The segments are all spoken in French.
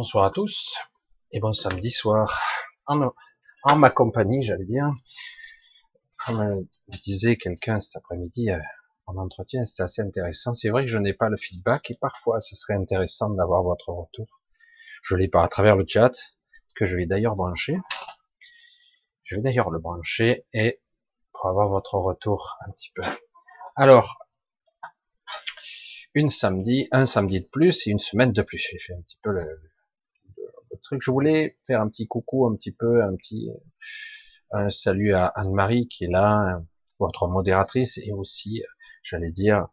Bonsoir à tous et bon samedi soir en, ma compagnie, j'allais dire. Comme disait quelqu'un cet après-midi euh, en entretien, c'était assez intéressant. C'est vrai que je n'ai pas le feedback et parfois ce serait intéressant d'avoir votre retour. Je l'ai pas à travers le chat que je vais d'ailleurs brancher. Je vais d'ailleurs le brancher et pour avoir votre retour un petit peu. Alors, une samedi, un samedi de plus et une semaine de plus. J'ai fait un petit peu le, truc. Je voulais faire un petit coucou, un petit peu, un petit un salut à Anne-Marie qui est là, votre modératrice, et aussi, j'allais dire,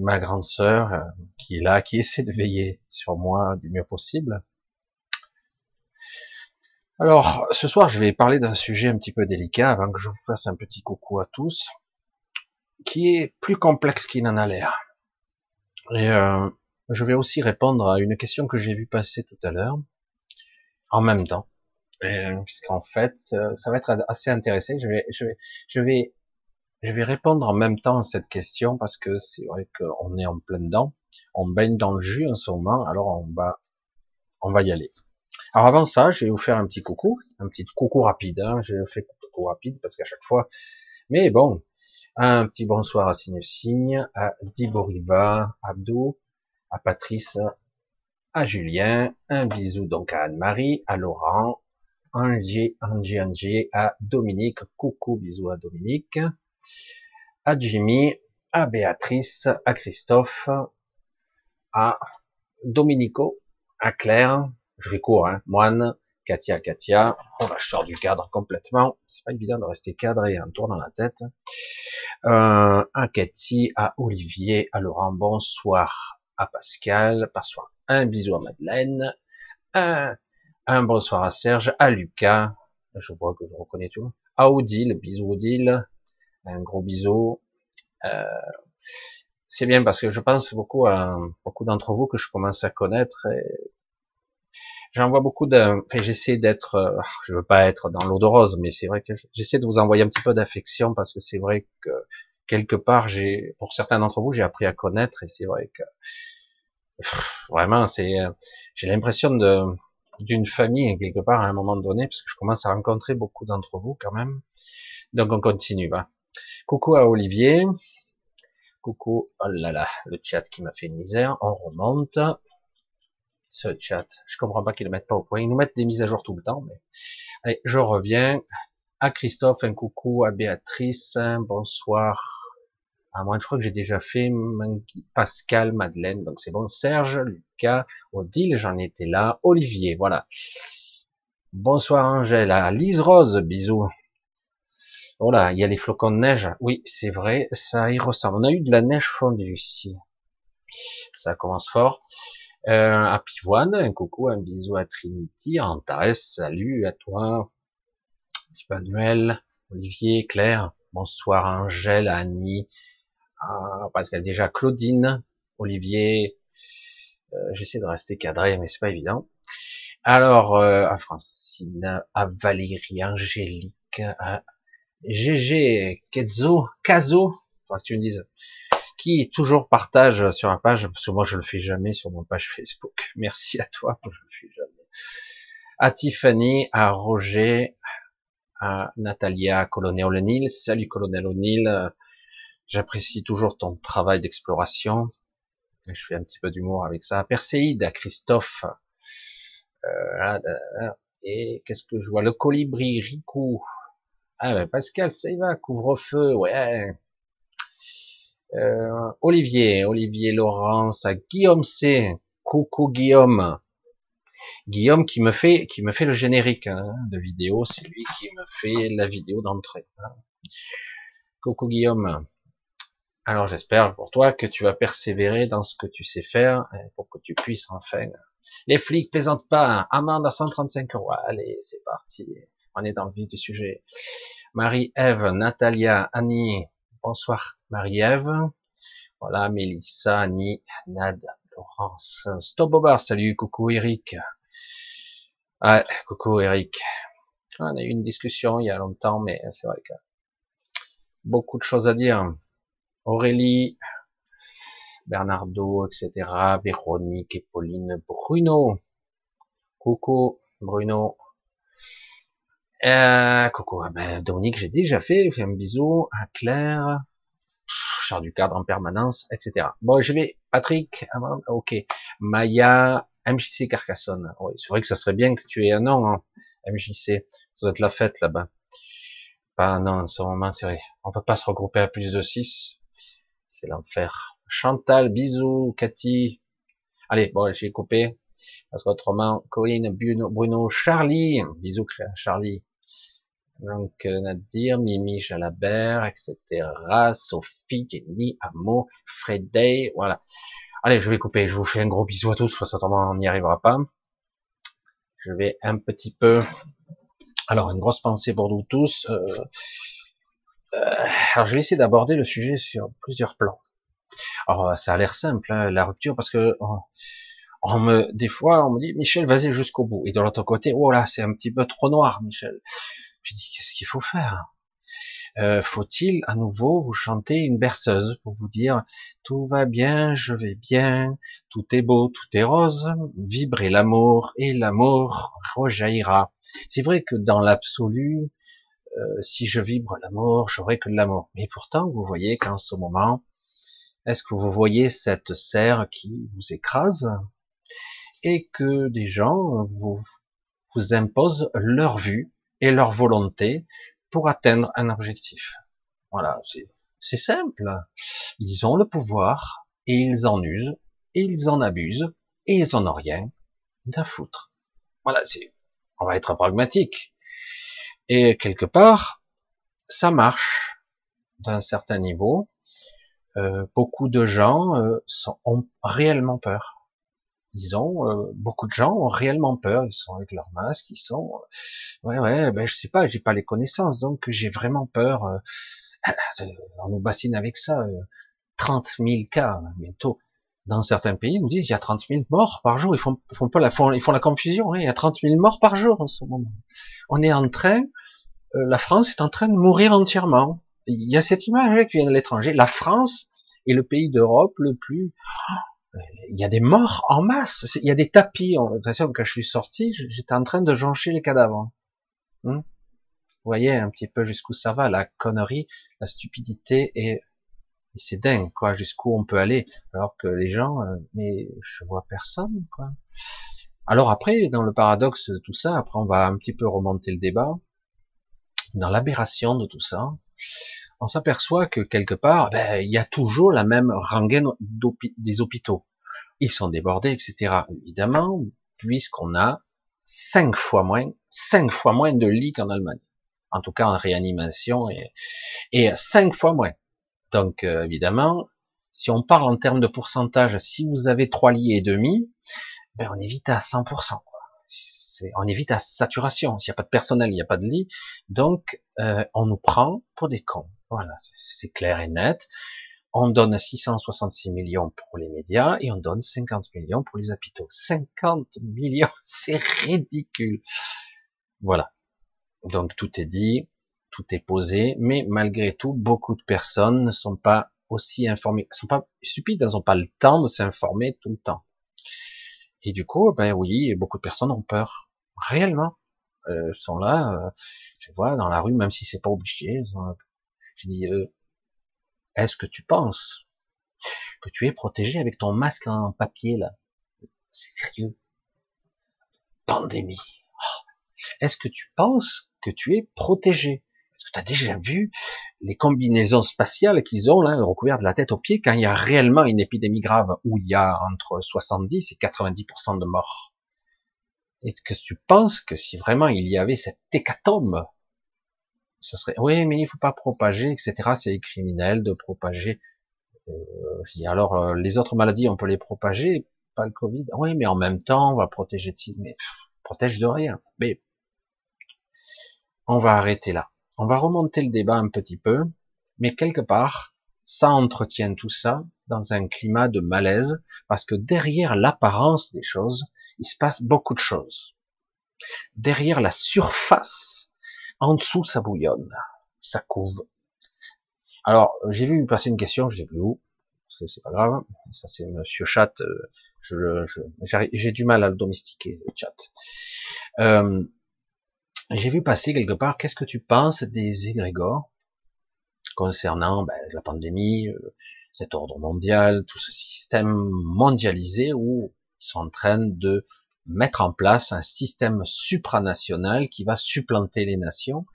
ma grande sœur qui est là, qui essaie de veiller sur moi du mieux possible. Alors, ce soir, je vais parler d'un sujet un petit peu délicat avant que je vous fasse un petit coucou à tous, qui est plus complexe qu'il n'en a l'air. Et euh, je vais aussi répondre à une question que j'ai vu passer tout à l'heure, en même temps, puisqu'en fait, euh, ça va être assez intéressant. Je vais, je vais, je vais, je vais répondre en même temps à cette question parce que c'est vrai qu'on est en plein dedans, on baigne dans le jus en ce moment, alors on va, on va y aller. Alors avant ça, je vais vous faire un petit coucou, un petit coucou rapide. Hein. Je fais coucou rapide parce qu'à chaque fois, mais bon, un petit bonsoir à Signe Signe, à Diboriba, Abdou, à Patrice, à Julien, un bisou donc à Anne-Marie, à Laurent, Angie, Angie, Angie, à Dominique, coucou, bisous à Dominique, à Jimmy, à Béatrice, à Christophe, à Dominico, à Claire, je vais court, hein, Moine, Katia, Katia, on va je sors du cadre complètement, c'est pas évident de rester cadré en tour dans la tête, euh, à Cathy, à Olivier, à Laurent, bonsoir, à Pascal, bonsoir, un bisou à Madeleine, un, un bonsoir à Serge, à Lucas, je vois que je reconnais tout, à Odile, bisou Odile, un gros bisou. Euh, c'est bien parce que je pense beaucoup à beaucoup d'entre vous que je commence à connaître et j'en vois beaucoup de, enfin, j'essaie d'être, euh, je veux pas être dans l'eau de rose, mais c'est vrai que j'essaie de vous envoyer un petit peu d'affection parce que c'est vrai que quelque part, j'ai, pour certains d'entre vous, j'ai appris à connaître et c'est vrai que vraiment, c'est, euh, j'ai l'impression de d'une famille quelque part à un moment donné, parce que je commence à rencontrer beaucoup d'entre vous quand même. Donc on continue. Bah. Coucou à Olivier. Coucou, oh là là, le chat qui m'a fait une misère. On remonte. Ce chat, je comprends pas qu'ils le mettent pas au point. Ils nous mettent des mises à jour tout le temps, mais allez, je reviens. À Christophe, un coucou à Béatrice, bonsoir à moi, je crois que j'ai déjà fait Pascal, Madeleine, donc c'est bon. Serge, Lucas, Odile, j'en étais là. Olivier, voilà. Bonsoir Angèle, Lise Rose, bisous. Oh là, il y a les flocons de neige. Oui, c'est vrai, ça y ressemble. On a eu de la neige fondue ici. Ça commence fort. Euh, à Pivoine, un coucou, un bisou à Trinity. Antares, salut à toi. Manuel, Olivier, Claire. Bonsoir Angèle, Annie, y a déjà Claudine, Olivier, euh, j'essaie de rester cadré, mais c'est pas évident. Alors, euh, à Francine, à Valérie, Angélique, à GG, Kezo, Kazo, que tu me dises, qui toujours partage sur ma page, parce que moi je le fais jamais sur mon page Facebook. Merci à toi, je le fais jamais. À Tiffany, à Roger, Natalia, Colonel O'Neill, salut Colonel O'Neill, J'apprécie toujours ton travail d'exploration. Je fais un petit peu d'humour avec ça. Perséide, à Christophe. Euh, et qu'est-ce que je vois? Le colibri, Rico. Ah ben Pascal, ça y va, couvre-feu, ouais. Euh, Olivier, Olivier Laurence, à Guillaume C. Coucou Guillaume. Guillaume qui me fait qui me fait le générique hein, de vidéo, c'est lui qui me fait la vidéo d'entrée. Hein. Coucou Guillaume. Alors j'espère pour toi que tu vas persévérer dans ce que tu sais faire pour que tu puisses enfin. Les flics plaisantent pas. Amende à 135 euros. Allez, c'est parti. On est dans le vif du sujet. Marie-Ève, Natalia, Annie. Bonsoir Marie-Ève. Voilà, Mélissa, Annie, Nad, Laurence. Stop Bobard, salut, coucou Eric. Ouais, coucou Eric. On a eu une discussion il y a longtemps, mais c'est vrai que beaucoup de choses à dire. Aurélie, Bernardo, etc., Véronique et Pauline, Bruno, coucou, Bruno, euh, coucou, ah ben, Dominique, j'ai déjà fait, fait un bisou à Claire, Charles du cadre en permanence, etc. Bon, je vais, Patrick, ok, Maya, MJC Carcassonne. Oui, c'est vrai que ça serait bien que tu aies un nom, hein, MJC. Ça doit être la fête là-bas. Pas, non, en ce moment, c'est vrai. On peut pas se regrouper à plus de 6. C'est l'enfer. Chantal, bisous, Cathy. Allez, bon, j'ai coupé. Parce qu'autrement, Corinne, Bruno, Bruno, Charlie, bisous, Charlie. Donc, euh, Nadir, Mimi, Jalabert, etc. Sophie, Jenny, Amo, Fredday, voilà. Allez, je vais couper. Je vous fais un gros bisou à tous, parce qu'autrement, on n'y arrivera pas. Je vais un petit peu... Alors, une grosse pensée pour nous tous. Euh, euh, alors, je vais essayer d'aborder le sujet sur plusieurs plans. Alors, ça a l'air simple, hein, la rupture, parce que on, me, des fois, on me dit, Michel, vas-y jusqu'au bout. Et de l'autre côté, oh là, c'est un petit peu trop noir, Michel. Je dis, qu'est-ce qu'il faut faire? Euh, Faut-il à nouveau vous chanter une berceuse pour vous dire, tout va bien, je vais bien, tout est beau, tout est rose, vibrez l'amour et l'amour rejaillira. C'est vrai que dans l'absolu, euh, si je vibre l'amour, j'aurai que de l'amour. Mais pourtant, vous voyez qu'en ce moment, est-ce que vous voyez cette serre qui vous écrase et que des gens vous, vous imposent leur vue et leur volonté pour atteindre un objectif. Voilà, c'est simple. Ils ont le pouvoir et ils en usent et ils en abusent et ils en ont rien à foutre. Voilà, c'est, on va être pragmatique. Et quelque part, ça marche d'un certain niveau. Euh, beaucoup de gens euh, ont réellement peur disons, euh, beaucoup de gens ont réellement peur, ils sont avec leur masque, ils sont, euh, ouais, ouais, ben je sais pas, j'ai pas les connaissances, donc j'ai vraiment peur. Euh, on nous bassine avec ça, 30 000 cas bientôt. Dans certains pays, ils nous disent il y a 30 000 morts par jour. Ils font, font pas la, ils font la confusion. Hein, il y a 30 000 morts par jour en ce moment. On est en train, la France est en train de mourir entièrement. Il y a cette image qui vient de l'étranger. La France est le pays d'Europe le plus il y a des morts en masse, il y a des tapis. Quand je suis sorti, j'étais en train de joncher les cadavres. Hmm? Vous voyez un petit peu jusqu'où ça va, la connerie, la stupidité et, c'est dingue, quoi, jusqu'où on peut aller. Alors que les gens, euh, mais je vois personne, quoi. Alors après, dans le paradoxe de tout ça, après on va un petit peu remonter le débat, dans l'aberration de tout ça, on s'aperçoit que quelque part, ben, il y a toujours la même rengaine des hôpitaux. Ils sont débordés, etc. Évidemment, puisqu'on a cinq fois moins, cinq fois moins de lits qu'en Allemagne. En tout cas, en réanimation et, cinq fois moins. Donc, euh, évidemment, si on parle en termes de pourcentage, si vous avez trois lits et demi, ben, on est vite à 100% on évite à saturation. S'il n'y a pas de personnel, il n'y a pas de lit. Donc, euh, on nous prend pour des cons. Voilà, c'est clair et net. On donne 666 millions pour les médias et on donne 50 millions pour les hôpitaux. 50 millions, c'est ridicule. Voilà. Donc tout est dit, tout est posé, mais malgré tout, beaucoup de personnes ne sont pas aussi informées, sont pas stupides, elles n'ont pas le temps de s'informer tout le temps. Et du coup, ben oui, beaucoup de personnes ont peur réellement euh, sont là. Euh, je vois dans la rue, même si c'est pas obligé. Je dis, euh, est-ce que tu penses que tu es protégé avec ton masque en papier là? C'est sérieux Pandémie. Oh. Est-ce que tu penses que tu es protégé? Est-ce que tu as déjà vu les combinaisons spatiales qu'ils ont là, recouvertes de la tête aux pieds, quand il y a réellement une épidémie grave où il y a entre 70 et 90% de morts? Est-ce que tu penses que si vraiment il y avait cette hécatombe, ça serait, oui, mais il faut pas propager, etc. C'est criminel de propager. Euh, alors, euh, les autres maladies, on peut les propager, pas le Covid. Oui, mais en même temps, on va protéger de mais protège de rien. Mais on va arrêter là. On va remonter le débat un petit peu, mais quelque part, ça entretient tout ça dans un climat de malaise, parce que derrière l'apparence des choses, il se passe beaucoup de choses. Derrière la surface, en dessous, ça bouillonne, ça couve. Alors, j'ai vu passer une question, je sais plus où, c'est pas grave. Ça c'est Monsieur Chat. Euh, je, j'ai du mal à le domestiquer le chat. Euh, j'ai vu passer quelque part. Qu'est-ce que tu penses des égrégores concernant ben, la pandémie, euh, cet ordre mondial, tout ce système mondialisé où ils sont en train de mettre en place un système supranational qui va supplanter les nations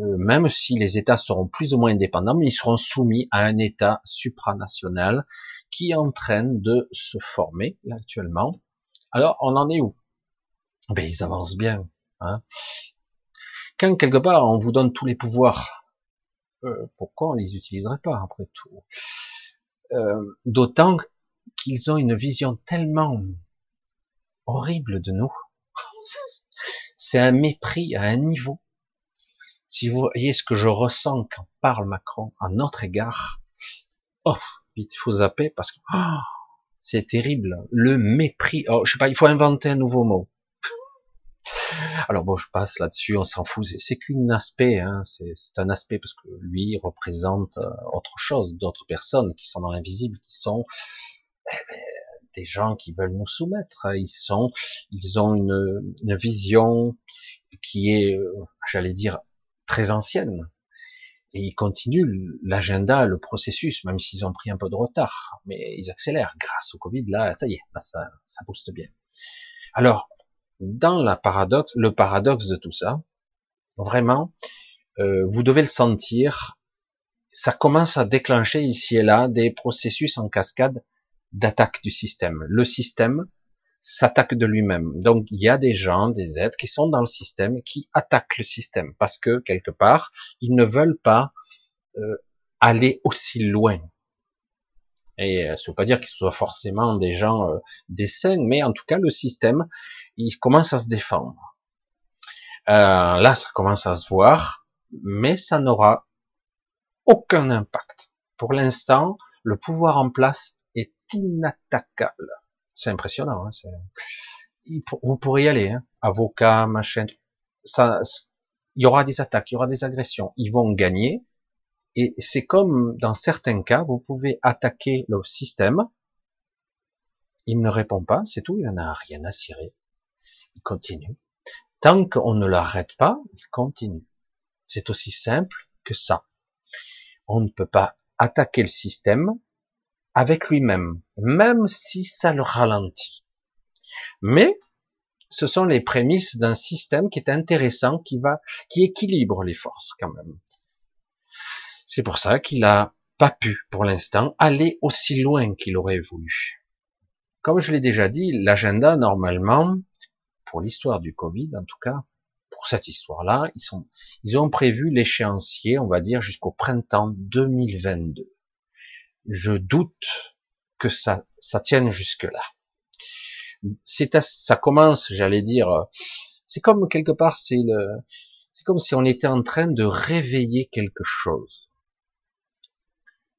euh, même si les États seront plus ou moins indépendants, mais ils seront soumis à un État supranational qui est en train de se former là, actuellement. Alors, on en est où? Ben, ils avancent bien. Hein Quand quelque part on vous donne tous les pouvoirs, euh, pourquoi on les utiliserait pas après tout? Euh, D'autant qu'ils ont une vision tellement horrible de nous. C'est un mépris à un niveau si vous voyez ce que je ressens quand parle Macron à notre égard, oh, vite, il faut zapper parce que oh, c'est terrible. Le mépris. Oh, je sais pas, il faut inventer un nouveau mot. Alors bon, je passe là-dessus, on s'en fout. C'est qu'un aspect, hein, c'est un aspect parce que lui représente euh, autre chose, d'autres personnes qui sont dans l'invisible, qui sont eh ben, des gens qui veulent nous soumettre. Ils sont, ils ont une, une vision qui est, euh, j'allais dire, très ancienne. Et ils continuent l'agenda, le processus, même s'ils ont pris un peu de retard. Mais ils accélèrent grâce au Covid. Là, ça y est, ça, ça booste bien. Alors, dans la paradoxe, le paradoxe de tout ça, vraiment, euh, vous devez le sentir. Ça commence à déclencher ici et là des processus en cascade d'attaque du système. Le système s'attaque de lui-même. Donc il y a des gens, des êtres qui sont dans le système, qui attaquent le système parce que quelque part ils ne veulent pas euh, aller aussi loin. Et euh, ça veut pas dire qu'ils soient forcément des gens euh, des saints, mais en tout cas le système, il commence à se défendre. Euh, là, ça commence à se voir, mais ça n'aura aucun impact. Pour l'instant, le pouvoir en place inattaquable. C'est impressionnant. Hein, vous pourrez y aller, hein, avocat, machin. Ça, il y aura des attaques, il y aura des agressions. Ils vont gagner. Et c'est comme dans certains cas, vous pouvez attaquer le système. Il ne répond pas, c'est tout. Il n'en a rien à cirer. Il continue. Tant qu'on ne l'arrête pas, il continue. C'est aussi simple que ça. On ne peut pas attaquer le système avec lui-même, même si ça le ralentit. Mais ce sont les prémices d'un système qui est intéressant, qui va, qui équilibre les forces quand même. C'est pour ça qu'il a pas pu, pour l'instant, aller aussi loin qu'il aurait voulu. Comme je l'ai déjà dit, l'agenda, normalement, pour l'histoire du Covid, en tout cas, pour cette histoire-là, ils sont, ils ont prévu l'échéancier, on va dire, jusqu'au printemps 2022 je doute que ça, ça tienne jusque-là. C'est, ça commence, j'allais dire, c'est comme quelque part, c'est le, c'est comme si on était en train de réveiller quelque chose.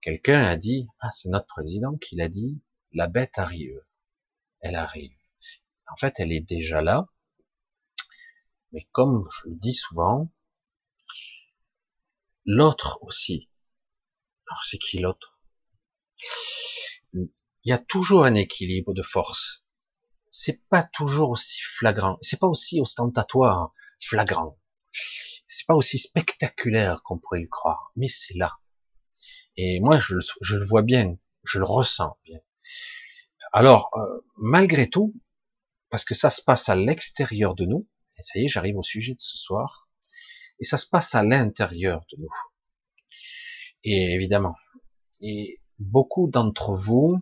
Quelqu'un a dit, ah, c'est notre président qui l'a dit, la bête arrive. Elle arrive. En fait, elle est déjà là. Mais comme je le dis souvent, l'autre aussi. Alors c'est qui l'autre? Il y a toujours un équilibre de force. C'est pas toujours aussi flagrant, c'est pas aussi ostentatoire, flagrant. C'est pas aussi spectaculaire qu'on pourrait le croire, mais c'est là. Et moi, je, le vois bien, je le ressens bien. Alors, euh, malgré tout, parce que ça se passe à l'extérieur de nous, et ça y est, j'arrive au sujet de ce soir, et ça se passe à l'intérieur de nous. Et évidemment, et beaucoup d'entre vous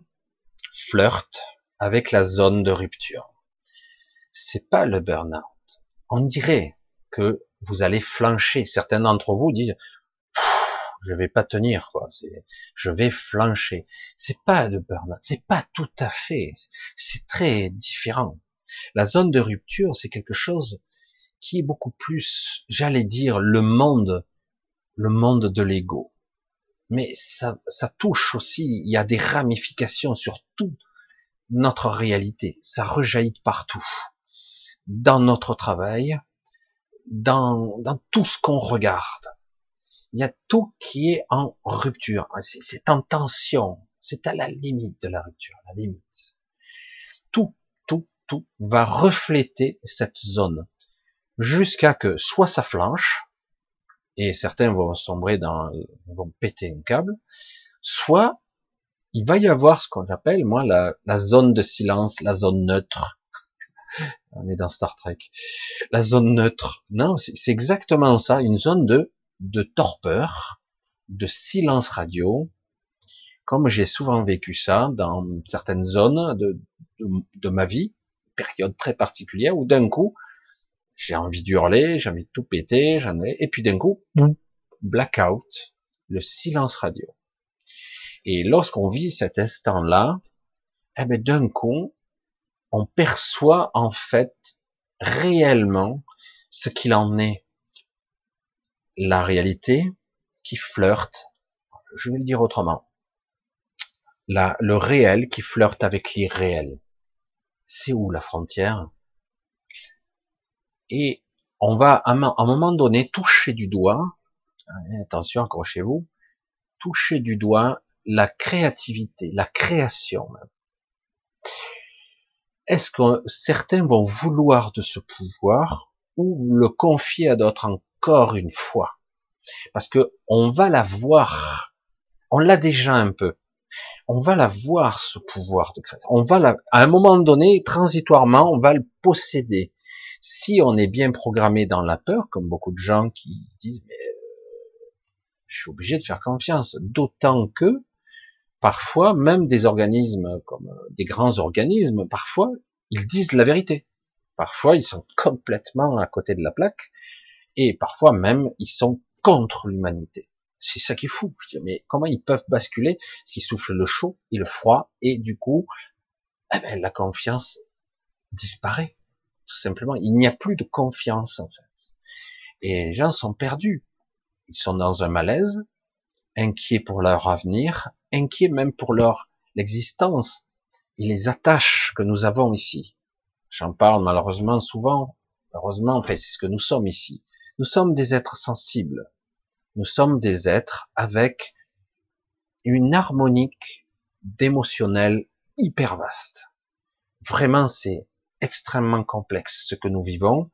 flirtent avec la zone de rupture. C'est pas le burn-out. On dirait que vous allez flancher. Certains d'entre vous disent je vais pas tenir quoi. Je vais flancher. C'est pas le burn-out. C'est pas tout à fait. C'est très différent. La zone de rupture, c'est quelque chose qui est beaucoup plus, j'allais dire, le monde, le monde de l'ego mais ça, ça touche aussi, il y a des ramifications sur toute notre réalité, ça rejaillit partout, dans notre travail, dans, dans tout ce qu'on regarde. Il y a tout qui est en rupture, c'est en tension. C'est à la limite de la rupture, la limite. Tout, tout, tout va refléter cette zone jusqu'à que soit ça flanche, et certains vont sombrer dans, vont péter un câble, soit il va y avoir ce qu'on appelle, moi, la, zone de silence, la zone neutre. On est dans Star Trek. La zone neutre. Non, c'est exactement ça, une zone de, torpeur, de silence radio, comme j'ai souvent vécu ça dans certaines zones de, ma vie, période très particulière, où d'un coup, j'ai envie d'hurler, j'ai envie de tout péter, j'en ai, et puis d'un coup, blackout, le silence radio. Et lorsqu'on vit cet instant-là, eh ben d'un coup, on perçoit en fait réellement ce qu'il en est. La réalité qui flirte, je vais le dire autrement, la, le réel qui flirte avec l'irréel. C'est où la frontière? Et on va à un moment donné toucher du doigt, hein, attention, accrochez-vous, toucher du doigt la créativité, la création. Est-ce que certains vont vouloir de ce pouvoir ou le confier à d'autres encore une fois? Parce que on va la voir, on l'a déjà un peu. On va la voir ce pouvoir de création. On va la, à un moment donné, transitoirement, on va le posséder. Si on est bien programmé dans la peur, comme beaucoup de gens qui disent mais euh, je suis obligé de faire confiance, d'autant que parfois, même des organismes comme euh, des grands organismes, parfois, ils disent la vérité. Parfois, ils sont complètement à côté de la plaque, et parfois même, ils sont contre l'humanité. C'est ça qui est fou. Je dis, mais comment ils peuvent basculer S'ils soufflent le chaud et le froid, et du coup, eh ben, la confiance disparaît. Tout simplement, il n'y a plus de confiance en fait. Et les gens sont perdus. Ils sont dans un malaise, inquiets pour leur avenir, inquiets même pour leur l'existence et les attaches que nous avons ici. J'en parle malheureusement souvent, heureusement, en fait, c'est ce que nous sommes ici. Nous sommes des êtres sensibles. Nous sommes des êtres avec une harmonique d'émotionnel hyper vaste. Vraiment, c'est extrêmement complexe ce que nous vivons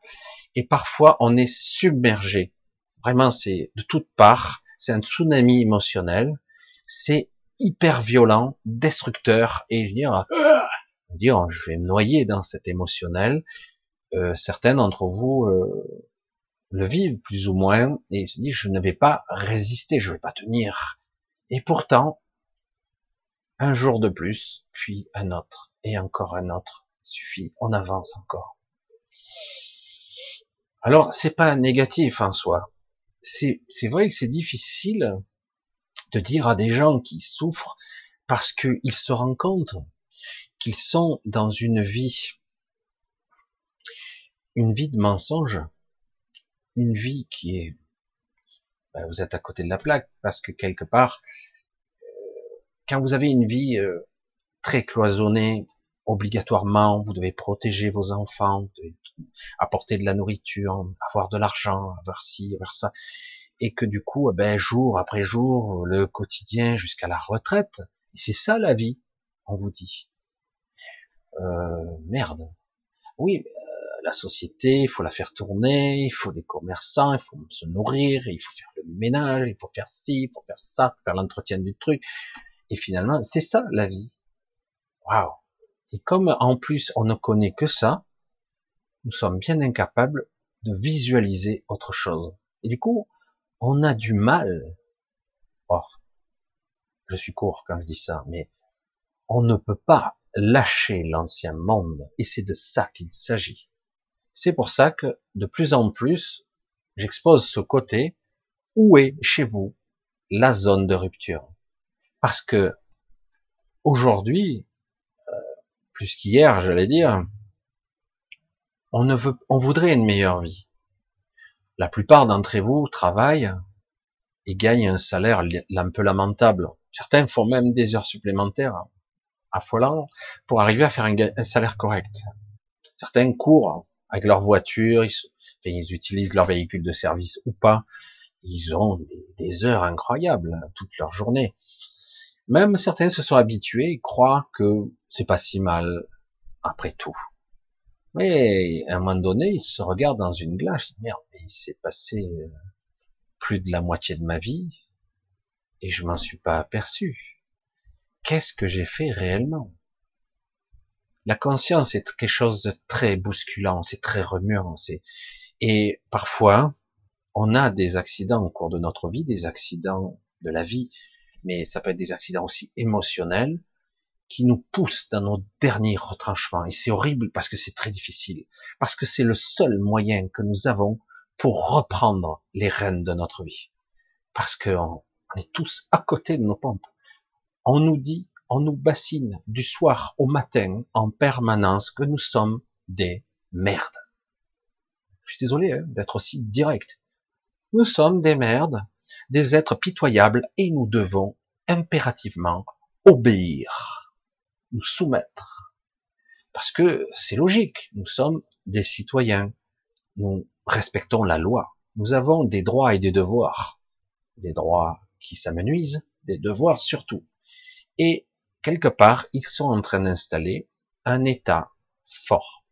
et parfois on est submergé. Vraiment, c'est de toutes parts, c'est un tsunami émotionnel, c'est hyper violent, destructeur, et je dire, dire, je vais me noyer dans cet émotionnel. Euh, certains d'entre vous euh, le vivent plus ou moins et se disent, je ne vais pas résister, je ne vais pas tenir. Et pourtant, un jour de plus, puis un autre, et encore un autre, suffit, on avance encore. Alors, c'est pas négatif en soi. C'est vrai que c'est difficile de dire à des gens qui souffrent parce qu'ils se rendent compte qu'ils sont dans une vie, une vie de mensonge, une vie qui est, ben, vous êtes à côté de la plaque parce que quelque part, euh, quand vous avez une vie euh, très cloisonnée, obligatoirement, vous devez protéger vos enfants, apporter de la nourriture, avoir de l'argent, avoir ci, avoir ça et que du coup, eh ben, jour après jour, le quotidien jusqu'à la retraite, c'est ça la vie, on vous dit. Euh, merde. Oui, euh, la société, il faut la faire tourner, il faut des commerçants, il faut se nourrir, il faut faire le ménage, il faut faire ci, il faut faire ça, faire l'entretien du truc. Et finalement, c'est ça la vie. Waouh. Et comme en plus on ne connaît que ça, nous sommes bien incapables de visualiser autre chose. Et du coup, on a du mal. Oh, je suis court quand je dis ça, mais on ne peut pas lâcher l'ancien monde, et c'est de ça qu'il s'agit. C'est pour ça que de plus en plus, j'expose ce côté, où est chez vous la zone de rupture? Parce que aujourd'hui, plus qu'hier, j'allais dire, on ne veut, on voudrait une meilleure vie. La plupart d'entre vous travaillent et gagnent un salaire un peu lamentable. Certains font même des heures supplémentaires affolants pour arriver à faire un, salaire correct. Certains courent avec leur voiture, ils, utilisent leur véhicule de service ou pas. Ils ont des, heures incroyables toute leur journée. Même certains se sont habitués, ils croient que c'est pas si mal après tout. Mais à un moment donné, ils se regardent dans une glace, merde, il s'est passé euh, plus de la moitié de ma vie et je m'en suis pas aperçu. Qu'est-ce que j'ai fait réellement? La conscience est quelque chose de très bousculant, c'est très remuant, c'est et parfois on a des accidents au cours de notre vie, des accidents de la vie, mais ça peut être des accidents aussi émotionnels qui nous poussent dans nos derniers retranchements. Et c'est horrible parce que c'est très difficile, parce que c'est le seul moyen que nous avons pour reprendre les rênes de notre vie. Parce qu'on on est tous à côté de nos pompes. On nous dit, on nous bassine du soir au matin en permanence que nous sommes des merdes. Je suis désolé hein, d'être aussi direct. Nous sommes des merdes, des êtres pitoyables et nous devons impérativement obéir, nous soumettre. Parce que c'est logique, nous sommes des citoyens, nous respectons la loi, nous avons des droits et des devoirs, des droits qui s'amenuisent, des devoirs surtout. Et quelque part, ils sont en train d'installer un État fort,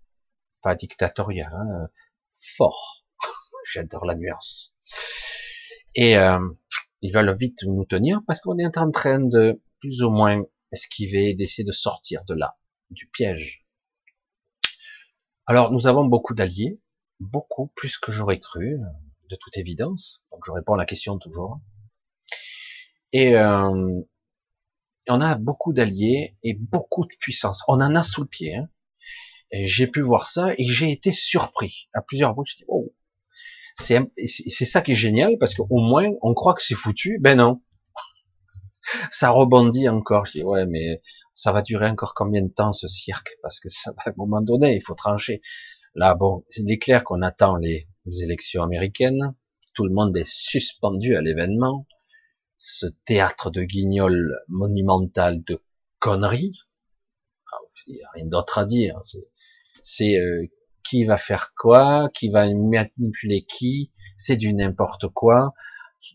pas dictatorial, hein, fort. J'adore la nuance. Et euh, ils veulent vite nous tenir parce qu'on est en train de plus ou moins esquiver, d'essayer de sortir de là, du piège. Alors nous avons beaucoup d'alliés, beaucoup plus que j'aurais cru, de toute évidence. Donc je réponds à la question toujours. Et euh, on a beaucoup d'alliés et beaucoup de puissance. On en a sous le pied. Hein. J'ai pu voir ça et j'ai été surpris à plusieurs reprises. Je dis, oh, c'est ça qui est génial parce qu'au moins on croit que c'est foutu. Ben non, ça rebondit encore. Je dis ouais, mais ça va durer encore combien de temps ce cirque? Parce que ça, à un moment donné, il faut trancher. Là, bon, il est clair qu'on attend les élections américaines. Tout le monde est suspendu à l'événement. Ce théâtre de guignol monumental de conneries. Ah, il n'y a rien d'autre à dire. C'est euh, qui va faire quoi, qui va manipuler qui, c'est du n'importe quoi.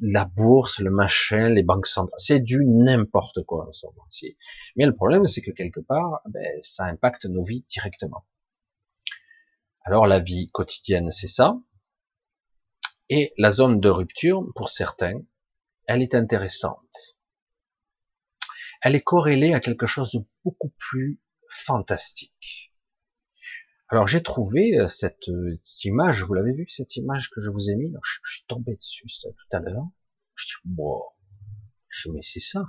La bourse, le machin, les banques centrales, c'est du n'importe quoi en ce moment. Mais le problème, c'est que quelque part, ben, ça impacte nos vies directement. Alors la vie quotidienne, c'est ça. Et la zone de rupture, pour certains, elle est intéressante. Elle est corrélée à quelque chose de beaucoup plus fantastique. Alors j'ai trouvé euh, cette, image, vous l'avez vu cette image que je vous ai mis, je, suis tombé dessus tout à l'heure. Je dis wow, je mais c'est ça.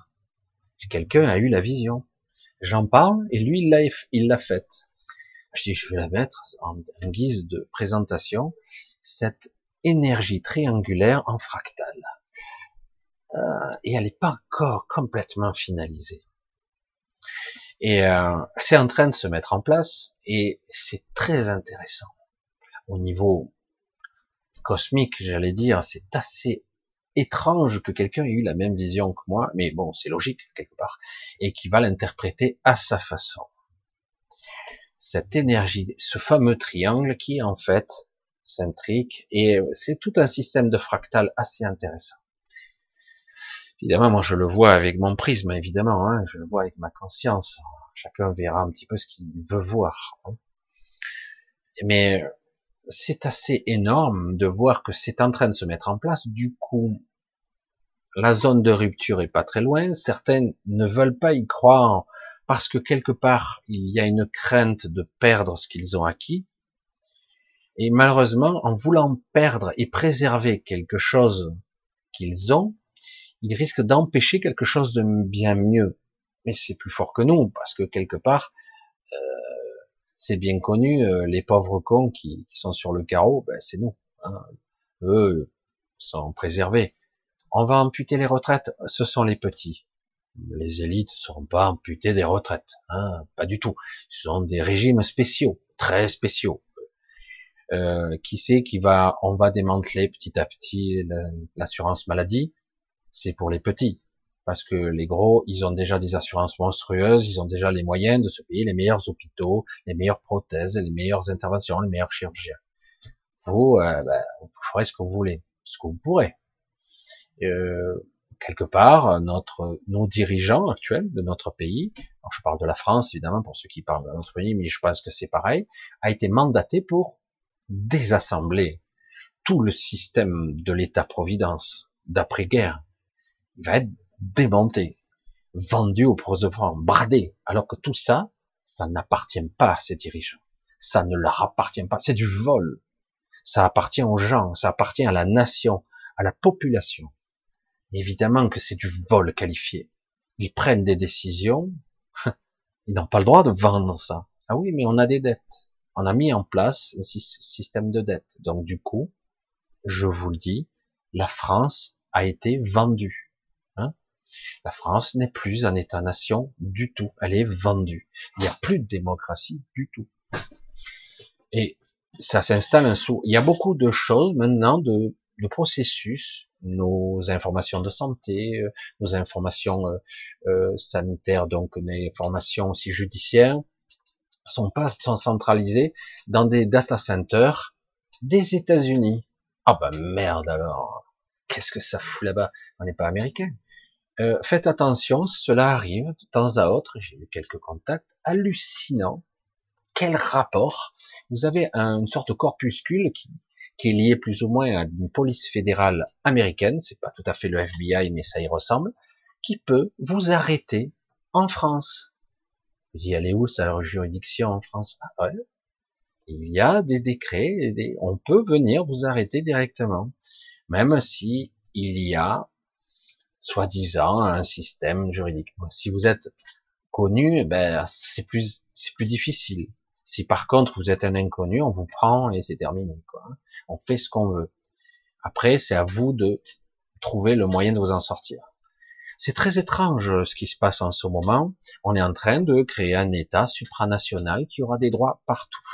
Quelqu'un a eu la vision. J'en parle et lui il l'a faite. Je dis je vais la mettre en, guise de présentation cette énergie triangulaire en fractal. Euh, et elle n'est pas encore complètement finalisée. Et euh, c'est en train de se mettre en place et c'est très intéressant. Au niveau cosmique, j'allais dire, c'est assez étrange que quelqu'un ait eu la même vision que moi, mais bon, c'est logique quelque part, et qui va l'interpréter à sa façon. Cette énergie, ce fameux triangle qui en fait s'intrique, et c'est tout un système de fractal assez intéressant. Évidemment, moi je le vois avec mon prisme, évidemment, hein, je le vois avec ma conscience. Chacun verra un petit peu ce qu'il veut voir. Hein. Mais c'est assez énorme de voir que c'est en train de se mettre en place. Du coup, la zone de rupture est pas très loin. Certaines ne veulent pas y croire parce que quelque part il y a une crainte de perdre ce qu'ils ont acquis. Et malheureusement, en voulant perdre et préserver quelque chose qu'ils ont, il risque d'empêcher quelque chose de bien mieux. Mais c'est plus fort que nous, parce que quelque part, euh, c'est bien connu, euh, les pauvres cons qui, sont sur le carreau, ben, c'est nous. Hein. Eux sont préservés. On va amputer les retraites, ce sont les petits. Les élites ne seront pas amputées des retraites, hein, pas du tout. Ce sont des régimes spéciaux, très spéciaux. Euh, qui sait qui va, on va démanteler petit à petit l'assurance maladie, c'est pour les petits. Parce que les gros, ils ont déjà des assurances monstrueuses, ils ont déjà les moyens de se payer les meilleurs hôpitaux, les meilleures prothèses, les meilleures interventions, les meilleurs chirurgiens. Vous, euh, ben, vous ferez ce que vous voulez, ce que vous pourrez. Euh, quelque part, notre, nos dirigeants actuels de notre pays, je parle de la France évidemment pour ceux qui parlent de notre pays, mais je pense que c'est pareil, a été mandaté pour désassembler tout le système de l'État-providence d'après-guerre. Il va être démonté, vendu au prosophan, bradé, alors que tout ça, ça n'appartient pas à ces dirigeants. Ça ne leur appartient pas. C'est du vol. Ça appartient aux gens, ça appartient à la nation, à la population. Évidemment que c'est du vol qualifié. Ils prennent des décisions. Ils n'ont pas le droit de vendre ça. Ah oui, mais on a des dettes. On a mis en place un système de dettes. Donc du coup, je vous le dis, la France a été vendue. La France n'est plus un État-nation du tout. Elle est vendue. Il n'y a plus de démocratie du tout. Et ça s'installe un. Il y a beaucoup de choses maintenant, de, processus, nos informations de santé, euh, nos informations euh, euh, sanitaires, donc les informations aussi judiciaires, sont pas sont centralisées dans des data centers des États-Unis. Ah bah merde alors, qu'est-ce que ça fout là-bas? On n'est pas américain. Euh, faites attention, cela arrive de temps à autre. J'ai eu quelques contacts hallucinants. Quel rapport? Vous avez une sorte de corpuscule qui, qui est lié plus ou moins à une police fédérale américaine. C'est pas tout à fait le FBI, mais ça y ressemble. Qui peut vous arrêter en France Vous dites, allez où ça leur juridiction en France? Ah. Il y a des décrets, on peut venir vous arrêter directement, même si il y a soi-disant un système juridique. Si vous êtes connu, ben c'est plus c'est plus difficile. Si par contre vous êtes un inconnu, on vous prend et c'est terminé. Quoi. On fait ce qu'on veut. Après, c'est à vous de trouver le moyen de vous en sortir. C'est très étrange ce qui se passe en ce moment. On est en train de créer un État supranational qui aura des droits partout.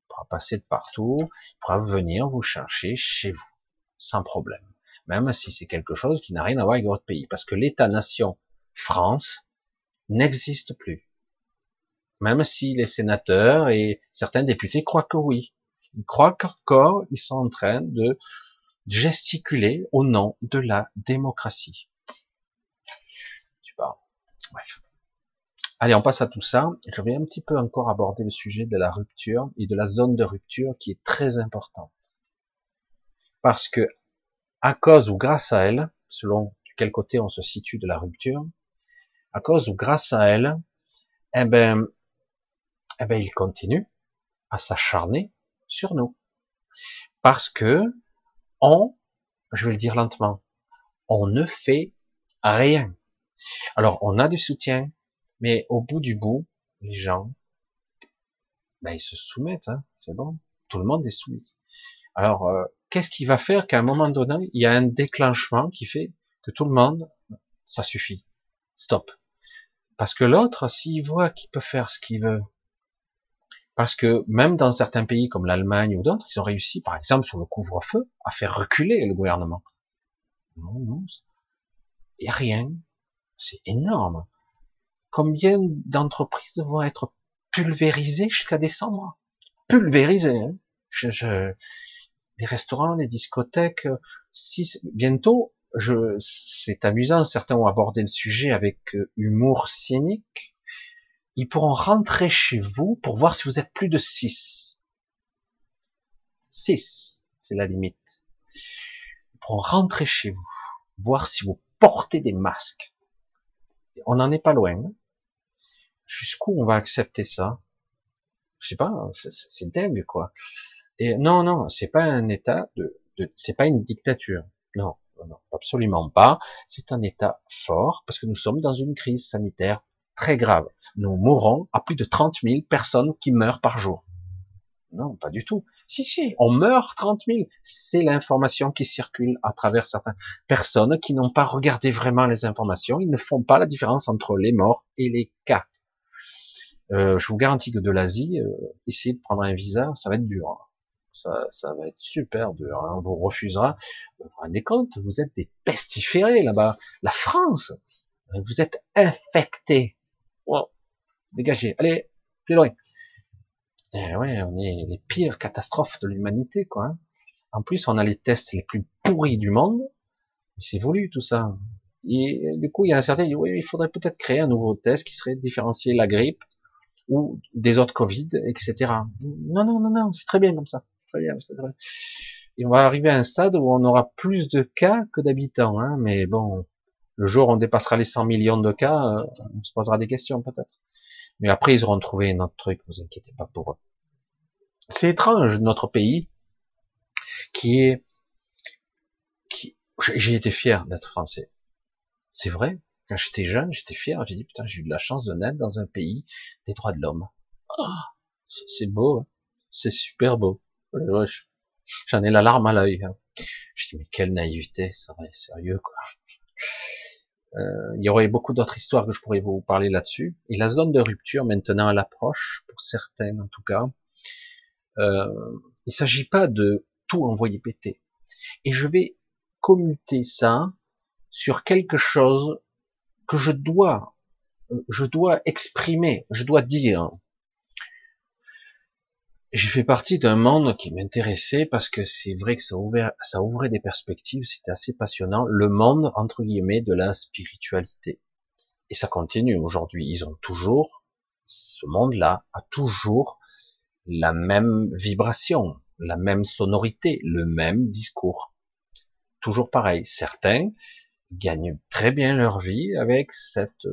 Il pourra passer de partout, il pourra venir vous chercher chez vous, sans problème même si c'est quelque chose qui n'a rien à voir avec votre pays, parce que l'État-nation France n'existe plus. Même si les sénateurs et certains députés croient que oui. Ils croient qu'encore ils sont en train de gesticuler au nom de la démocratie. Tu parles. Bref. Allez, on passe à tout ça. Je vais un petit peu encore aborder le sujet de la rupture et de la zone de rupture qui est très importante. Parce que à cause ou grâce à elle, selon quel côté on se situe de la rupture, à cause ou grâce à elle, eh ben, eh ben, il continue à s'acharner sur nous. Parce que on, je vais le dire lentement, on ne fait rien. Alors, on a du soutien, mais au bout du bout, les gens, ben, ils se soumettent, hein, c'est bon. Tout le monde est soumis. Alors, euh, qu'est-ce qui va faire qu'à un moment donné, il y a un déclenchement qui fait que tout le monde, ça suffit, stop. Parce que l'autre, s'il voit qu'il peut faire ce qu'il veut, parce que même dans certains pays comme l'Allemagne ou d'autres, ils ont réussi, par exemple sur le couvre-feu, à faire reculer le gouvernement. Non, non, il n'y a rien. C'est énorme. Combien d'entreprises vont être pulvérisées jusqu'à décembre? Pulvérisées. Hein les restaurants, les discothèques. Si bientôt, je, c'est amusant. Certains ont abordé le sujet avec euh, humour cynique. Ils pourront rentrer chez vous pour voir si vous êtes plus de 6. 6, c'est la limite. Ils pourront rentrer chez vous, voir si vous portez des masques. On n'en est pas loin. Jusqu'où on va accepter ça? Je sais pas, c'est dingue quoi. Et non, non, c'est pas un État de, de c'est pas une dictature. Non, non, absolument pas. C'est un État fort parce que nous sommes dans une crise sanitaire très grave. Nous mourrons à plus de 30 000 personnes qui meurent par jour. Non, pas du tout. Si, si, on meurt 30 000. C'est l'information qui circule à travers certaines personnes qui n'ont pas regardé vraiment les informations. Ils ne font pas la différence entre les morts et les cas. Euh, je vous garantis que de l'Asie, euh, essayer de prendre un visa, ça va être dur. Ça, ça va être super dur. Hein. On vous refusera. Vous vous rendez compte, vous êtes des pestiférés là-bas. La France, vous êtes infectés. Wow. Dégagez. Allez, plus loin. Et eh ouais, on est les pires catastrophes de l'humanité, quoi. Hein. En plus, on a les tests les plus pourris du monde. C'est voulu tout ça. Et du coup, il y a un certain oui, il faudrait peut-être créer un nouveau test qui serait différencier la grippe ou des autres Covid, etc. Non, non, non, non, c'est très bien comme ça. Et on va arriver à un stade où on aura plus de cas que d'habitants, hein, mais bon, le jour où on dépassera les 100 millions de cas, euh, on se posera des questions peut-être. Mais après, ils auront trouvé un autre truc, vous inquiétez pas pour eux. C'est étrange, notre pays, qui est, qui, j'ai été fier d'être français. C'est vrai. Quand j'étais jeune, j'étais fier. J'ai dit, putain, j'ai eu de la chance de naître dans un pays des droits de l'homme. Oh, c'est beau. Hein. c'est super beau. J'en ai la larme à l'œil. Hein. Je dis, mais quelle naïveté, c'est vrai, sérieux, quoi. Euh, il y aurait beaucoup d'autres histoires que je pourrais vous parler là-dessus. Et la zone de rupture, maintenant, elle approche, pour certains en tout cas. Euh, il s'agit pas de tout envoyer péter. Et je vais commuter ça sur quelque chose que je dois, je dois exprimer, je dois dire. J'ai fait partie d'un monde qui m'intéressait parce que c'est vrai que ça ouvrait, ça ouvrait des perspectives, c'était assez passionnant. Le monde, entre guillemets, de la spiritualité. Et ça continue aujourd'hui. Ils ont toujours, ce monde-là a toujours la même vibration, la même sonorité, le même discours. Toujours pareil. Certains gagnent très bien leur vie avec cette,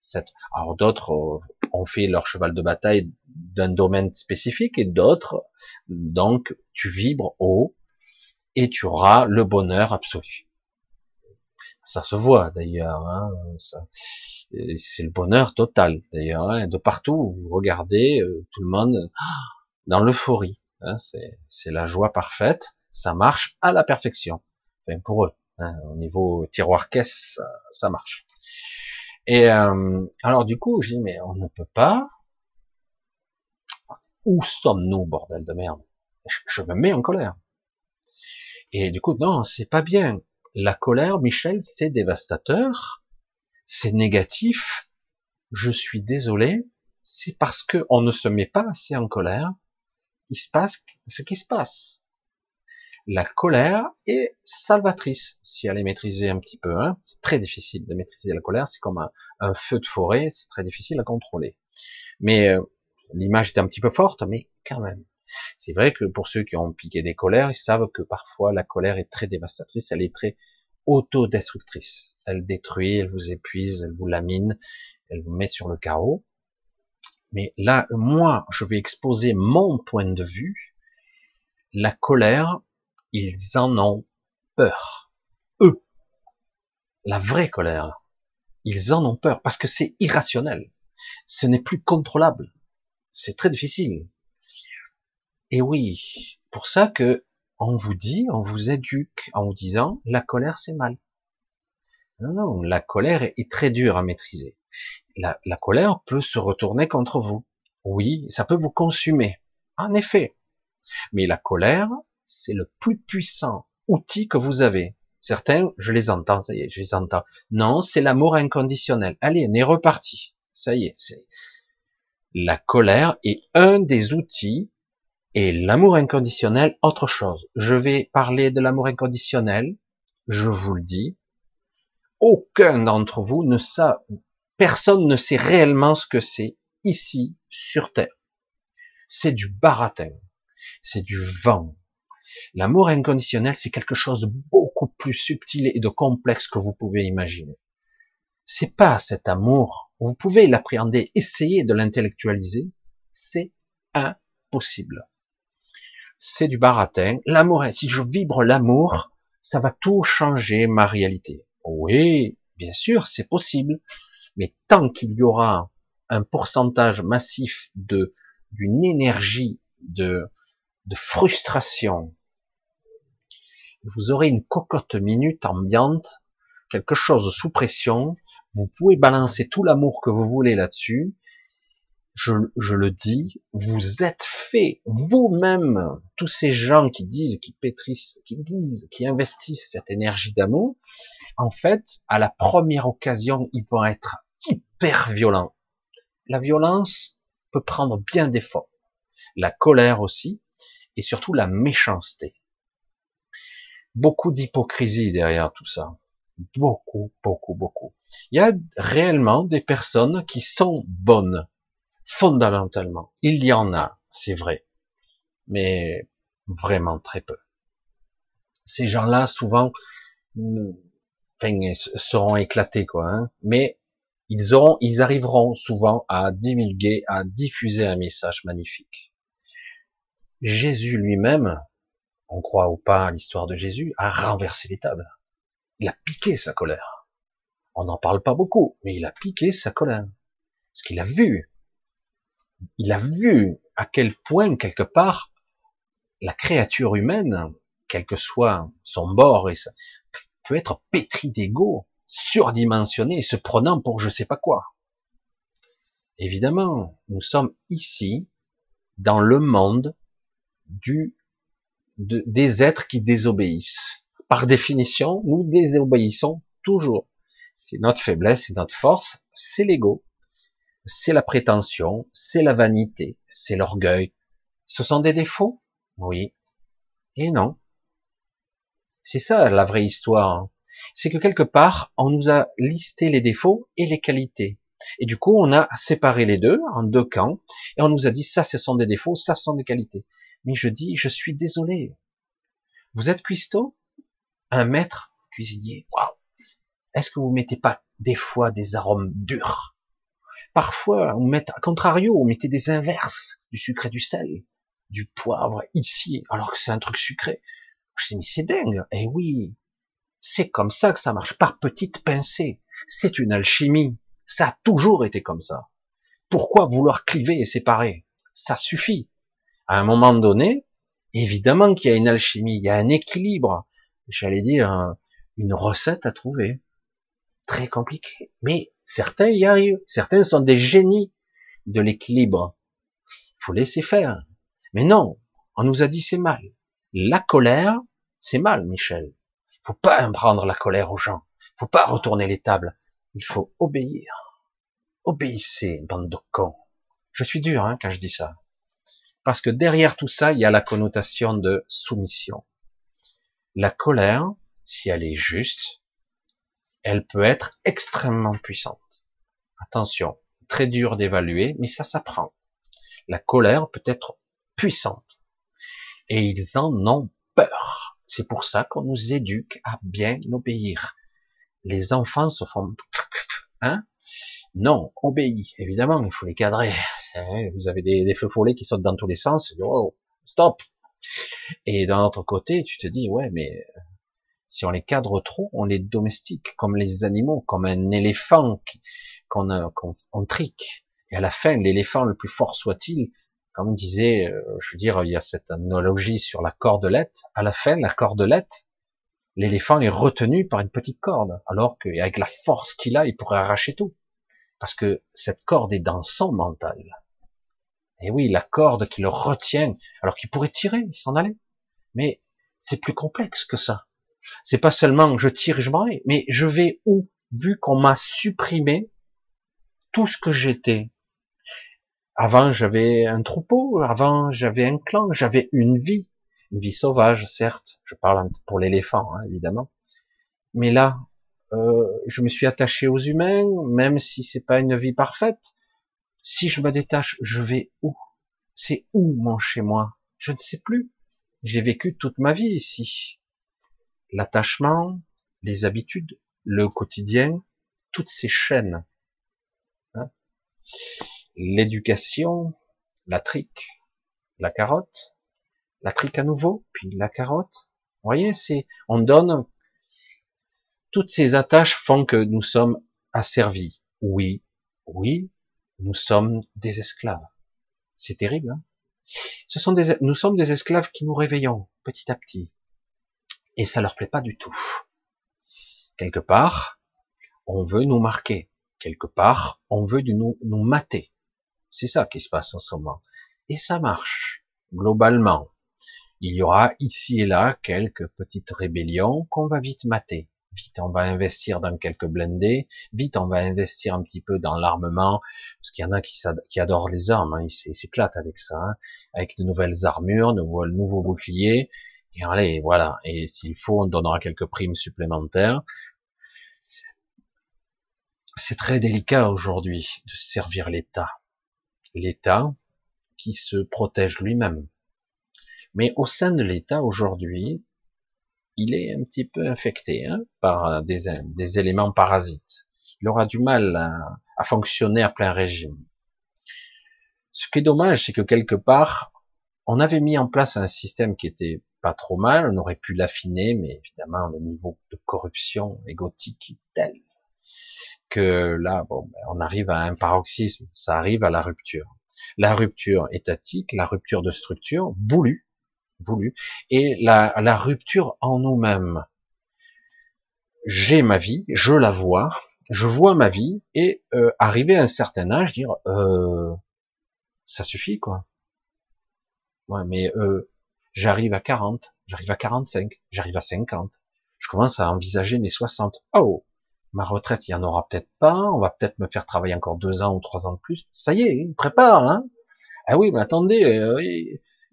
cette, alors d'autres ont fait leur cheval de bataille d'un domaine spécifique et d'autres, donc, tu vibres haut et tu auras le bonheur absolu. Ça se voit d'ailleurs, hein, c'est le bonheur total d'ailleurs. Hein, de partout vous regardez, euh, tout le monde dans l'euphorie. Hein, c'est la joie parfaite, ça marche à la perfection. Enfin, pour eux, hein, au niveau tiroir caisse, ça, marche. Et euh, alors du coup, j'ai dit mais on ne peut pas. Où sommes-nous, bordel de merde? Je, me mets en colère. Et du coup, non, c'est pas bien. La colère, Michel, c'est dévastateur, c'est négatif. Je suis désolé. C'est parce que on ne se met pas assez en colère il se passe ce qui se passe. La colère est salvatrice si elle est maîtrisée un petit peu. Hein. C'est très difficile de maîtriser la colère. C'est comme un, feu de forêt, c'est très difficile à contrôler. Mais euh, l'image est un petit peu forte, mais quand même. C'est vrai que pour ceux qui ont piqué des colères, ils savent que parfois la colère est très dévastatrice. Elle est très autodestructrice. Elle détruit, elle vous épuise, elle vous lamine, elle vous met sur le carreau. Mais là, moi, je vais exposer mon point de vue. La colère, ils en ont peur. Eux. La vraie colère. Ils en ont peur parce que c'est irrationnel. Ce n'est plus contrôlable. C'est très difficile. Et oui, pour ça que on vous dit, on vous éduque en vous disant la colère c'est mal. Non, non, la colère est très dure à maîtriser la, la colère peut se retourner contre vous. Oui, ça peut vous consumer. En effet. Mais la colère, c'est le plus puissant outil que vous avez. Certains, je les entends, ça y est, je les entends. Non, c'est l'amour inconditionnel. Allez, on est reparti. Ça y est, c'est, la colère est un des outils et l'amour inconditionnel, autre chose. Je vais parler de l'amour inconditionnel. Je vous le dis. Aucun d'entre vous ne sait, Personne ne sait réellement ce que c'est ici sur Terre. C'est du baratin, c'est du vent. L'amour inconditionnel, c'est quelque chose de beaucoup plus subtil et de complexe que vous pouvez imaginer. C'est pas cet amour. Vous pouvez l'appréhender, essayer de l'intellectualiser. C'est impossible. C'est du baratin. L'amour, si je vibre l'amour, ça va tout changer ma réalité. Oui, bien sûr, c'est possible. Mais tant qu'il y aura un pourcentage massif de d'une énergie de, de frustration, vous aurez une cocotte minute ambiante, quelque chose sous pression, vous pouvez balancer tout l'amour que vous voulez là-dessus, je, le dis, vous êtes fait vous-même, tous ces gens qui disent, qui pétrissent, qui disent, qui investissent cette énergie d'amour, en fait, à la première occasion, ils vont être hyper violent. La violence peut prendre bien des formes. La colère aussi, et surtout la méchanceté. Beaucoup d'hypocrisie derrière tout ça. Beaucoup, beaucoup, beaucoup. Il y a réellement des personnes qui sont bonnes, fondamentalement. Il y en a, c'est vrai. Mais vraiment très peu. Ces gens-là, souvent, enfin, seront éclatés, quoi. Hein. Mais ils auront, ils arriveront souvent à divulguer, à diffuser un message magnifique. Jésus lui-même, on croit ou pas à l'histoire de Jésus, a renversé les tables. Il a piqué sa colère. On n'en parle pas beaucoup, mais il a piqué sa colère. Parce qu'il a vu. Il a vu à quel point, quelque part, la créature humaine, quel que soit son bord, peut être pétrie d'ego, surdimensionné, se prenant pour je sais pas quoi. Évidemment, nous sommes ici, dans le monde du, des êtres qui désobéissent. Par définition, nous désobéissons toujours. C'est notre faiblesse, c'est notre force, c'est l'ego, c'est la prétention, c'est la vanité, c'est l'orgueil. Ce sont des défauts Oui. Et non. C'est ça la vraie histoire. C'est que quelque part, on nous a listé les défauts et les qualités. Et du coup, on a séparé les deux en deux camps, et on nous a dit ça, ce sont des défauts, ça, ce sont des qualités. Mais je dis, je suis désolé. Vous êtes cuistot? Un maître cuisinier Waouh Est-ce que vous mettez pas des fois des arômes durs? Parfois, vous mettez, à contrario, vous mettez des inverses, du sucre et du sel, du poivre ici, alors que c'est un truc sucré. Je dis, mais c'est dingue. Eh oui, c'est comme ça que ça marche, par petites pincées. C'est une alchimie. Ça a toujours été comme ça. Pourquoi vouloir cliver et séparer? Ça suffit à un moment donné, évidemment qu'il y a une alchimie, il y a un équilibre, j'allais dire une recette à trouver. Très compliqué. Mais certains y arrivent. Certains sont des génies de l'équilibre. Il faut laisser faire. Mais non, on nous a dit c'est mal. La colère, c'est mal, Michel. Faut pas prendre la colère aux gens. Faut pas retourner les tables. Il faut obéir. Obéissez, bande de cons. Je suis dur hein, quand je dis ça. Parce que derrière tout ça, il y a la connotation de soumission. La colère, si elle est juste, elle peut être extrêmement puissante. Attention, très dur d'évaluer, mais ça s'apprend. La colère peut être puissante. Et ils en ont peur. C'est pour ça qu'on nous éduque à bien obéir. Les enfants se font, hein, non, obéis. Évidemment, il faut les cadrer. Vous avez des, feux follets qui sautent dans tous les sens. Oh, stop. Et d'un autre côté, tu te dis, ouais, mais euh, si on les cadre trop, on les domestique comme les animaux, comme un éléphant qu'on on trique. Et à la fin, l'éléphant le plus fort soit-il, comme disait, euh, je veux dire, il y a cette analogie sur la cordelette. À la fin, la cordelette, l'éléphant est retenu par une petite corde, alors qu'avec la force qu'il a, il pourrait arracher tout. Parce que cette corde est dans son mental. Et oui, la corde qui le retient, alors qu'il pourrait tirer, s'en allait. Mais c'est plus complexe que ça. C'est pas seulement je tire et je m'en vais, mais je vais où? Vu qu'on m'a supprimé tout ce que j'étais. Avant, j'avais un troupeau, avant, j'avais un clan, j'avais une vie, une vie sauvage, certes. Je parle pour l'éléphant, hein, évidemment. Mais là, euh, je me suis attaché aux humains, même si c'est pas une vie parfaite. Si je me détache, je vais où? C'est où mon chez moi? Je ne sais plus. J'ai vécu toute ma vie ici. L'attachement, les habitudes, le quotidien, toutes ces chaînes. Hein? L'éducation, la trique, la carotte, la trique à nouveau, puis la carotte. Vous voyez, c'est, on donne toutes ces attaches font que nous sommes asservis. Oui, oui, nous sommes des esclaves. C'est terrible. Hein nous sommes des esclaves qui nous réveillons petit à petit, et ça leur plaît pas du tout. Quelque part, on veut nous marquer. Quelque part, on veut nous, nous mater. C'est ça qui se passe en ce moment. Et ça marche, globalement. Il y aura ici et là quelques petites rébellions qu'on va vite mater vite on va investir dans quelques blindés, vite on va investir un petit peu dans l'armement, parce qu'il y en a qui, adorent les armes, hein, ils s'éclatent avec ça, hein, avec de nouvelles armures, de nouveaux boucliers, et allez, voilà, et s'il faut, on donnera quelques primes supplémentaires, c'est très délicat aujourd'hui de servir l'État. L'État qui se protège lui-même. Mais au sein de l'État aujourd'hui, il est un petit peu infecté hein, par des, des, éléments parasites. Il aura du mal à, à fonctionner à plein régime. Ce qui est dommage, c'est que quelque part, on avait mis en place un système qui était pas trop mal, on aurait pu l'affiner, mais évidemment le niveau de corruption égotique est tel que là, bon, ben, on arrive à un paroxysme, ça arrive à la rupture. La rupture étatique, la rupture de structure voulue, voulue, et la, rupture en nous-mêmes. J'ai ma vie, je la vois, je vois ma vie, et euh, arriver à un certain âge, dire, euh, ça suffit quoi. Ouais, mais euh, j'arrive à 40, j'arrive à 45, j'arrive à 50, je commence à envisager mes 60. Oh, ma retraite, il y en aura peut-être pas, on va peut-être me faire travailler encore deux ans ou trois ans de plus. Ça y est, prépare, hein. Ah oui, mais attendez, euh,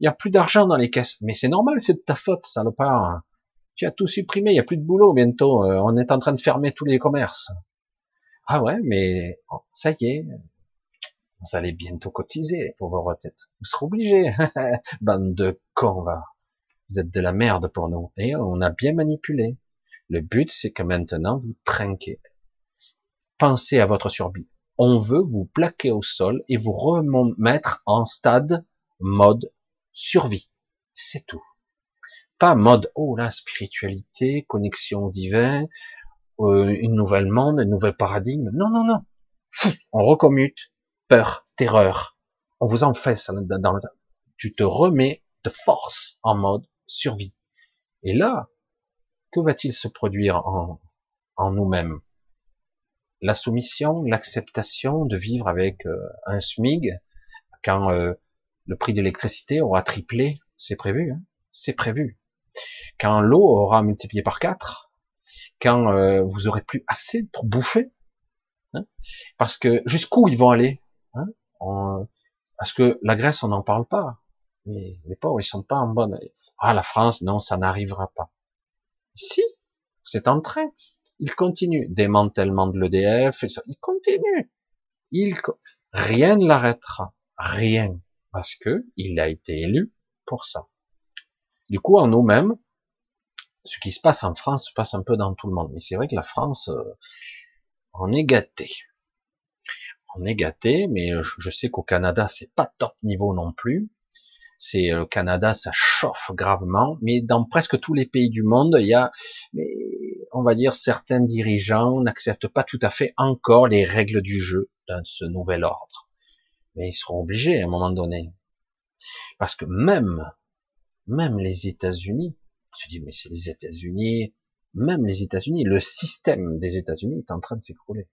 il y a plus d'argent dans les caisses. Mais c'est normal, c'est de ta faute, salopard. Tu as tout supprimé, il y a plus de boulot bientôt. Euh, on est en train de fermer tous les commerces. Ah ouais, mais oh, ça y est, vous allez bientôt cotiser pour vos retraites. Vous serez obligés. Bande de cons. Vous êtes de la merde pour nous. Et on a bien manipulé. Le but, c'est que maintenant, vous trinquez. Pensez à votre survie. On veut vous plaquer au sol et vous remettre en stade mode survie. C'est tout. Pas mode, oh la spiritualité, connexion divine, euh, une nouvelle monde, un nouvel paradigme. Non, non, non. On recommute peur, terreur. On vous en fait ça dans le... Tu te remets de force en mode survie. Et là, que va-t-il se produire en, en nous-mêmes? La soumission, l'acceptation de vivre avec euh, un SMIG quand euh, le prix de l'électricité aura triplé, c'est prévu, hein c'est prévu. Quand l'eau aura multiplié par quatre, quand euh, vous aurez plus assez pour bouffer, hein parce que jusqu'où ils vont aller hein Parce que la Grèce, on n'en parle pas. Mais les pauvres, ils sont pas en bonne. Ah, la France, non, ça n'arrivera pas. Si, c'est en train. Il continue. Démantèlement de l'EDF, il continue. Rien ne l'arrêtera. Rien. Parce que il a été élu pour ça. Du coup, en nous-mêmes, ce qui se passe en France se passe un peu dans tout le monde. Mais c'est vrai que la France, euh, on est gâté. On est gâté, mais je sais qu'au Canada, c'est pas top niveau non plus c'est le euh, Canada, ça chauffe gravement, mais dans presque tous les pays du monde, il y a, on va dire, certains dirigeants n'acceptent pas tout à fait encore les règles du jeu dans ce nouvel ordre. Mais ils seront obligés à un moment donné. Parce que même, même les États-Unis, tu dis, mais c'est les États-Unis, même les États-Unis, le système des États-Unis est en train de s'écrouler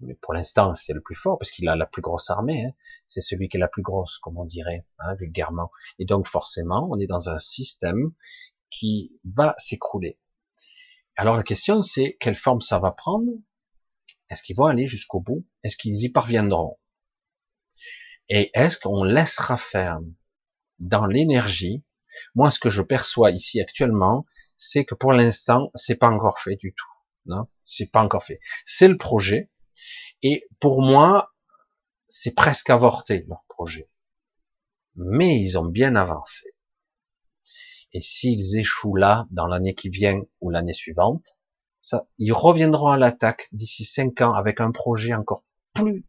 mais pour l'instant c'est le plus fort parce qu'il a la plus grosse armée, hein. c'est celui qui est la plus grosse, comme on dirait hein, vulgairement. Et donc forcément, on est dans un système qui va s'écrouler. Alors la question c'est quelle forme ça va prendre? Est-ce qu'ils vont aller jusqu'au bout? Est-ce qu'ils y parviendront? Et est-ce qu'on laissera faire dans l'énergie? Moi, ce que je perçois ici actuellement, c'est que pour l'instant, c'est pas encore fait du tout. Non, c'est pas encore fait. C'est le projet, et pour moi, c'est presque avorté leur projet. Mais ils ont bien avancé. Et s'ils échouent là, dans l'année qui vient ou l'année suivante, ça, ils reviendront à l'attaque d'ici cinq ans avec un projet encore plus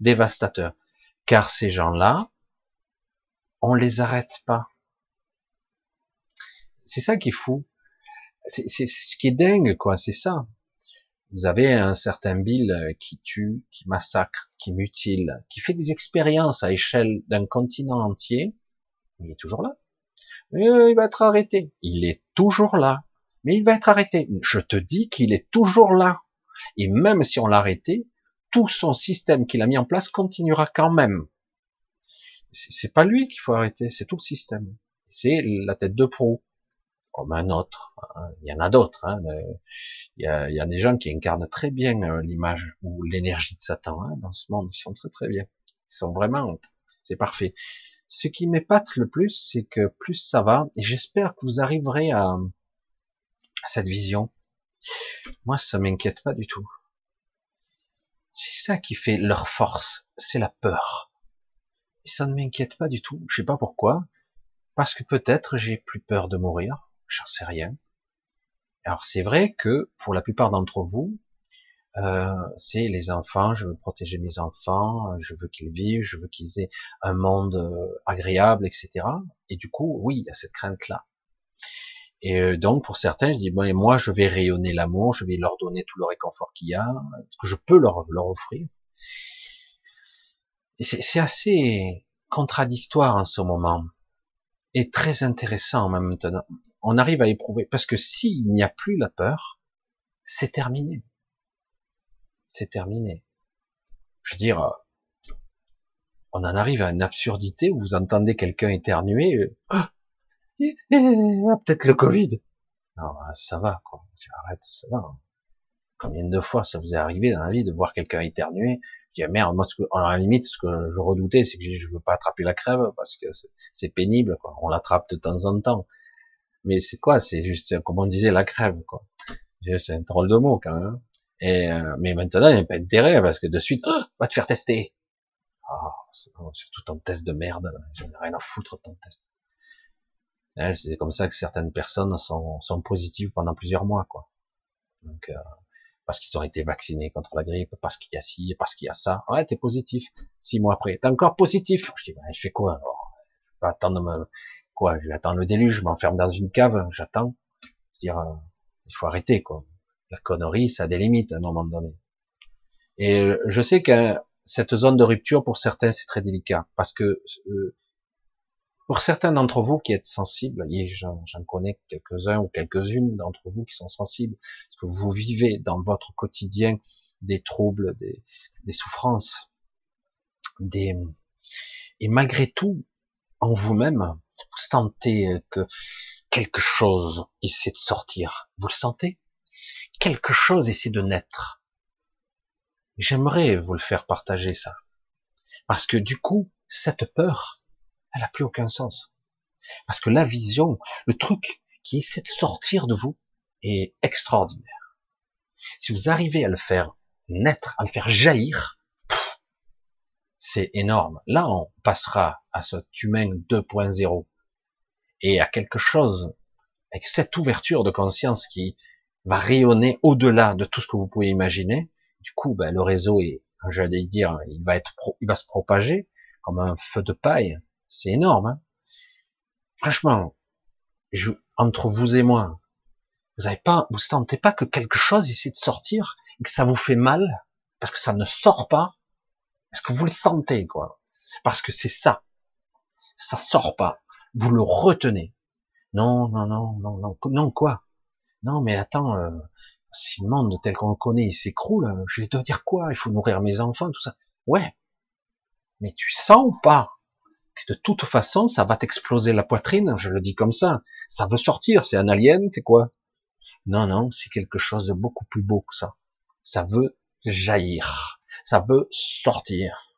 dévastateur. Car ces gens-là, on les arrête pas. C'est ça qui est fou. C'est ce qui est dingue, quoi. C'est ça. Vous avez un certain Bill euh, qui tue, qui massacre, qui mutile, qui fait des expériences à échelle d'un continent entier. Il est toujours là. Il va être arrêté. Il est toujours là. Mais il va être arrêté. Je te dis qu'il est toujours là. Et même si on l'a arrêté, tout son système qu'il a mis en place continuera quand même. C'est pas lui qu'il faut arrêter, c'est tout le système. C'est la tête de proue comme un autre. Hein. Il y en a d'autres. Hein. Il, y a, il, y a, des gens qui incarnent très bien euh, l'image ou l'énergie de Satan hein, dans ce monde. Ils sont très très bien. Ils sont vraiment, c'est parfait. Ce qui m'épate le plus, c'est que plus ça va, et j'espère que vous arriverez à, à cette vision. Moi, ça m'inquiète pas du tout. Ça qui fait leur force, c'est la peur. Et ça ne m'inquiète pas du tout. Je sais pas pourquoi. Parce que peut-être j'ai plus peur de mourir. J'en sais rien. Alors c'est vrai que pour la plupart d'entre vous, euh, c'est les enfants, je veux protéger mes enfants, je veux qu'ils vivent, je veux qu'ils aient un monde euh, agréable, etc. Et du coup, oui, il y a cette crainte-là. Et euh, donc, pour certains, je dis, bon, moi, je vais rayonner l'amour, je vais leur donner tout le réconfort qu'il y a, que je peux leur, leur offrir. C'est assez contradictoire en ce moment, et très intéressant maintenant. On arrive à éprouver, parce que s'il n'y a plus la peur, c'est terminé c'est terminé. Je veux dire, on en arrive à une absurdité où vous entendez quelqu'un éternuer, euh, ah, peut-être le Covid. Non, bah, ça va, quoi. Arrête, ça va. Combien de fois ça vous est arrivé dans la vie de voir quelqu'un éternuer Je dis, ah, merde, moi, à la limite, ce que je redoutais, c'est que je veux pas attraper la crève parce que c'est pénible, quoi. On l'attrape de temps en temps. Mais c'est quoi? C'est juste, comme on disait, la crève, quoi. C'est un drôle de mot, quand même. Et, euh, mais maintenant, il n'y a pas d'intérêt parce que de suite, oh, va te faire tester. Oh, surtout ton test de merde, j'en ai rien à foutre de ton test. C'est comme ça que certaines personnes sont, sont positives pendant plusieurs mois, quoi. Donc, euh, parce qu'ils ont été vaccinés contre la grippe, parce qu'il y a ci, parce qu'il y a ça. Ouais, t'es positif. Six mois après, t'es encore positif. Je dis, bah, je fais quoi alors? Je vais pas attendre quoi Je vais attendre le déluge, je m'enferme dans une cave, j'attends. Je dire, euh, il faut arrêter, quoi la connerie, ça a des limites à un moment donné. Et euh, je sais que cette zone de rupture, pour certains, c'est très délicat, parce que euh, pour certains d'entre vous qui êtes sensibles, j'en connais quelques-uns ou quelques-unes d'entre vous qui sont sensibles, parce que vous vivez dans votre quotidien des troubles, des, des souffrances, des et malgré tout, en vous-même, vous sentez que quelque chose essaie de sortir. Vous le sentez? Quelque chose essaie de naître. J'aimerais vous le faire partager ça. Parce que du coup, cette peur, elle n'a plus aucun sens. Parce que la vision, le truc qui essaie de sortir de vous est extraordinaire. Si vous arrivez à le faire naître, à le faire jaillir, c'est énorme. Là, on passera à ce humain 2.0 et à quelque chose avec cette ouverture de conscience qui va rayonner au-delà de tout ce que vous pouvez imaginer. Du coup, ben, le réseau est, j'allais dire, il il va se propager comme un feu de paille. C'est énorme. Hein Franchement, entre vous et moi, vous avez pas, vous sentez pas que quelque chose essaie de sortir et que ça vous fait mal parce que ça ne sort pas? Est-ce que vous le sentez, quoi? Parce que c'est ça. Ça sort pas. Vous le retenez. Non, non, non, non, non, non, quoi? Non, mais attends, euh, si le monde tel qu'on le connaît s'écroule, euh, je vais te dire quoi? Il faut nourrir mes enfants, tout ça. Ouais. Mais tu sens ou pas de toute façon, ça va t'exploser la poitrine, je le dis comme ça. Ça veut sortir, c'est un alien, c'est quoi? Non, non, c'est quelque chose de beaucoup plus beau que ça. Ça veut jaillir, ça veut sortir.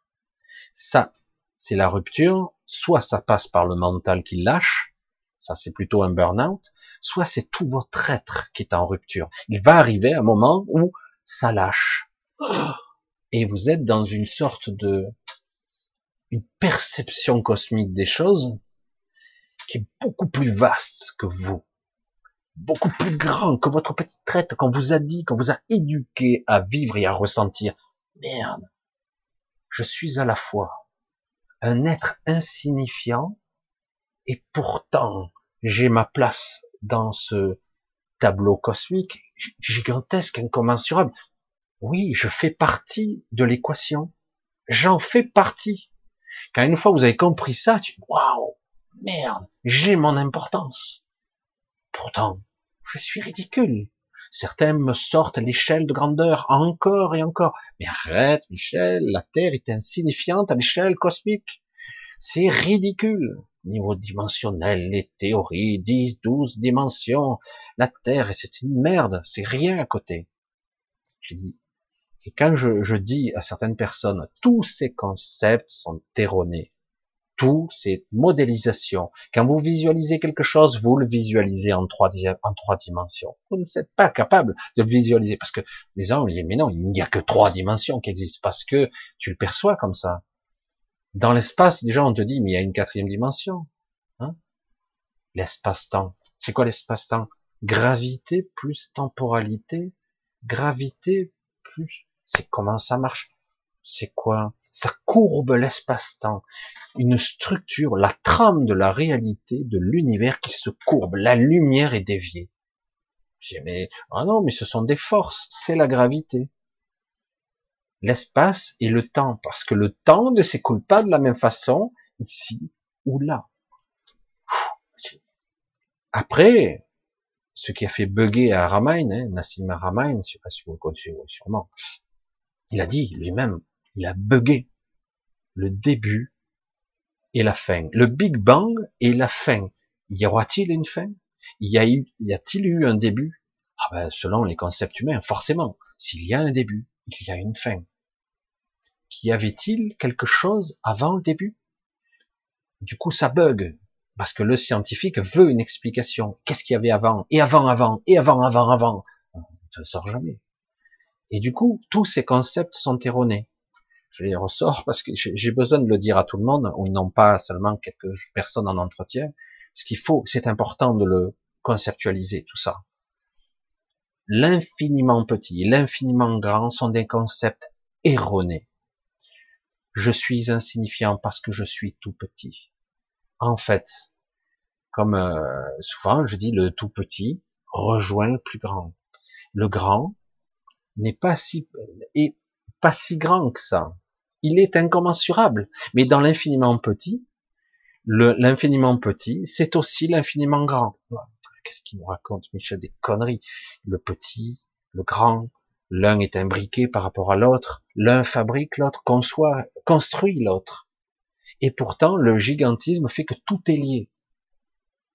Ça, c'est la rupture. Soit ça passe par le mental qui lâche, ça c'est plutôt un burn-out, soit c'est tout votre être qui est en rupture. Il va arriver un moment où ça lâche. Et vous êtes dans une sorte de, une perception cosmique des choses qui est beaucoup plus vaste que vous. Beaucoup plus grand que votre petite traite qu'on vous a dit, qu'on vous a éduqué à vivre et à ressentir. Merde. Je suis à la fois un être insignifiant et pourtant j'ai ma place dans ce tableau cosmique gigantesque, incommensurable. Oui, je fais partie de l'équation. J'en fais partie. Quand une fois vous avez compris ça, tu waouh, merde, j'ai mon importance. Pourtant, je suis ridicule. Certains me sortent l'échelle de grandeur encore et encore. Mais arrête, Michel, la Terre est insignifiante à l'échelle cosmique. C'est ridicule niveau dimensionnel, les théories, 10, 12 dimensions, la Terre, c'est une merde, c'est rien à côté. Et quand je, je dis à certaines personnes, tous ces concepts sont erronés, Tout, c'est modélisation. Quand vous visualisez quelque chose, vous le visualisez en trois, en trois dimensions. Vous ne êtes pas capable de le visualiser parce que les gens disent, mais non, il n'y a que trois dimensions qui existent parce que tu le perçois comme ça. Dans l'espace, déjà, on te dit, mais il y a une quatrième dimension. Hein L'espace-temps. C'est quoi l'espace-temps? Gravité plus temporalité. Gravité plus... C'est comment ça marche? C'est quoi? Ça courbe l'espace-temps. Une structure, la trame de la réalité, de l'univers qui se courbe. La lumière est déviée. J'ai mais ah non, mais ce sont des forces, c'est la gravité. L'espace et le temps, parce que le temps ne s'écoule pas de la même façon ici ou là. Après, ce qui a fait bugger à Ramain, hein, Nassim Ramain, je sais pas si vous le connaissez, sûrement, il a dit lui-même, il a bugué le début et la fin. Le Big Bang et la fin. Y aura-t-il une fin? Y a-t-il eu un début? Ah ben, selon les concepts humains, forcément. S'il y a un début, il y a une fin. Qu'y avait-il quelque chose avant le début? Du coup, ça bug. Parce que le scientifique veut une explication. Qu'est-ce qu'il y avait avant? Et avant, avant, et avant, avant, avant? Ça ne sort jamais. Et du coup, tous ces concepts sont erronés. Je les ressors parce que j'ai besoin de le dire à tout le monde, ou non pas seulement quelques personnes en entretien. Ce qu'il faut, c'est important de le conceptualiser, tout ça. L'infiniment petit et l'infiniment grand sont des concepts erronés. Je suis insignifiant parce que je suis tout petit en fait, comme euh, souvent je dis, le tout petit rejoint le plus grand. Le grand n'est pas si est pas si grand que ça. Il est incommensurable, mais dans l'infiniment petit, l'infiniment petit, c'est aussi l'infiniment grand. Qu'est-ce qu'il nous raconte, Michel Des conneries? Le petit, le grand, l'un est imbriqué par rapport à l'autre, l'un fabrique l'autre, conçoit, construit l'autre. Et pourtant, le gigantisme fait que tout est lié.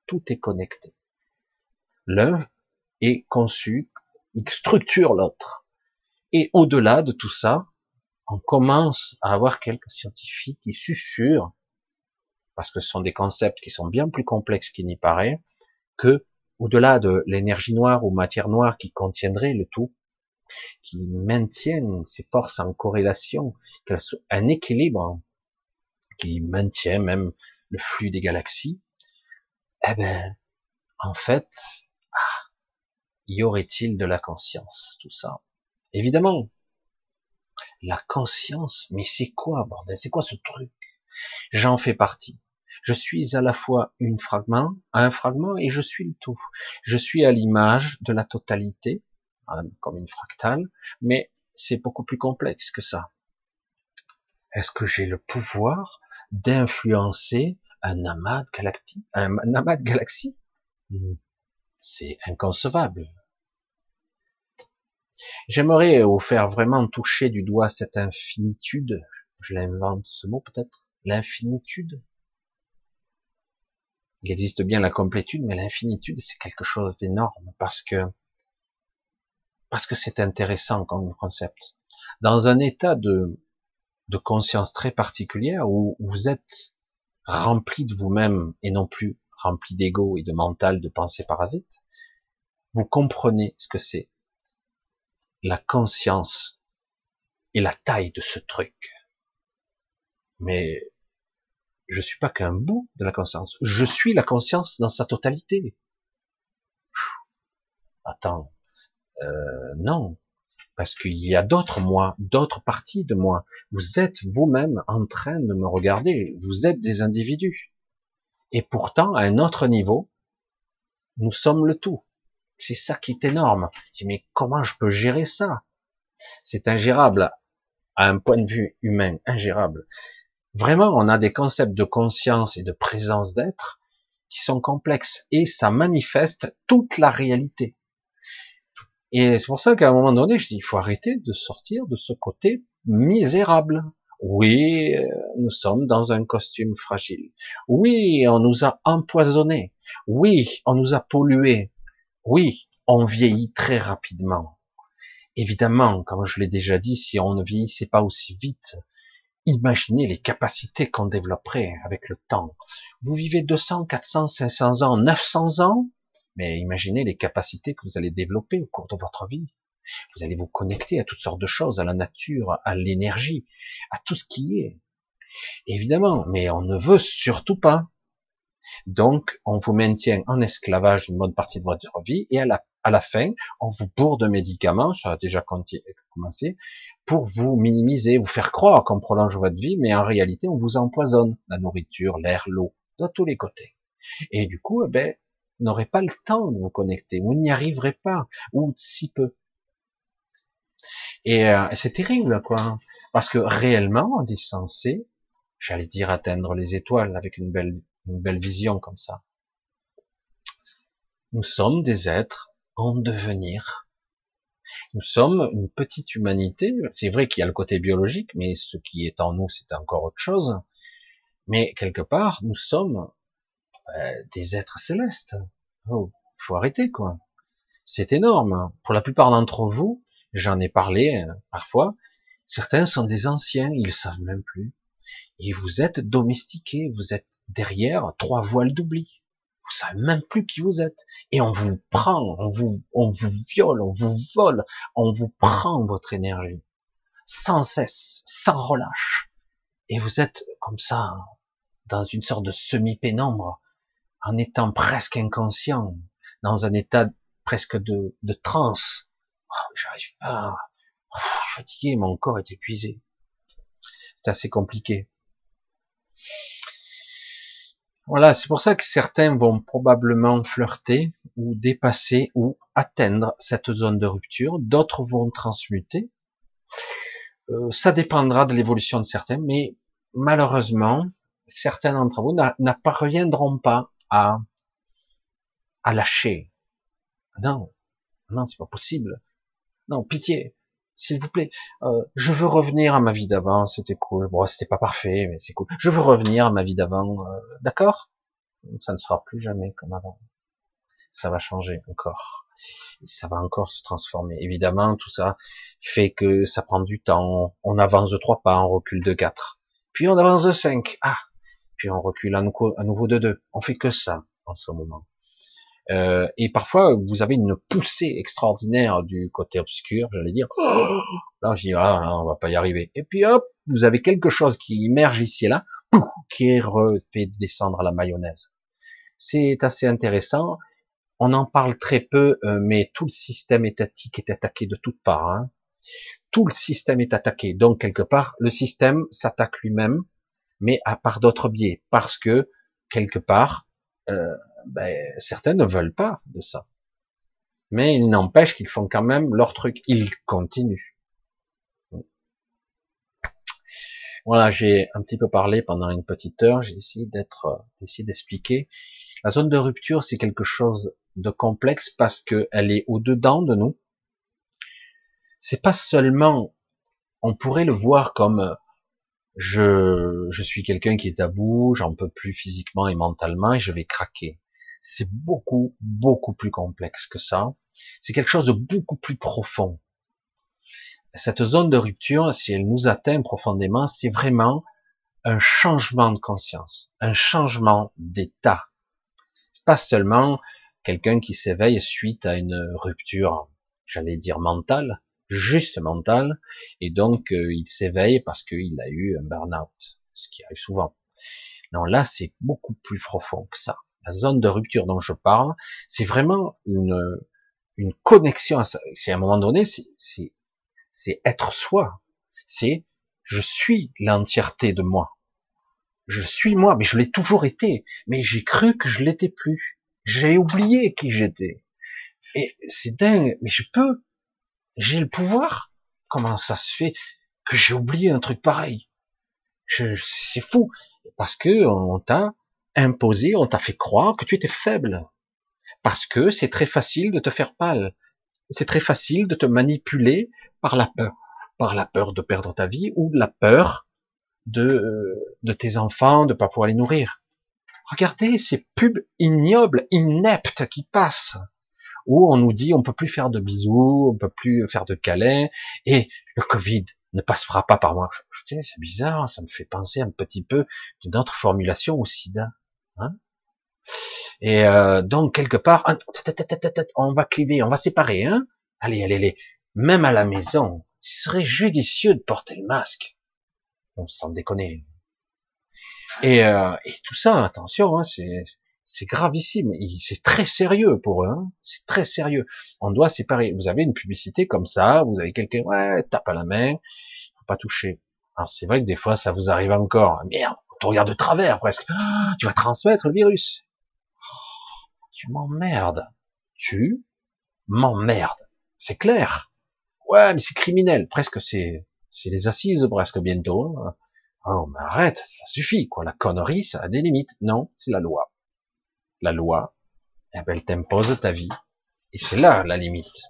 Tout est connecté. L'un est conçu, il structure l'autre. Et au-delà de tout ça, on commence à avoir quelques scientifiques qui susurrent, parce que ce sont des concepts qui sont bien plus complexes qu'il n'y paraît, que au-delà de l'énergie noire ou matière noire qui contiendrait le tout, qui maintiennent ces forces en corrélation, un équilibre qui maintient même le flux des galaxies, eh ben, en fait, ah, y aurait-il de la conscience, tout ça? Évidemment, la conscience, mais c'est quoi, bordel? C'est quoi ce truc? J'en fais partie. Je suis à la fois une fragment, un fragment, et je suis le tout. Je suis à l'image de la totalité, hein, comme une fractale, mais c'est beaucoup plus complexe que ça. Est-ce que j'ai le pouvoir d'influencer un amas de galaxies? Hmm. C'est inconcevable. J'aimerais vous faire vraiment toucher du doigt cette infinitude. Je l'invente ce mot peut-être? L'infinitude? Il existe bien la complétude, mais l'infinitude, c'est quelque chose d'énorme parce que, parce que c'est intéressant comme concept. Dans un état de, de conscience très particulière où vous êtes rempli de vous-même et non plus rempli d'ego et de mental, de pensée parasite, vous comprenez ce que c'est la conscience et la taille de ce truc. Mais je suis pas qu'un bout de la conscience. Je suis la conscience dans sa totalité. Attends, euh, non, parce qu'il y a d'autres moi, d'autres parties de moi. Vous êtes vous-même en train de me regarder. Vous êtes des individus. Et pourtant, à un autre niveau, nous sommes le tout. C'est ça qui est énorme. Je dis, mais comment je peux gérer ça? C'est ingérable à un point de vue humain, ingérable. Vraiment, on a des concepts de conscience et de présence d'être qui sont complexes et ça manifeste toute la réalité. Et c'est pour ça qu'à un moment donné, je dis, il faut arrêter de sortir de ce côté misérable. Oui, euh, nous sommes dans un costume fragile. Oui, on nous a empoisonnés. Oui, on nous a pollués. Oui, on vieillit très rapidement. Évidemment, comme je l'ai déjà dit, si on ne vieillissait pas aussi vite, imaginez les capacités qu'on développerait avec le temps. Vous vivez 200, 400, 500 ans, 900 ans, mais imaginez les capacités que vous allez développer au cours de votre vie. Vous allez vous connecter à toutes sortes de choses, à la nature, à l'énergie, à tout ce qui est. Évidemment, mais on ne veut surtout pas. Donc, on vous maintient en esclavage une bonne partie de votre vie et à la, à la fin, on vous bourre de médicaments, ça a déjà commencé, pour vous minimiser, vous faire croire qu'on prolonge votre vie, mais en réalité, on vous empoisonne la nourriture, l'air, l'eau, de tous les côtés. Et du coup, eh ben, vous n'aurez pas le temps de vous connecter, vous n'y arriverez pas, ou si peu. Et euh, c'est terrible, quoi, parce que réellement, on est censé, j'allais dire, atteindre les étoiles avec une belle, une belle vision comme ça. Nous sommes des êtres en devenir. Nous sommes une petite humanité. C'est vrai qu'il y a le côté biologique, mais ce qui est en nous, c'est encore autre chose. Mais quelque part, nous sommes euh, des êtres célestes. Oh, faut arrêter quoi. C'est énorme. Pour la plupart d'entre vous, j'en ai parlé euh, parfois. Certains sont des anciens, ils savent même plus. Et vous êtes domestiqués, vous êtes derrière trois voiles d'oubli. Vous savez même plus qui vous êtes. Et on vous prend, on vous, on vous viole, on vous vole, on vous prend votre énergie. Sans cesse, sans relâche. Et vous êtes comme ça, dans une sorte de semi-pénombre, en étant presque inconscient, dans un état presque de, de transe. Oh, J'arrive pas, oh, fatigué, mon corps est épuisé. C'est assez compliqué. Voilà, c'est pour ça que certains vont probablement flirter ou dépasser ou atteindre cette zone de rupture, d'autres vont transmuter. Euh, ça dépendra de l'évolution de certains, mais malheureusement, certains d'entre vous n'apparviendront pas à, à lâcher. Non, non, c'est pas possible. Non, pitié, s'il vous plaît, euh, je veux revenir à ma vie d'avant, c'était cool. Bon, c'était pas parfait, mais c'est cool. Je veux revenir à ma vie d'avant, euh, d'accord? Ça ne sera plus jamais comme avant. Ça va changer encore. Ça va encore se transformer. Évidemment, tout ça fait que ça prend du temps. On avance de trois pas, on recule de quatre. Puis on avance de cinq. Ah Puis on recule à nouveau de deux. On fait que ça en ce moment. Euh, et parfois, vous avez une poussée extraordinaire du côté obscur, j'allais dire. là, je dis, ah, on va pas y arriver. Et puis, hop, vous avez quelque chose qui émerge ici et là, qui fait descendre à la mayonnaise. C'est assez intéressant. On en parle très peu, euh, mais tout le système étatique est attaqué de toutes parts. Hein. Tout le système est attaqué. Donc, quelque part, le système s'attaque lui-même, mais à part d'autres biais. Parce que, quelque part, euh, ben, certains ne veulent pas de ça. Mais il n'empêche qu'ils font quand même leur truc. Ils continuent. Voilà, j'ai un petit peu parlé pendant une petite heure. J'ai essayé d'être, d'essayer d'expliquer. La zone de rupture, c'est quelque chose de complexe parce qu'elle est au-dedans de nous. C'est pas seulement, on pourrait le voir comme je, je suis quelqu'un qui est à bout, j'en peux plus physiquement et mentalement et je vais craquer. C'est beaucoup, beaucoup plus complexe que ça. C'est quelque chose de beaucoup plus profond. Cette zone de rupture, si elle nous atteint profondément, c'est vraiment un changement de conscience, un changement d'état. C'est pas seulement quelqu'un qui s'éveille suite à une rupture, j'allais dire mentale, juste mentale, et donc euh, il s'éveille parce qu'il a eu un burn-out, ce qui arrive souvent. Non, là c'est beaucoup plus profond que ça la zone de rupture dont je parle, c'est vraiment une, une connexion. C'est à un moment donné, c'est être soi. C'est je suis l'entièreté de moi. Je suis moi, mais je l'ai toujours été. Mais j'ai cru que je l'étais plus. J'ai oublié qui j'étais. Et c'est dingue, mais je peux. J'ai le pouvoir. Comment ça se fait que j'ai oublié un truc pareil? C'est fou. Parce que on t'a imposé, on t'a fait croire que tu étais faible. Parce que c'est très facile de te faire pâle. C'est très facile de te manipuler par la peur. Par la peur de perdre ta vie ou la peur de, de tes enfants, de pas pouvoir les nourrir. Regardez ces pubs ignobles, ineptes qui passent, où on nous dit on peut plus faire de bisous, on peut plus faire de câlins, et le Covid, ne passera pas par moi. C'est bizarre, ça me fait penser un petit peu d'une autre formulation au sida. Hein et euh, donc quelque part, on va cliver, on va séparer. Hein allez, allez, allez. Même à la maison, il serait judicieux de porter le masque. On s'en déconner. Et, euh, et tout ça, attention, hein, c'est gravissime. C'est très sérieux pour eux. Hein. C'est très sérieux. On doit séparer. Vous avez une publicité comme ça, vous avez quelqu'un, ouais, tape à la main, faut pas toucher. Alors c'est vrai que des fois ça vous arrive encore. Merde, te regarde de travers presque. Ah, tu vas transmettre le virus. Oh, tu m'emmerdes. Tu m'emmerdes. C'est clair. Ouais, mais c'est criminel. Presque c'est c'est les assises presque bientôt. Hein. Oh, mais arrête, ça suffit, quoi. La connerie, ça a des limites. Non, c'est la loi. La loi, eh ben, elle t'impose ta vie. Et c'est là la limite.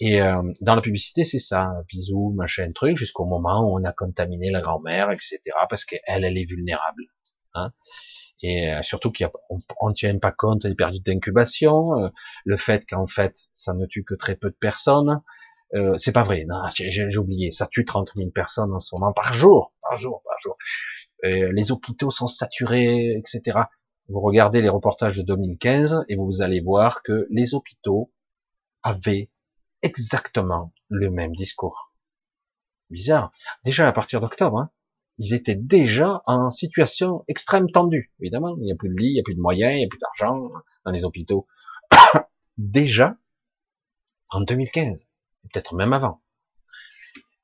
Et euh, dans la publicité, c'est ça, bisous, machin, truc, jusqu'au moment où on a contaminé la grand-mère, etc. Parce qu'elle, elle est vulnérable. Hein. Et euh, surtout qu'on ne tient pas compte des périodes d'incubation, euh, le fait qu'en fait, ça ne tue que très peu de personnes. Euh, c'est pas vrai, non, j'ai oublié, ça tue 30 000 personnes en ce moment par jour, par jour, par jour. les hôpitaux sont saturés, etc. Vous regardez les reportages de 2015 et vous allez voir que les hôpitaux avaient exactement le même discours. Bizarre. Déjà à partir d'octobre, hein, ils étaient déjà en situation extrême tendue. Évidemment, il n'y a plus de lits, il n'y a plus de moyens, il n'y a plus d'argent dans les hôpitaux. déjà en 2015, peut-être même avant.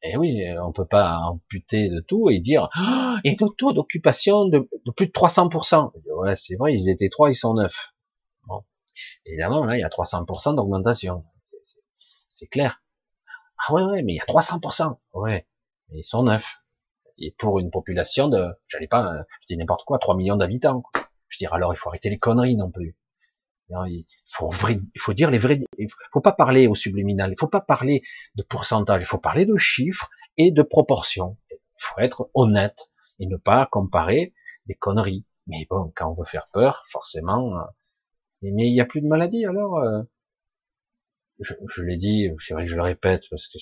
Et eh oui, on peut pas amputer de tout et dire oh, et de taux d'occupation de, plus de 300%. Ouais, c'est vrai, ils étaient trois, ils sont neuf. Bon. Évidemment, là, il y a 300% d'augmentation. C'est clair. Ah ouais, ouais, mais il y a 300%. Ouais, mais ils sont neuf. Et pour une population de, j'allais pas, je dis n'importe quoi, 3 millions d'habitants. Je dis alors il faut arrêter les conneries non plus. Il faut, il faut dire les vrais. Il faut pas parler au subliminal. Il faut pas parler de pourcentage. Il faut parler de chiffres et de proportions. Il faut être honnête et ne pas comparer des conneries. Mais bon, quand on veut faire peur, forcément. Euh, mais il n'y a plus de maladie alors. Je, l'ai dit, c'est vrai que je le répète parce que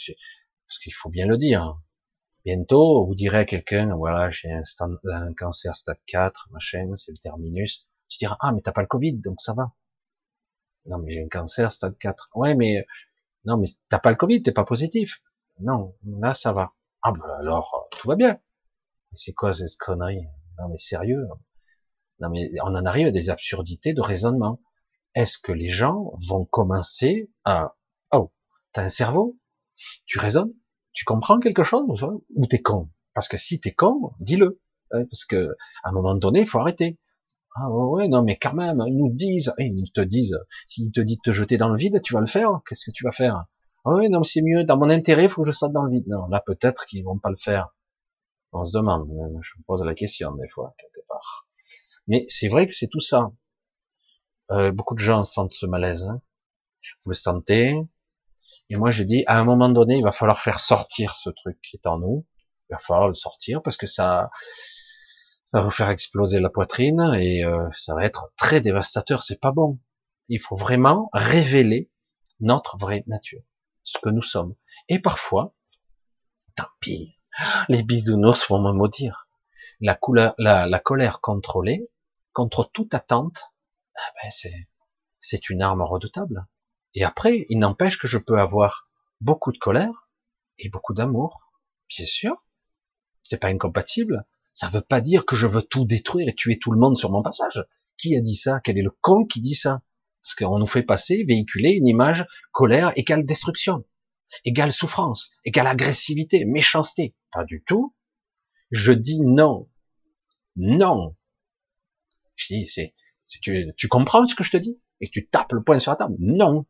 parce qu'il faut bien le dire. Bientôt, vous direz à quelqu'un, voilà, j'ai un, un, cancer stade 4, machin, c'est le terminus. Tu diras, ah, mais t'as pas le Covid, donc ça va. Non, mais j'ai un cancer stade 4. Ouais, mais non, mais t'as pas le Covid, t'es pas positif. Non, là ça va. Ah ben alors tout va bien. C'est quoi cette connerie? Non mais sérieux? Non mais on en arrive à des absurdités de raisonnement. Est-ce que les gens vont commencer à oh t'as un cerveau Tu raisonnes Tu comprends quelque chose ou t'es con? Parce que si t'es con, dis-le. Hein, parce que à un moment donné, il faut arrêter. Ah ouais, non, mais quand même, ils nous disent, eh, ils te disent, s'ils te disent de te jeter dans le vide, tu vas le faire, qu'est-ce que tu vas faire? Ah ouais, non, c'est mieux, dans mon intérêt, il faut que je saute dans le vide. Non, là, peut-être qu'ils vont pas le faire. On se demande, je me pose la question, des fois, quelque part. Mais c'est vrai que c'est tout ça. Euh, beaucoup de gens sentent ce malaise. Hein. Vous le sentez. Et moi, je dis, à un moment donné, il va falloir faire sortir ce truc qui est en nous. Il va falloir le sortir parce que ça, ça va vous faire exploser la poitrine et euh, ça va être très dévastateur. C'est pas bon. Il faut vraiment révéler notre vraie nature, ce que nous sommes. Et parfois, tant pis, les bisounours vont me maudire. La colère contrôlée, contre toute attente, ah ben c'est, c'est une arme redoutable. Et après, il n'empêche que je peux avoir beaucoup de colère et beaucoup d'amour. Bien sûr. C'est pas incompatible. Ça veut pas dire que je veux tout détruire et tuer tout le monde sur mon passage. Qui a dit ça? Quel est le con qui dit ça? Parce qu'on nous fait passer, véhiculer une image colère égale destruction, égale souffrance, égale agressivité, méchanceté. Pas du tout. Je dis non. Non. Je dis, c'est, tu, comprends ce que je te dis Et tu tapes le poing sur la table Non.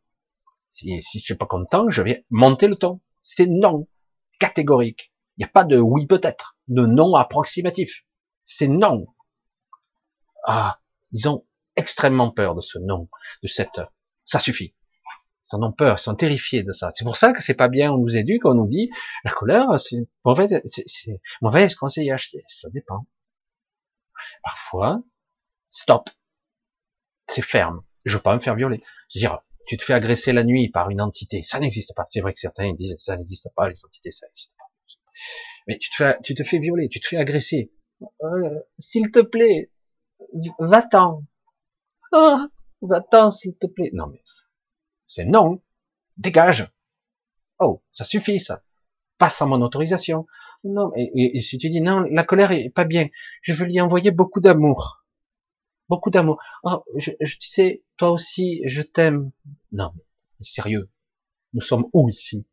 Si, si je suis pas content, je vais monter le ton. C'est non. Catégorique. Il n'y a pas de oui peut-être de non approximatif. C'est non. Ah, ils ont extrêmement peur de ce non, de cette, ça suffit. Ils en ont peur, ils sont terrifiés de ça. C'est pour ça que c'est pas bien, on nous éduque, on nous dit, la couleur, c'est mauvaise, c'est mauvaise conseil à acheter. Ça dépend. Parfois, stop. C'est ferme. Je veux pas me faire violer. Je veux dire, tu te fais agresser la nuit par une entité. Ça n'existe pas. C'est vrai que certains disent, ça n'existe pas, les entités, ça n'existe pas. Mais tu te fais, tu te fais violer, tu te fais agresser. Euh, s'il te plaît, va-t'en. Ah, va-t'en, s'il te plaît. Non, mais c'est non. Dégage. Oh, ça suffit, ça. Passe sans mon autorisation. Non, et, et, si tu dis non, la colère est pas bien. Je veux lui envoyer beaucoup d'amour. Beaucoup d'amour. Oh, je, tu sais, toi aussi, je t'aime. Non, mais sérieux. Nous sommes où ici?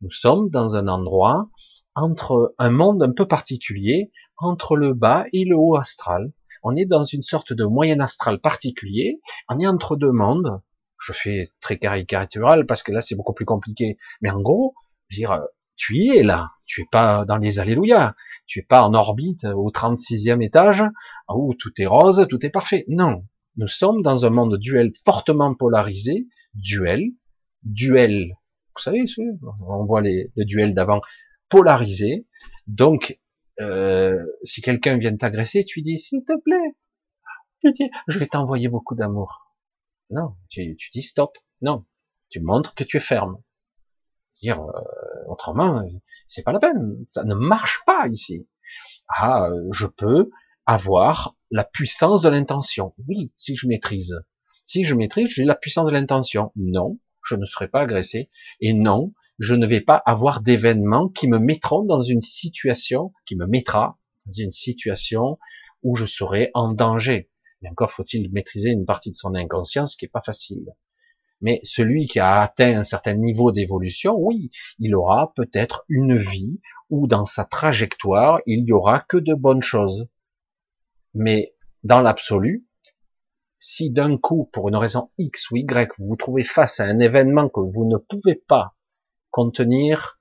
Nous sommes dans un endroit entre un monde un peu particulier, entre le bas et le haut astral. On est dans une sorte de moyen astral particulier. On est entre deux mondes. Je fais très caricatural parce que là c'est beaucoup plus compliqué. Mais en gros, je veux dire, tu y es là. Tu es pas dans les alléluia. Tu es pas en orbite au 36e étage où tout est rose, tout est parfait. Non. Nous sommes dans un monde duel fortement polarisé. Duel. Duel. Vous savez, on voit les, le duel d'avant polarisé. Donc, euh, si quelqu'un vient t'agresser, tu dis, s'il te plaît, je vais t'envoyer beaucoup d'amour. Non, tu, dis stop. Non, tu montres que tu es ferme. Dire euh, autrement, c'est pas la peine. Ça ne marche pas ici. Ah, je peux avoir la puissance de l'intention. Oui, si je maîtrise. Si je maîtrise, j'ai la puissance de l'intention. Non, je ne serai pas agressé. Et non, je ne vais pas avoir d'événements qui me mettront dans une situation, qui me mettra dans une situation où je serai en danger. Et encore faut-il maîtriser une partie de son inconscience qui est pas facile. Mais celui qui a atteint un certain niveau d'évolution, oui, il aura peut-être une vie où dans sa trajectoire, il n'y aura que de bonnes choses. Mais dans l'absolu, si d'un coup, pour une raison X ou Y, vous vous trouvez face à un événement que vous ne pouvez pas contenir,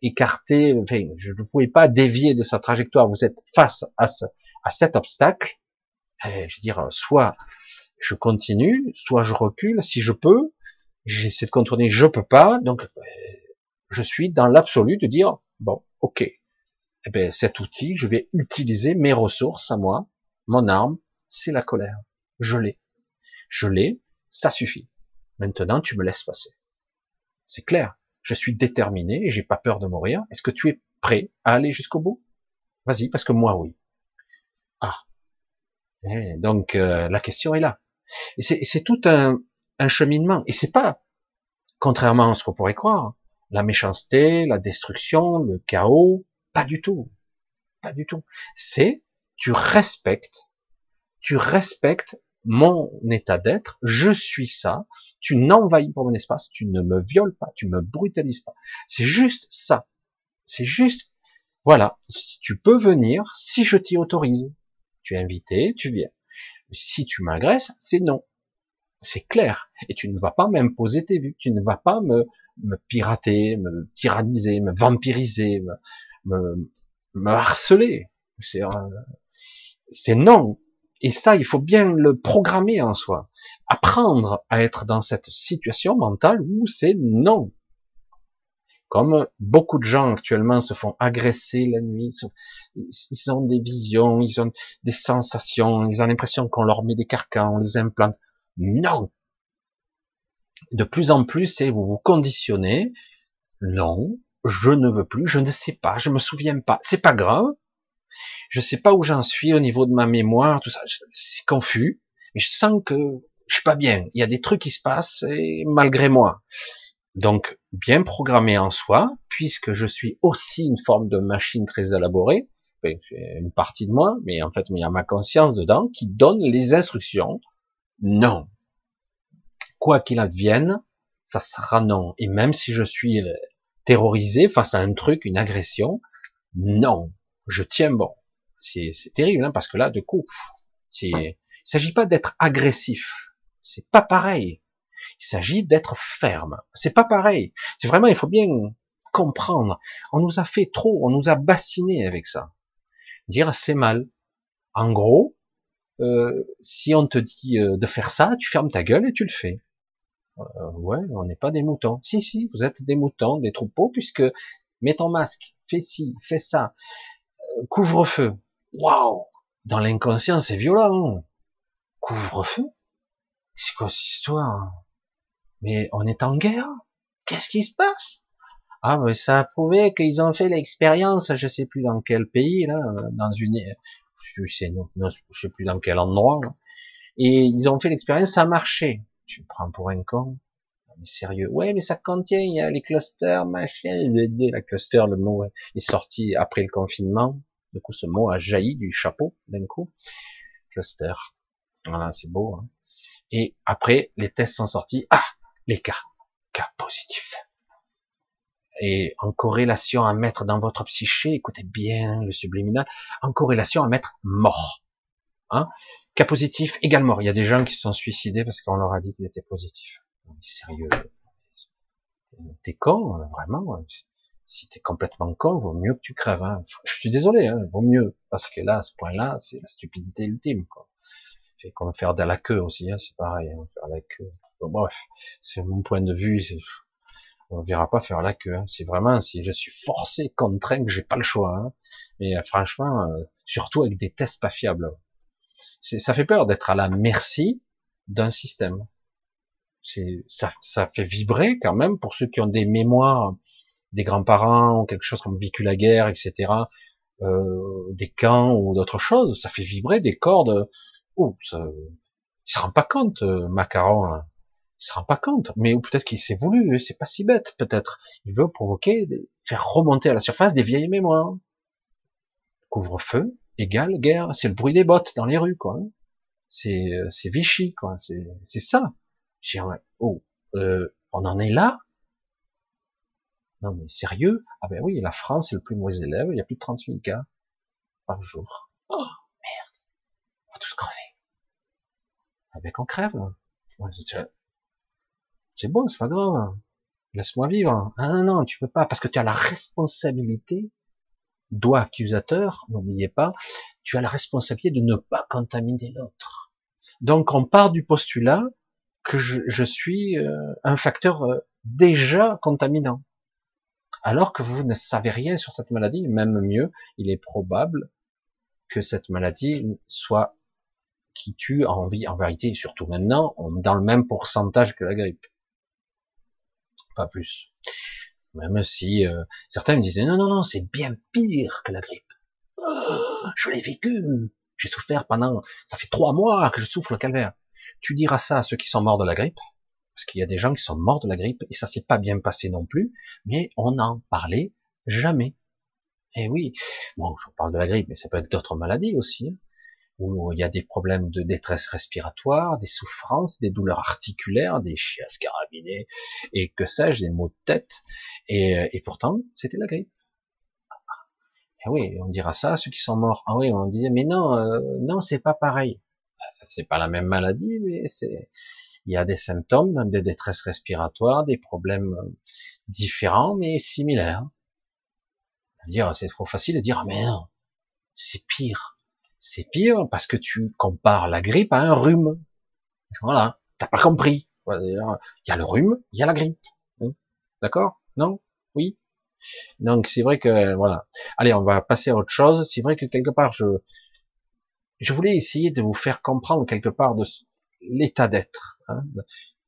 écarter, enfin, je ne pouvais pas dévier de sa trajectoire, vous êtes face à, à cet obstacle, eh, je veux dire, soit je continue, soit je recule, si je peux, j'essaie de contourner, je peux pas, donc eh, je suis dans l'absolu de dire, bon, ok, eh ben, cet outil, je vais utiliser mes ressources à moi, mon arme, c'est la colère. Je l'ai. Je l'ai, ça suffit. Maintenant, tu me laisses passer. C'est clair je suis déterminé et j'ai pas peur de mourir. Est-ce que tu es prêt à aller jusqu'au bout? Vas-y, parce que moi oui. Ah. Eh, donc euh, la question est là. C'est tout un, un cheminement. Et c'est pas, contrairement à ce qu'on pourrait croire, la méchanceté, la destruction, le chaos, pas du tout. Pas du tout. C'est tu respectes, tu respectes mon état d'être, je suis ça, tu n'envahis pas mon espace, tu ne me violes pas, tu me brutalises pas. C'est juste ça. C'est juste, voilà, tu peux venir si je t'y autorise. Tu es invité, tu viens. Si tu m'agresses, c'est non. C'est clair. Et tu ne vas pas m'imposer tes vues. Tu ne vas pas me, me pirater, me tyranniser, me vampiriser, me, me, harceler. C'est, euh, c'est non. Et ça, il faut bien le programmer en soi. Apprendre à être dans cette situation mentale où c'est non. Comme beaucoup de gens actuellement se font agresser la nuit, ils ont des visions, ils ont des sensations, ils ont l'impression qu'on leur met des carcans, on les implante. Non. De plus en plus, c'est vous vous conditionnez. Non, je ne veux plus, je ne sais pas, je me souviens pas. C'est pas grave je sais pas où j'en suis au niveau de ma mémoire, tout ça, c'est confus, mais je sens que je suis pas bien. Il y a des trucs qui se passent et malgré moi. Donc, bien programmé en soi, puisque je suis aussi une forme de machine très élaborée, une partie de moi, mais en fait, il y a ma conscience dedans qui donne les instructions. Non. Quoi qu'il advienne, ça sera non. Et même si je suis terrorisé face à un truc, une agression, non. Je tiens bon c'est terrible, hein, parce que là, de coup, il s'agit pas d'être agressif, c'est pas pareil. Il s'agit d'être ferme, c'est pas pareil. C'est vraiment, il faut bien comprendre. On nous a fait trop, on nous a bassiné avec ça. Dire c'est mal. En gros, euh, si on te dit euh, de faire ça, tu fermes ta gueule et tu le fais. Euh, ouais, on n'est pas des moutons. Si, si, vous êtes des moutons, des troupeaux, puisque mets ton masque, fais ci, fais ça, euh, couvre-feu. Waouh Dans l'inconscient, c'est violent. Couvre-feu? C'est quoi cette histoire? Mais on est en guerre Qu'est-ce qui se passe? Ah, mais ça a prouvé qu'ils ont fait l'expérience, je sais plus dans quel pays, là, dans une, je sais, non, je sais plus dans quel endroit, et ils ont fait l'expérience, ça a marché. Tu me prends pour un con. Mais sérieux. Ouais, mais ça contient, il y a les clusters, machin, la cluster, le mot est sorti après le confinement. Du coup, ce mot a jailli du chapeau, d'un coup. Cluster. Voilà, c'est beau. Hein. Et après, les tests sont sortis. Ah, les cas. Cas positifs. Et en corrélation à mettre dans votre psyché, écoutez bien le subliminal, en corrélation à mettre mort. Hein Cas positif égale mort. Il y a des gens qui se sont suicidés parce qu'on leur a dit qu'ils étaient positifs. Sérieux, t'es con, vraiment. Si t'es complètement con, vaut mieux que tu crèves. Hein. Je suis désolé, hein, vaut mieux. Parce que là, à ce point-là, c'est la stupidité ultime. Quoi. Fait qu'on faire de la queue aussi, hein, c'est pareil, hein, faire la queue. Bref, c'est mon point de vue. On verra pas faire la queue. Hein. C'est vraiment si je suis forcé, contraint, que j'ai pas le choix. Hein. Mais euh, franchement, euh, surtout avec des tests pas fiables. Ça fait peur d'être à la merci d'un système. Ça, ça fait vibrer quand même pour ceux qui ont des mémoires des grands-parents ou quelque chose comme vécu la guerre, etc. Euh, des camps ou d'autres choses. Ça fait vibrer des cordes Oh, ça, il se rend pas compte, euh, Macaron. Hein. Il se rend pas compte. Mais peut-être qu'il s'est voulu. C'est pas si bête, peut-être. Il veut provoquer, faire remonter à la surface des vieilles mémoires. Couvre-feu égale guerre. C'est le bruit des bottes dans les rues, quoi. C'est, euh, c'est Vichy, quoi. C'est, c'est ça. Oh, euh, on en est là? Non mais sérieux? Ah ben oui, la France est le plus mauvais élève. Il y a plus de 30 000 cas par jour. Oh tous crever. Ah ben qu'on crève. C'est bon, c'est pas grave. Laisse-moi vivre. Ah non, non, tu peux pas, parce que tu as la responsabilité, doigt accusateur, n'oubliez pas, tu as la responsabilité de ne pas contaminer l'autre. Donc on part du postulat que je, suis euh, un facteur euh, déjà contaminant. Alors que vous ne savez rien sur cette maladie, même mieux, il est probable que cette maladie soit qui tue en, vie, en vérité, surtout maintenant, dans le même pourcentage que la grippe. Pas plus. Même si euh, certains me disaient non, non, non, c'est bien pire que la grippe. Oh, je l'ai vécu. J'ai souffert pendant, ça fait trois mois que je souffre le calvaire. Tu diras ça à ceux qui sont morts de la grippe, parce qu'il y a des gens qui sont morts de la grippe et ça s'est pas bien passé non plus, mais on n'en parlait jamais. Eh oui, bon, je parle de la grippe, mais ça peut être d'autres maladies aussi. Hein où il y a des problèmes de détresse respiratoire, des souffrances, des douleurs articulaires, des chiasses carabinées, et que sais-je, des maux de tête. Et, et pourtant, c'était la grippe. Et oui, on dira ça à ceux qui sont morts. Ah oui, on disait, mais non, euh, non, c'est pas pareil. C'est pas la même maladie, mais c'est, il y a des symptômes de détresse respiratoire, des problèmes différents, mais similaires. Dire, c'est trop facile de dire, ah mais c'est pire c'est pire parce que tu compares la grippe à un rhume. Voilà, t'as pas compris. Il y a le rhume, il y a la grippe. Hein? D'accord? Non? Oui? Donc c'est vrai que voilà. Allez, on va passer à autre chose. C'est vrai que quelque part je je voulais essayer de vous faire comprendre quelque part de l'état d'être, hein,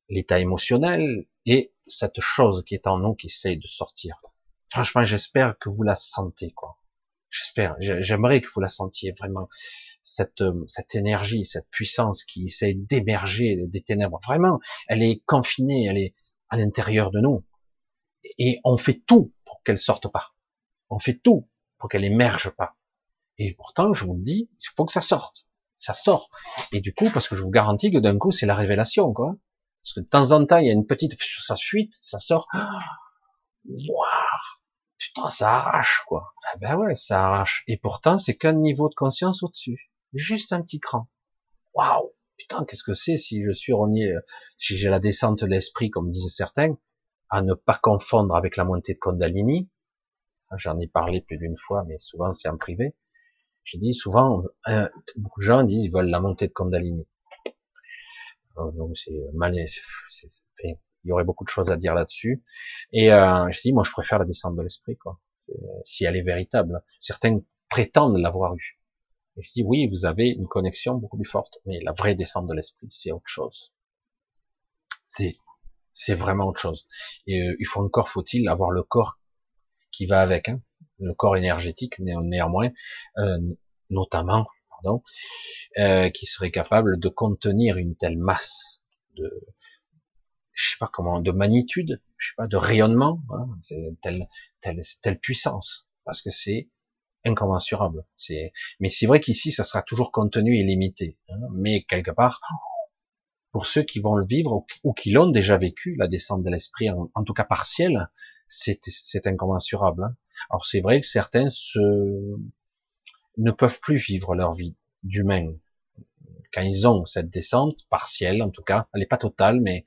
l'état émotionnel et cette chose qui est en nous qui essaye de sortir. Franchement, j'espère que vous la sentez quoi. J'espère, j'aimerais que vous la sentiez vraiment cette euh, cette énergie, cette puissance qui essaie d'émerger des ténèbres. Vraiment, elle est confinée, elle est à l'intérieur de nous, et on fait tout pour qu'elle sorte pas. On fait tout pour qu'elle émerge pas. Et pourtant, je vous le dis, il faut que ça sorte. Ça sort. Et du coup, parce que je vous garantis que d'un coup, c'est la révélation, quoi. Parce que de temps en temps, il y a une petite, ça fuite, ça sort. putain, ça arrache, quoi. Ah ben ouais, ça arrache. Et pourtant, c'est qu'un niveau de conscience au-dessus. Juste un petit cran. Waouh! Putain, qu'est-ce que c'est si je suis renié, euh, si j'ai la descente de l'esprit, comme disaient certains, à ne pas confondre avec la montée de Kundalini. J'en ai parlé plus d'une fois, mais souvent c'est en privé. J'ai dit souvent, euh, beaucoup de gens disent ils veulent la montée de Kundalini. Donc c'est mal, il y aurait beaucoup de choses à dire là-dessus. Et euh, je dis, moi, je préfère la descente de l'esprit, quoi. Si elle est véritable. Certains prétendent l'avoir eu. Et je dis, oui, vous avez une connexion beaucoup plus forte, mais la vraie descente de l'esprit, c'est autre chose. C'est, c'est vraiment autre chose. Et euh, il faut encore, faut-il avoir le corps qui va avec, hein, le corps énergétique néanmoins, euh, notamment, pardon, euh, qui serait capable de contenir une telle masse de, je sais pas comment, de magnitude, je sais pas, de rayonnement, hein, c'est telle, telle, telle puissance, parce que c'est incommensurable. C'est, mais c'est vrai qu'ici, ça sera toujours contenu et limité. Hein, mais quelque part, pour ceux qui vont le vivre ou qui l'ont déjà vécu, la descente de l'esprit, en, tout cas partielle, c'est, incommensurable. Hein. Alors c'est vrai que certains se, ne peuvent plus vivre leur vie d'humain quand ils ont cette descente partielle, en tout cas, elle n'est pas totale, mais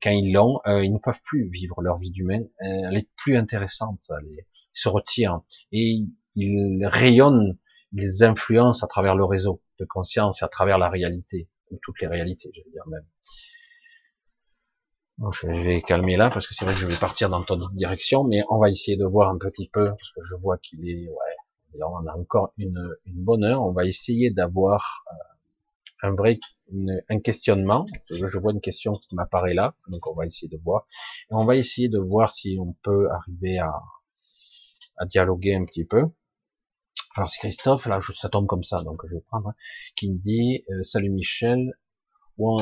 quand ils l'ont, euh, ils ne peuvent plus vivre leur vie d'humain. Euh, elle est plus intéressante, elle ils se retirent et ils rayonnent, ils influencent à travers le réseau de conscience et à travers la réalité, ou toutes les réalités, je veux dire même. je vais calmer là parce que c'est vrai que je vais partir dans ton direction, mais on va essayer de voir un petit peu parce que je vois qu'il est, ouais, on a encore une, une bonne heure. On va essayer d'avoir euh, un vrai, un questionnement. Je vois une question qui m'apparaît là, donc on va essayer de voir. Et on va essayer de voir si on peut arriver à, à dialoguer un petit peu. Alors c'est Christophe, là ça tombe comme ça, donc je vais prendre, hein, qui me dit euh, Salut Michel, ou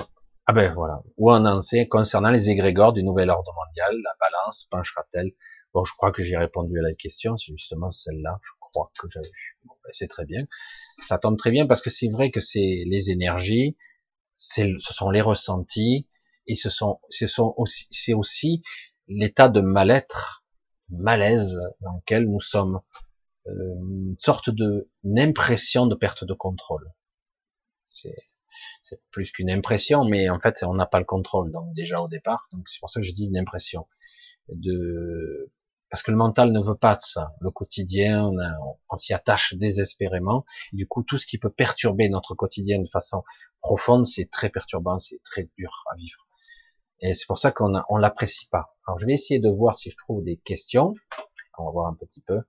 ah ben voilà, où en est concernant les égrégores du nouvel ordre mondial, la balance penchera-t-elle? Bon, je crois que j'ai répondu à la question, c'est justement celle-là, je que j'ai vu. Ben, c'est très bien. Ça tombe très bien parce que c'est vrai que c'est les énergies, c'est, ce sont les ressentis, et ce sont, ce sont aussi, c'est aussi l'état de mal-être, malaise dans lequel nous sommes euh, une sorte de une impression de perte de contrôle. C'est plus qu'une impression, mais en fait on n'a pas le contrôle donc déjà au départ. Donc c'est pour ça que je dis une impression de parce que le mental ne veut pas de ça. Le quotidien, on, s'y attache désespérément. du coup, tout ce qui peut perturber notre quotidien de façon profonde, c'est très perturbant, c'est très dur à vivre. Et c'est pour ça qu'on on l'apprécie pas. Alors, je vais essayer de voir si je trouve des questions. On va voir un petit peu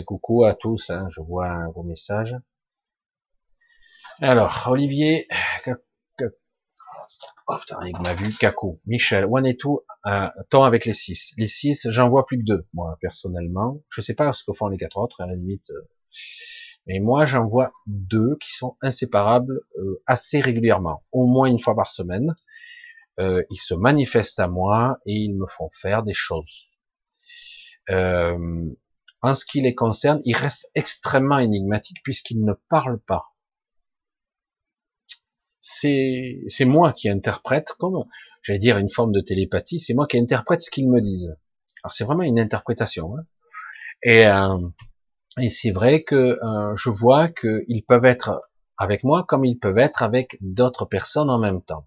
coucou à tous, hein, je vois vos messages. Alors, Olivier, oh putain, il m'a vu, Kakou, Michel, en est tout euh, temps avec les six Les six, j'en vois plus que deux, moi, personnellement. Je sais pas ce que font les quatre autres, à la limite. Euh, mais moi, j'en vois deux qui sont inséparables euh, assez régulièrement, au moins une fois par semaine. Euh, ils se manifestent à moi et ils me font faire des choses. En ce qui les concerne, ils restent extrêmement énigmatiques puisqu'ils ne parlent pas. C'est, moi qui interprète comme, j'allais dire, une forme de télépathie, c'est moi qui interprète ce qu'ils me disent. Alors c'est vraiment une interprétation. Hein. Et, euh, et c'est vrai que euh, je vois qu'ils peuvent être avec moi comme ils peuvent être avec d'autres personnes en même temps.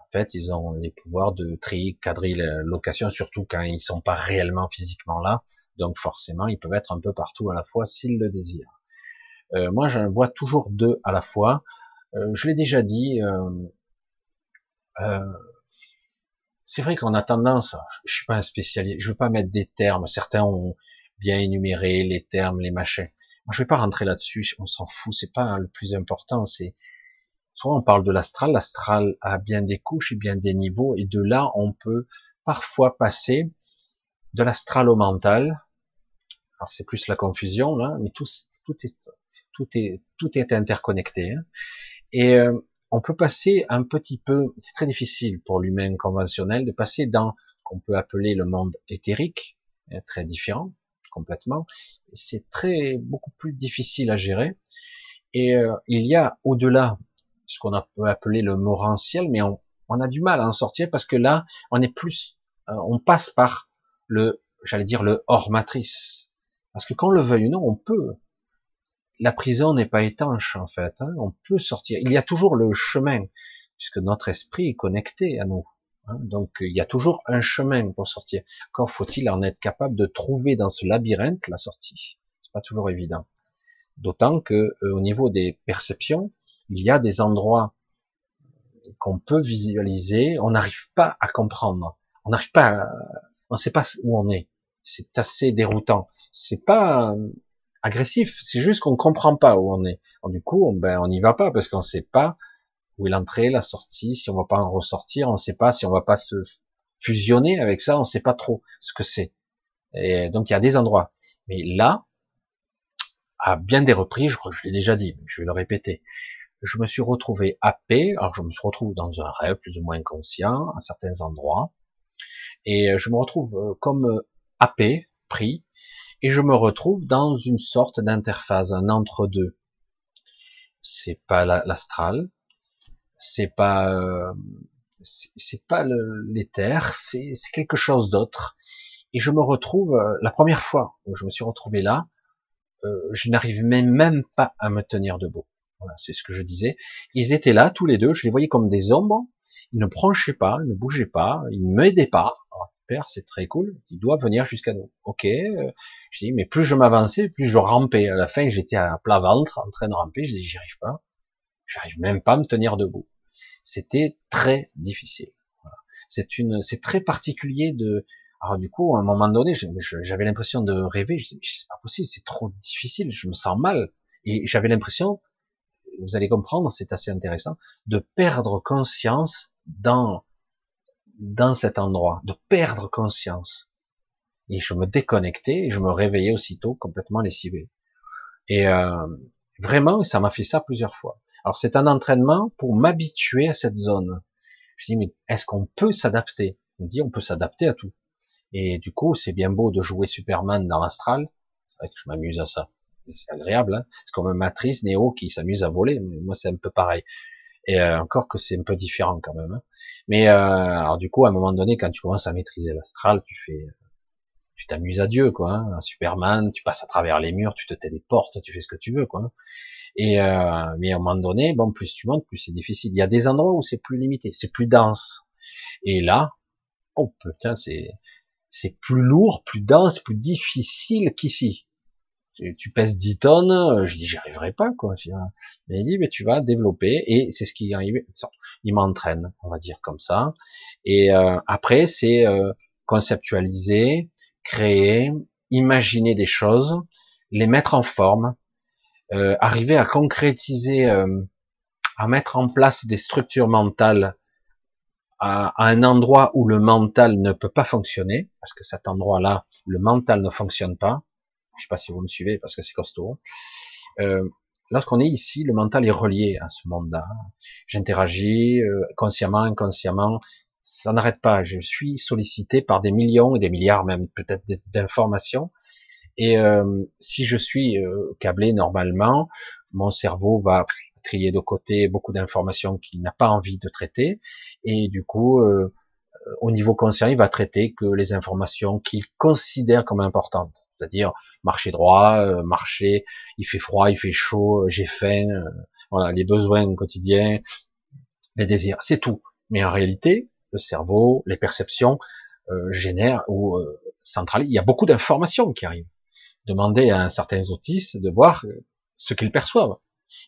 En fait, ils ont les pouvoirs de cadrer la location, surtout quand ils sont pas réellement physiquement là. Donc forcément, ils peuvent être un peu partout à la fois s'ils le désirent. Euh, moi, j'en vois toujours deux à la fois. Euh, je l'ai déjà dit. Euh, euh c'est vrai qu'on a tendance. Je suis pas un spécialiste. Je veux pas mettre des termes. Certains ont bien énuméré les termes, les machins. Moi, je vais pas rentrer là-dessus. On s'en fout. C'est pas le plus important. C'est soit on parle de l'astral. L'astral a bien des couches et bien des niveaux. Et de là, on peut parfois passer de l'astral au mental, alors c'est plus la confusion là, mais tout, tout est tout est tout est interconnecté. Hein. Et euh, on peut passer un petit peu, c'est très difficile pour l'humain conventionnel de passer dans qu'on peut appeler le monde éthérique, hein, très différent complètement. C'est très beaucoup plus difficile à gérer. Et euh, il y a au-delà ce qu'on peut appeler le morantiel, mais on, on, a du mal à en sortir parce que là, on est plus, euh, on passe par le, j'allais dire le hors matrice. Parce que qu'on le veuille ou non, on peut. La prison n'est pas étanche en fait. Hein. On peut sortir. Il y a toujours le chemin, puisque notre esprit est connecté à nous. Hein. Donc il y a toujours un chemin pour sortir. Quand faut-il en être capable de trouver dans ce labyrinthe la sortie C'est pas toujours évident. D'autant que euh, au niveau des perceptions, il y a des endroits qu'on peut visualiser, on n'arrive pas à comprendre. On n'arrive pas, à... on ne sait pas où on est. C'est assez déroutant c'est pas agressif, c'est juste qu'on comprend pas où on est. du coup, on, ben, on n'y va pas parce qu'on sait pas où est l'entrée, la sortie, si on va pas en ressortir, on sait pas si on va pas se fusionner avec ça, on sait pas trop ce que c'est. Et donc il y a des endroits. Mais là, à bien des reprises, je crois que je l'ai déjà dit, mais je vais le répéter, je me suis retrouvé happé, alors je me suis retrouvé dans un rêve plus ou moins conscient à certains endroits, et je me retrouve euh, comme euh, happé, pris, et je me retrouve dans une sorte d'interface, un entre-deux. C'est pas l'astral, c'est pas euh, c'est pas l'éther, c'est quelque chose d'autre. Et je me retrouve la première fois où je me suis retrouvé là, je n'arrive même, même pas à me tenir debout. Voilà, c'est ce que je disais. Ils étaient là tous les deux, je les voyais comme des ombres. Ils ne branchaient pas, ils ne bougeaient pas, ils ne m'aidaient pas. Père, c'est très cool. Il doit venir jusqu'à nous. Ok. Euh, je dis, mais plus je m'avançais, plus je rampais. À la fin, j'étais à plat ventre, en train de ramper. Je dis, j'y arrive pas. J'arrive même pas à me tenir debout. C'était très difficile. C'est une, c'est très particulier de. Alors du coup, à un moment donné, j'avais l'impression de rêver. Je dis, c'est pas possible, c'est trop difficile. Je me sens mal. Et j'avais l'impression vous allez comprendre, c'est assez intéressant, de perdre conscience dans, dans cet endroit, de perdre conscience. Et je me déconnectais et je me réveillais aussitôt complètement lessivé. Et euh, vraiment, ça m'a fait ça plusieurs fois. Alors c'est un entraînement pour m'habituer à cette zone. Je dis mais est-ce qu'on peut s'adapter? On me dit on peut s'adapter à tout. Et du coup, c'est bien beau de jouer Superman dans l'astral. C'est vrai que je m'amuse à ça c'est agréable. Hein c'est comme un matrice Néo qui s'amuse à voler. Moi, c'est un peu pareil. Et euh, encore que c'est un peu différent quand même. Hein. Mais euh, alors du coup, à un moment donné, quand tu commences à maîtriser l'astral, tu fais, tu t'amuses à Dieu, quoi. Hein. Superman, tu passes à travers les murs, tu te téléportes, tu fais ce que tu veux, quoi. Et euh, mais à un moment donné, bon, plus tu montes, plus c'est difficile. Il y a des endroits où c'est plus limité, c'est plus dense. Et là, oh putain, c'est c'est plus lourd, plus dense, plus difficile qu'ici tu, pèses 10 tonnes, euh, je dis j'y arriverai pas quoi. Mais il dit mais tu vas développer et c'est ce qui arrive. Il m'entraîne, on va dire comme ça. Et euh, après c'est euh, conceptualiser, créer, imaginer des choses, les mettre en forme, arriver à concrétiser, à mettre en place des structures mentales à, à, un endroit où le mental ne peut pas fonctionner, parce que cet endroit-là, le mental ne fonctionne pas, je sais pas si vous me suivez parce que c'est costaud. Euh, lorsqu'on est ici, le mental est relié à ce monde-là. J'interagis euh, consciemment, inconsciemment. Ça n'arrête pas. Je suis sollicité par des millions et des milliards même peut-être d'informations. Et euh, si je suis euh, câblé normalement, mon cerveau va trier de côté beaucoup d'informations qu'il n'a pas envie de traiter. Et du coup, euh, au niveau conscient, il va traiter que les informations qu'il considère comme importantes c'est-à-dire marcher droit, euh, marcher, il fait froid, il fait chaud, euh, j'ai faim, euh, voilà, les besoins quotidiens, les désirs, c'est tout. Mais en réalité, le cerveau, les perceptions génèrent ou centralisent. Il y a beaucoup d'informations qui arrivent. Demandez à certains autistes de voir ce qu'ils perçoivent.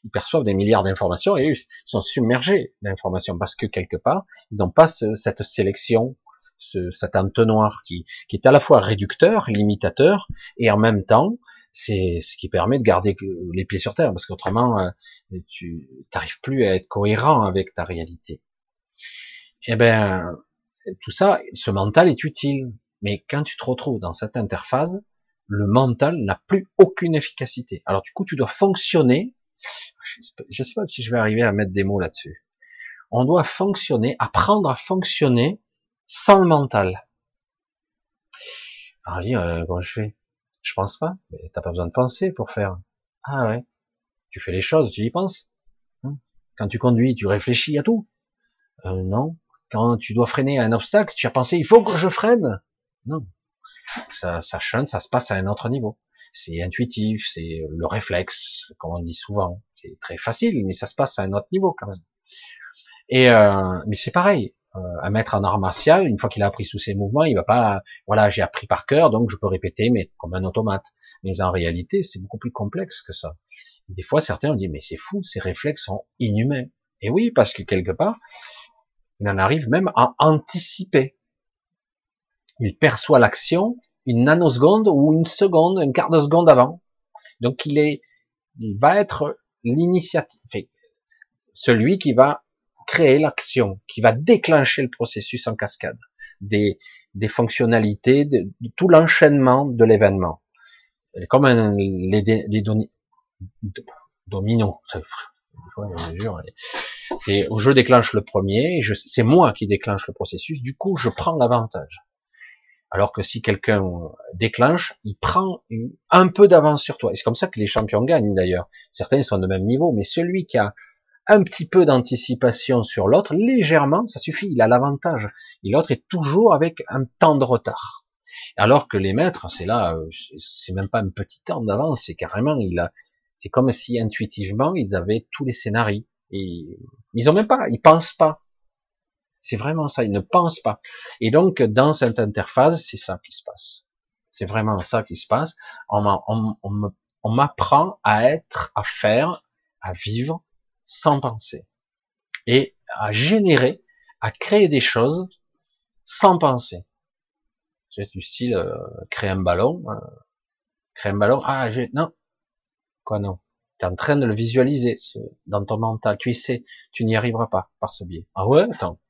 Ils perçoivent des milliards d'informations et ils sont submergés d'informations parce que quelque part, ils n'ont pas cette sélection ce, cet entonnoir qui, qui est à la fois réducteur, limitateur, et en même temps, c'est ce qui permet de garder les pieds sur terre, parce qu'autrement, euh, tu n'arrives plus à être cohérent avec ta réalité. Eh ben, tout ça, ce mental est utile, mais quand tu te retrouves dans cette interface, le mental n'a plus aucune efficacité. Alors du coup, tu dois fonctionner. Je sais pas si je vais arriver à mettre des mots là-dessus. On doit fonctionner, apprendre à fonctionner sans le mental. Alors, dit, euh, je fais? Je pense pas. Mais t'as pas besoin de penser pour faire. Ah ouais. Tu fais les choses, tu y penses. Hein? Quand tu conduis, tu réfléchis à tout. Euh, non. Quand tu dois freiner à un obstacle, tu as pensé, il faut que je freine. Non. Ça, ça chante, ça se passe à un autre niveau. C'est intuitif, c'est le réflexe, comme on dit souvent. C'est très facile, mais ça se passe à un autre niveau quand même. Et euh, mais c'est pareil. Euh, à mettre en art martial, une fois qu'il a appris tous ses mouvements, il va pas, voilà, j'ai appris par cœur, donc je peux répéter, mais comme un automate. Mais en réalité, c'est beaucoup plus complexe que ça. Des fois, certains ont dit, mais c'est fou, ces réflexes sont inhumains. Et oui, parce que quelque part, il en arrive même à anticiper. Il perçoit l'action une nanoseconde ou une seconde, un quart de seconde avant. Donc il est, il va être l'initiative, celui qui va créer l'action, qui va déclencher le processus en cascade. Des, des fonctionnalités, de, tout l'enchaînement de l'événement. Comme un, les, les dominos. C'est je déclenche le premier, c'est moi qui déclenche le processus. Du coup, je prends l'avantage. Alors que si quelqu'un déclenche, il prend un peu d'avance sur toi. Et c'est comme ça que les champions gagnent d'ailleurs. Certains sont de même niveau, mais celui qui a un petit peu d'anticipation sur l'autre, légèrement, ça suffit, il a l'avantage. Et l'autre est toujours avec un temps de retard. Alors que les maîtres, c'est là, euh, c'est même pas un petit temps d'avance, c'est carrément, il a, c'est comme si intuitivement ils avaient tous les scénarios. Et ils ont même pas, ils pensent pas. C'est vraiment ça, ils ne pensent pas. Et donc dans cette interface, c'est ça qui se passe. C'est vraiment ça qui se passe. On, m'apprend à être, à faire, à vivre sans penser et à générer, à créer des choses sans penser. C'est du style euh, créer un ballon, euh, créer un ballon. Ah, non, quoi non Tu es en train de le visualiser dans ton mental. Tu sais, tu n'y arriveras pas par ce biais. Ah ouais, attends.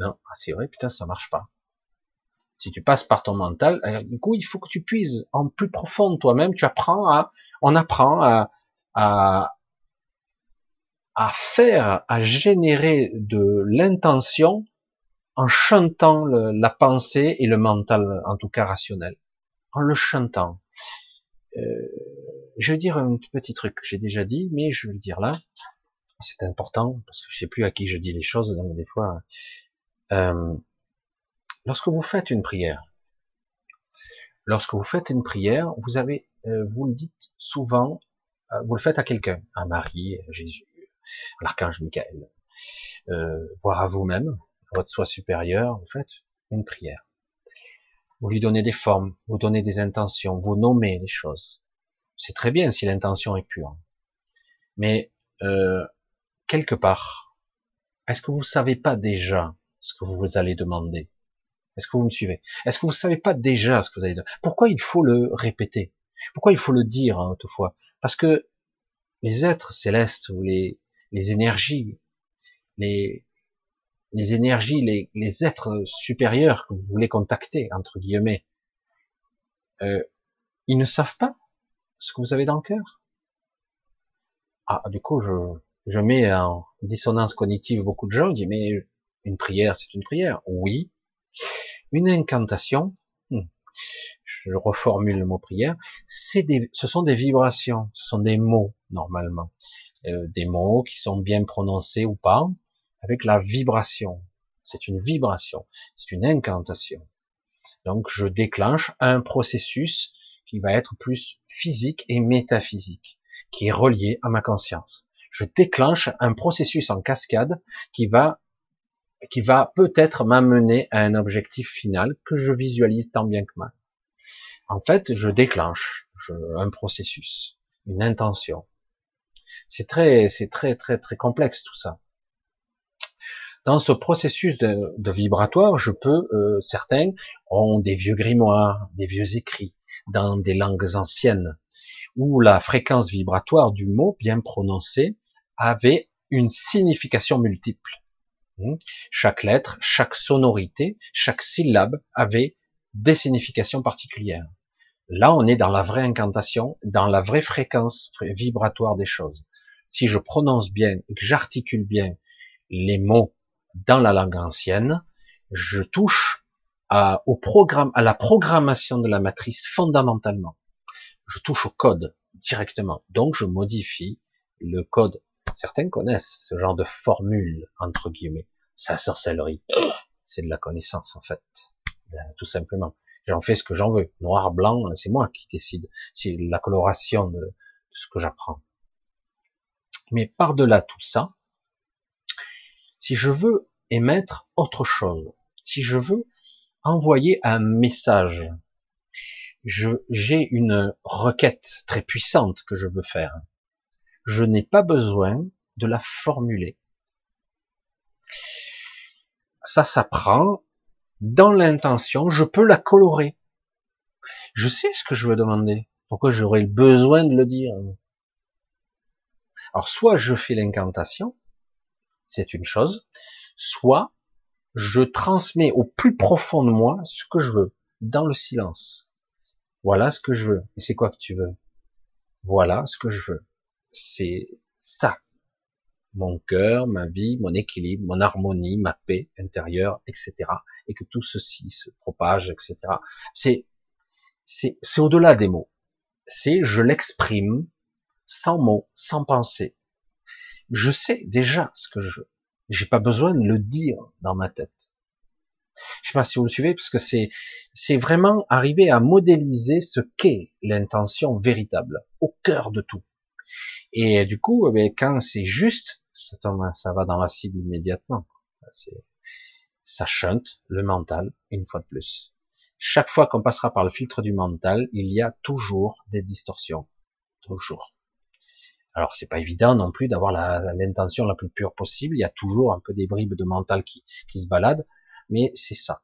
Non, ah, c'est vrai, putain, ça marche pas. Si tu passes par ton mental, euh, du coup, il faut que tu puises en plus profond toi-même. Tu apprends à, on apprend à, à, à faire, à générer de l'intention en chantant la pensée et le mental, en tout cas rationnel, en le chantant. Euh, je vais dire un petit truc que j'ai déjà dit, mais je vais le dire là. C'est important parce que je sais plus à qui je dis les choses, donc des fois. Euh, lorsque vous faites une prière, lorsque vous faites une prière, vous avez, euh, vous le dites souvent, euh, vous le faites à quelqu'un, à Marie, à Jésus, l'archange Michael, voire à vous-même, votre soi supérieur, vous faites une prière. Vous lui donnez des formes, vous donnez des intentions, vous nommez les choses. C'est très bien si l'intention est pure. Mais quelque part, est-ce que vous savez pas déjà ce que vous allez demander. Est-ce que vous me suivez? Est-ce que vous savez pas déjà ce que vous allez demander Pourquoi il faut le répéter? Pourquoi il faut le dire hein, autrefois Parce que les êtres célestes ou les, les énergies, les, les énergies, les, les, êtres supérieurs que vous voulez contacter, entre guillemets, euh, ils ne savent pas ce que vous avez dans le cœur? Ah, du coup, je, je mets en dissonance cognitive beaucoup de gens, je dis, mais une prière, c'est une prière. Oui. Une incantation, hmm, je reformule le mot prière, ce sont des vibrations, ce sont des mots, normalement. Euh, des mots qui sont bien prononcés ou pas, avec la vibration. C'est une vibration, c'est une incantation. Donc je déclenche un processus qui va être plus physique et métaphysique, qui est relié à ma conscience. Je déclenche un processus en cascade qui va qui va peut-être m'amener à un objectif final que je visualise tant bien que mal. En fait, je déclenche un processus, une intention. C'est très, c'est très, très, très complexe tout ça. Dans ce processus de, vibratoire, je peux, euh, certains ont des vieux grimoires, des vieux écrits dans des langues anciennes, où la fréquence vibratoire du mot bien prononcé avait une signification multiple. Hmm. Chaque lettre, chaque sonorité, chaque syllabe avait des significations particulières. Là, on est dans la vraie incantation, dans la vraie fréquence vibratoire des choses si je prononce bien que j'articule bien les mots dans la langue ancienne, je touche à, à la programmation de la matrice fondamentalement. Je touche au code directement. Donc, je modifie le code. Certains connaissent ce genre de formule, entre guillemets. Ça sorcellerie. C'est de la connaissance, en fait. Tout simplement. J'en fais ce que j'en veux. Noir, blanc, c'est moi qui décide. C'est la coloration de ce que j'apprends. Mais par-delà tout ça, si je veux émettre autre chose, si je veux envoyer un message, j'ai une requête très puissante que je veux faire. Je n'ai pas besoin de la formuler. Ça s'apprend dans l'intention, je peux la colorer. Je sais ce que je veux demander. Pourquoi j'aurais le besoin de le dire alors soit je fais l'incantation, c'est une chose, soit je transmets au plus profond de moi ce que je veux, dans le silence. Voilà ce que je veux. Et c'est quoi que tu veux? Voilà ce que je veux. C'est ça. Mon cœur, ma vie, mon équilibre, mon harmonie, ma paix intérieure, etc. Et que tout ceci se propage, etc. C'est, c'est, c'est au-delà des mots. C'est, je l'exprime sans mots, sans pensée. Je sais déjà ce que je veux. J'ai pas besoin de le dire dans ma tête. Je sais pas si vous le suivez, parce que c'est, c'est vraiment arriver à modéliser ce qu'est l'intention véritable, au cœur de tout. Et du coup, eh ben, quand c'est juste, ça, ça va dans la cible immédiatement. Ça chante le mental, une fois de plus. Chaque fois qu'on passera par le filtre du mental, il y a toujours des distorsions. Toujours. Alors c'est pas évident non plus d'avoir l'intention la, plus pure possible. Il y a toujours un peu des bribes de mental qui, qui se baladent, mais c'est ça.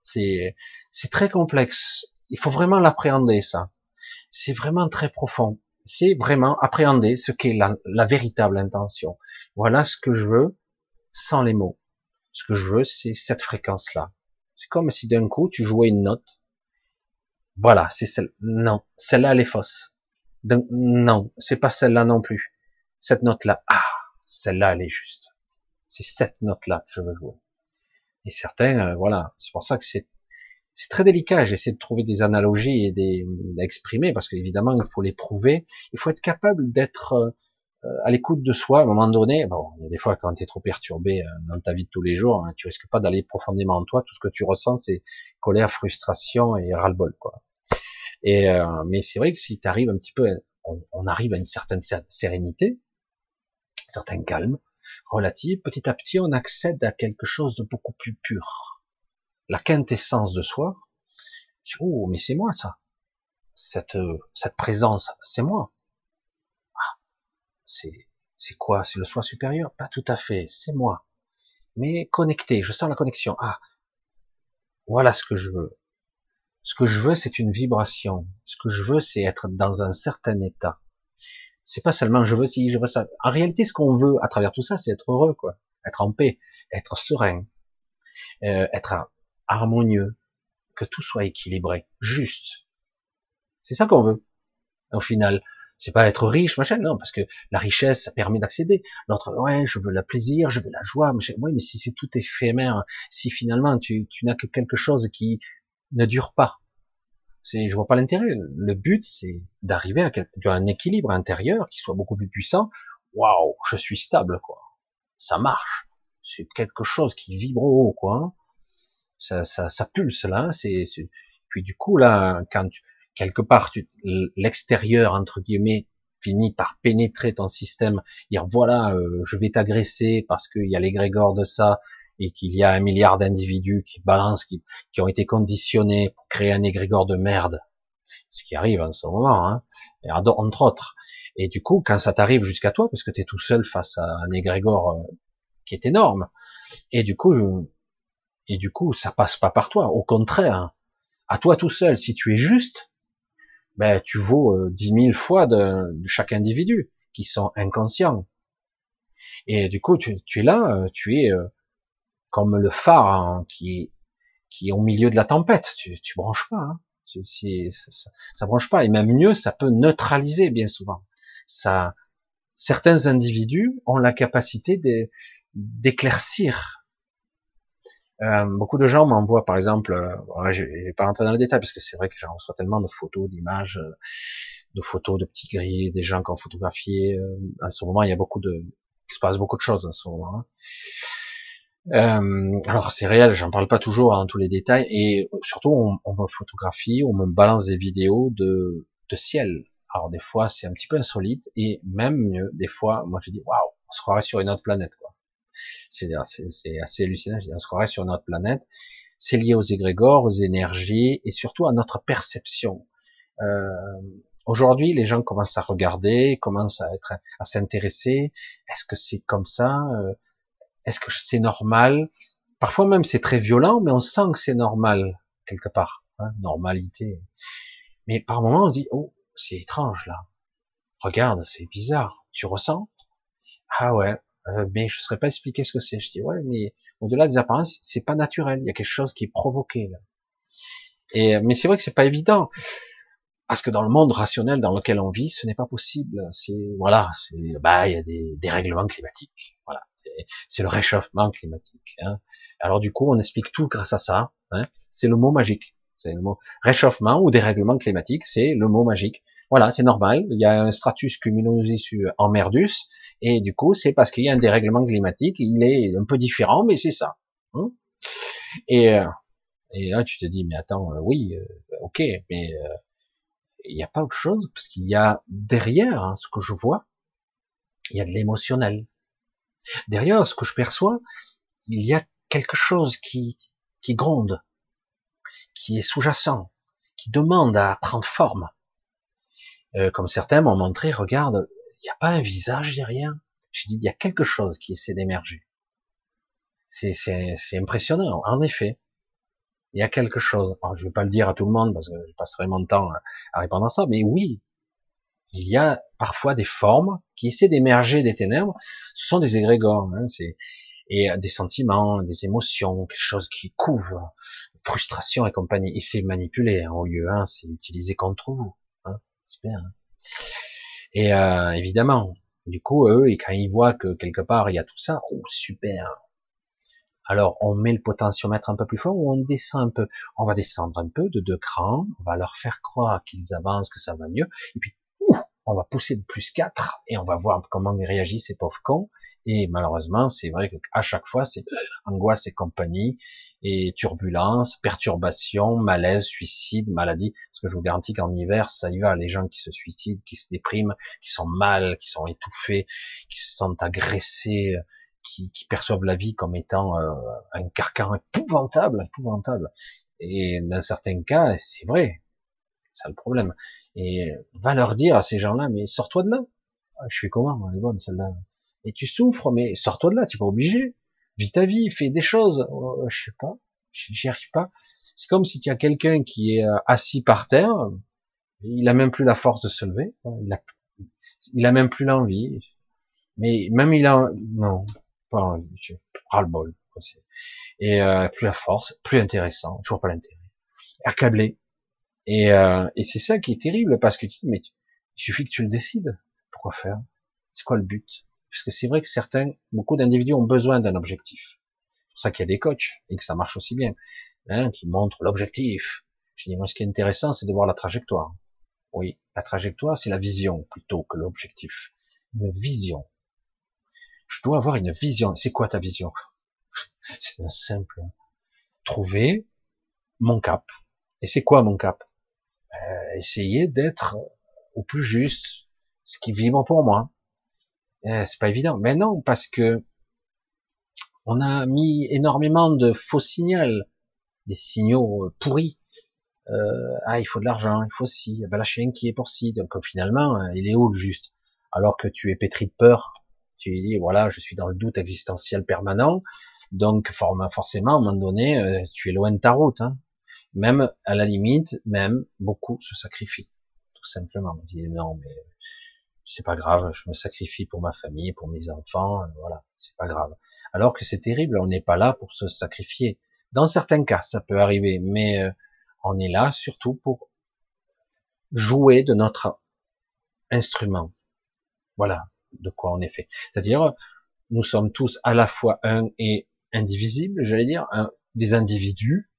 C'est c'est très complexe. Il faut vraiment l'appréhender ça. C'est vraiment très profond. C'est vraiment appréhender ce qu'est la, la véritable intention. Voilà ce que je veux sans les mots. Ce que je veux, c'est cette fréquence-là. C'est comme si d'un coup tu jouais une note. Voilà, c'est celle. Non, celle-là elle est fausse. Non, c'est pas celle-là non plus. Cette note-là, ah, celle-là, elle est juste. C'est cette note-là que je veux jouer. Et certains, euh, voilà, c'est pour ça que c'est c'est très délicat. J'essaie de trouver des analogies et des d'exprimer parce qu'évidemment il faut les prouver. Il faut être capable d'être euh, à l'écoute de soi à un moment donné. Bon, il y a des fois quand tu es trop perturbé euh, dans ta vie de tous les jours, hein, tu risques pas d'aller profondément en toi. Tout ce que tu ressens, c'est colère, frustration et ras-le-bol, quoi. Et euh, mais c'est vrai que si tu arrives un petit peu, on, arrive à une certaine sérénité, un certain calme relatif, petit à petit on accède à quelque chose de beaucoup plus pur. La quintessence de soi. Oh, mais c'est moi ça. Cette cette présence, c'est moi. Ah, c'est c'est quoi? C'est le soi supérieur? Pas tout à fait, c'est moi. Mais connecté, je sens la connexion. Ah, voilà ce que je veux. Ce que je veux, c'est une vibration. Ce que je veux, c'est être dans un certain état. C'est pas seulement je veux si je veux ça. En réalité, ce qu'on veut à travers tout ça, c'est être heureux, quoi. Être en paix, être serein, euh, être harmonieux, que tout soit équilibré, juste. C'est ça qu'on veut. Au final, c'est pas être riche, machin, non, parce que la richesse, ça permet d'accéder. L'autre, ouais, je veux le plaisir, je veux la joie, machin. Oui, mais si c'est tout éphémère, si finalement tu, tu n'as que quelque chose qui ne dure pas. C'est, je vois pas l'intérêt. Le but, c'est d'arriver à, un équilibre intérieur qui soit beaucoup plus puissant. Waouh, je suis stable, quoi. Ça marche. C'est quelque chose qui vibre haut, quoi. Ça, ça, ça pulse là. C'est, puis du coup là, quand quelque part l'extérieur entre guillemets finit par pénétrer ton système, dire voilà, euh, je vais t'agresser parce qu'il y a l'égrégore de ça, et qu'il y a un milliard d'individus qui balancent, qui, qui, ont été conditionnés pour créer un égrégore de merde, ce qui arrive en ce moment, hein, entre autres. Et du coup, quand ça t'arrive jusqu'à toi, parce que tu es tout seul face à un égrégore euh, qui est énorme, et du coup, et du coup, ça passe pas par toi. Au contraire, à toi tout seul, si tu es juste, ben tu vaux euh, dix mille fois de, chaque individu qui sont inconscients. Et du coup, tu, tu es là, euh, tu es comme le phare hein, qui qui est au milieu de la tempête. Tu, tu branches pas, hein. ça, ça, branche pas. Et même mieux, ça peut neutraliser bien souvent. Ça, certains individus ont la capacité d'éclaircir. Euh, beaucoup de gens m'envoient, par exemple, euh, je vais pas rentrer dans les détails parce que c'est vrai que j'en reçois tellement de photos, d'images, euh, de photos de petits gris, des gens qui ont photographié. Euh, en ce moment, il y a beaucoup de, il se passe beaucoup de choses en ce moment. Hein. Alors c'est réel, j'en parle pas toujours en tous les détails, et surtout on, on, me photographie, on me balance des vidéos de, de ciel. Alors des fois c'est un petit peu insolite, et même mieux, des fois, moi je dis waouh, on se croirait sur une autre planète quoi. C'est assez hallucinant, on se croirait sur une autre planète. C'est lié aux égrégores, aux énergies, et surtout à notre perception. Euh, Aujourd'hui, les gens commencent à regarder, commencent à être, à s'intéresser. Est-ce que c'est comme ça? Euh, est-ce que c'est normal? Parfois même c'est très violent, mais on sent que c'est normal quelque part, hein, normalité. Mais par moments on dit oh c'est étrange là. Regarde, c'est bizarre. Tu ressens? Ah ouais, Euh, mais je ne saurais pas expliquer ce que c'est. Je dis ouais, mais au-delà des apparences, c'est pas naturel. Il y a quelque chose qui est provoqué là. Et mais c'est vrai que c'est pas évident parce que dans le monde rationnel dans lequel on vit, ce n'est pas possible. C'est voilà, bah il y a des dérèglements climatiques. Voilà, c'est le réchauffement climatique. Hein. Alors du coup, on explique tout grâce à ça. Hein. C'est le mot magique. C'est le mot réchauffement ou dérèglement climatique. C'est le mot magique. Voilà, c'est normal. Il y a un stratus cumulonimbus en Merdus, et du coup, c'est parce qu'il y a un dérèglement climatique. Il est un peu différent, mais c'est ça. Hein. et, euh, et là, tu te dis, mais attends, euh, oui, euh, ok, mais il n'y a pas autre chose, parce qu'il y a derrière hein, ce que je vois, il y a de l'émotionnel. Derrière ce que je perçois, il y a quelque chose qui, qui gronde, qui est sous-jacent, qui demande à prendre forme. Euh, comme certains m'ont montré, regarde, il n'y a pas un visage derrière. J'ai dit, il y a quelque chose qui essaie d'émerger. C'est, c'est, c'est impressionnant. En effet, il y a quelque chose. Alors, je vais pas le dire à tout le monde parce que je passerai mon temps à répondre à ça, mais oui, il y a parfois des formes qui essaient d'émerger des ténèbres. Ce sont des égrégores, hein, c'est et des sentiments, des émotions, quelque chose qui couvre, frustration et compagnie. Et c'est manipulé hein, au lieu, hein, c'est utilisé contre vous. Super. Hein. Et euh, évidemment, du coup, eux, et quand ils voient que quelque part il y a tout ça, oh super, alors on met le potentiomètre un peu plus fort ou on descend un peu? On va descendre un peu de deux crans, on va leur faire croire qu'ils avancent, que ça va mieux, et puis ouf, on va pousser de plus 4 et on va voir comment ils réagissent ces pauvres cons. Et malheureusement, c'est vrai qu'à chaque fois, c'est angoisse et compagnie, et turbulence, perturbation, malaise, suicide, maladie. Parce que je vous garantis qu'en hiver, ça y va. Les gens qui se suicident, qui se dépriment, qui sont mal, qui sont étouffés, qui se sentent agressés, qui, qui perçoivent la vie comme étant euh, un carcan épouvantable, épouvantable. Et dans certains cas, c'est vrai, c'est le problème. Et va leur dire à ces gens-là, mais sors-toi de là. Ah, je fais comment Elle est bonne celle-là. Et tu souffres, mais sors-toi de là, tu es pas obligé. Vis ta vie, fais des choses. Oh, je sais pas, j'y arrive pas. C'est comme si tu as quelqu'un qui est euh, assis par terre, il a même plus la force de se lever, il a, il a même plus l'envie. Mais même il a, non, pas ras le bol. Et euh, plus la force, plus intéressant, toujours pas l'intérêt. Accablé. Et, euh, et c'est ça qui est terrible parce que tu dis mais il suffit que tu le décides. Pourquoi faire? C'est quoi le but? Parce que c'est vrai que certains, beaucoup d'individus ont besoin d'un objectif. C'est pour ça qu'il y a des coachs et que ça marche aussi bien, hein, qui montrent l'objectif. Je dis moi ce qui est intéressant c'est de voir la trajectoire. Oui, la trajectoire c'est la vision plutôt que l'objectif. Une vision je dois avoir une vision. C'est quoi ta vision? C'est simple. Trouver mon cap. Et c'est quoi mon cap? Euh, Essayer d'être au plus juste ce qui vibre pour moi. Euh, c'est pas évident. Mais non, parce que on a mis énormément de faux signaux, des signaux euh, pourris. Euh, ah, il faut de l'argent, il faut ci. Ah ben là, je suis pour ci. Donc finalement, il est où le juste? Alors que tu es pétri de peur, tu dis voilà, je suis dans le doute existentiel permanent, donc forcément à un moment donné, euh, tu es loin de ta route. Hein. Même à la limite, même beaucoup se sacrifient, tout simplement. On dit non, mais c'est pas grave, je me sacrifie pour ma famille, pour mes enfants, euh, voilà, c'est pas grave. Alors que c'est terrible, on n'est pas là pour se sacrifier. Dans certains cas, ça peut arriver, mais euh, on est là surtout pour jouer de notre instrument. Voilà, de quoi on est fait. C'est-à-dire, nous sommes tous à la fois un et indivisible, j'allais dire, des individus,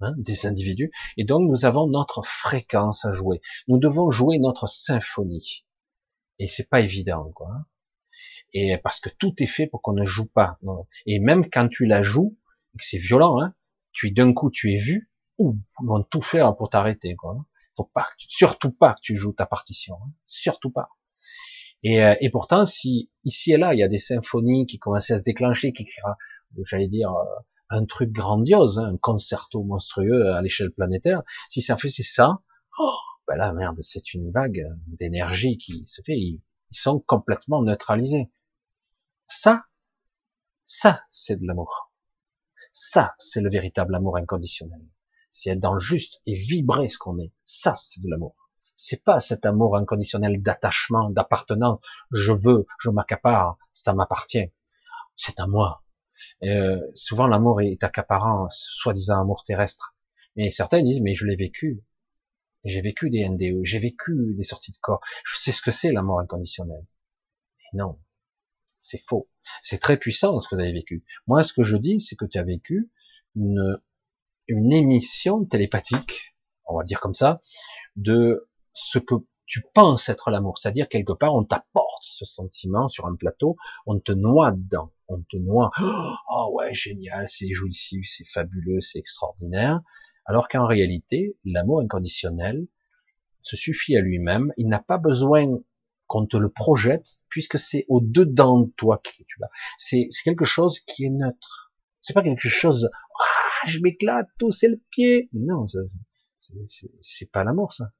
hein, des individus, et donc nous avons notre fréquence à jouer. Nous devons jouer notre symphonie, et c'est pas évident, quoi. Et parce que tout est fait pour qu'on ne joue pas. Et même quand tu la joues, que c'est violent, hein, tu d'un coup tu es vu, ou ils vont tout faire pour t'arrêter, quoi. Faut pas, surtout pas que tu joues ta partition, hein, surtout pas. Et, euh, et, pourtant, si ici et là, il y a des symphonies qui commençaient à se déclencher, qui j'allais dire, euh, un truc grandiose, hein, un concerto monstrueux à l'échelle planétaire, si ça fait c'est ça, oh, ben là, merde, c'est une vague d'énergie qui se fait, ils, sont complètement neutralisés. Ça, ça, c'est de l'amour. Ça, c'est le véritable amour inconditionnel. C'est être dans le juste et vibrer ce qu'on est. Ça, c'est de l'amour. C'est pas cet amour inconditionnel d'attachement, d'appartenance. Je veux, je m'accapare, ça m'appartient. C'est à moi. Euh, souvent, l'amour est accaparant, soi-disant amour terrestre. Mais certains disent, mais je l'ai vécu. J'ai vécu des NDE, j'ai vécu des sorties de corps. Je sais ce que c'est l'amour inconditionnel. Et non, c'est faux. C'est très puissant ce que vous avez vécu. Moi, ce que je dis, c'est que tu as vécu une, une émission télépathique, on va dire comme ça, de ce que tu penses être l'amour. C'est-à-dire, quelque part, on t'apporte ce sentiment sur un plateau, on te noie dedans, on te noie. Oh ouais, génial, c'est jouissif, c'est fabuleux, c'est extraordinaire. Alors qu'en réalité, l'amour inconditionnel se suffit à lui-même. Il n'a pas besoin qu'on te le projette, puisque c'est au-dedans de toi que tu l'as. C'est quelque chose qui est neutre. C'est pas quelque chose, ah, je m'éclate, tout c'est le pied. Non, c'est pas l'amour, ça.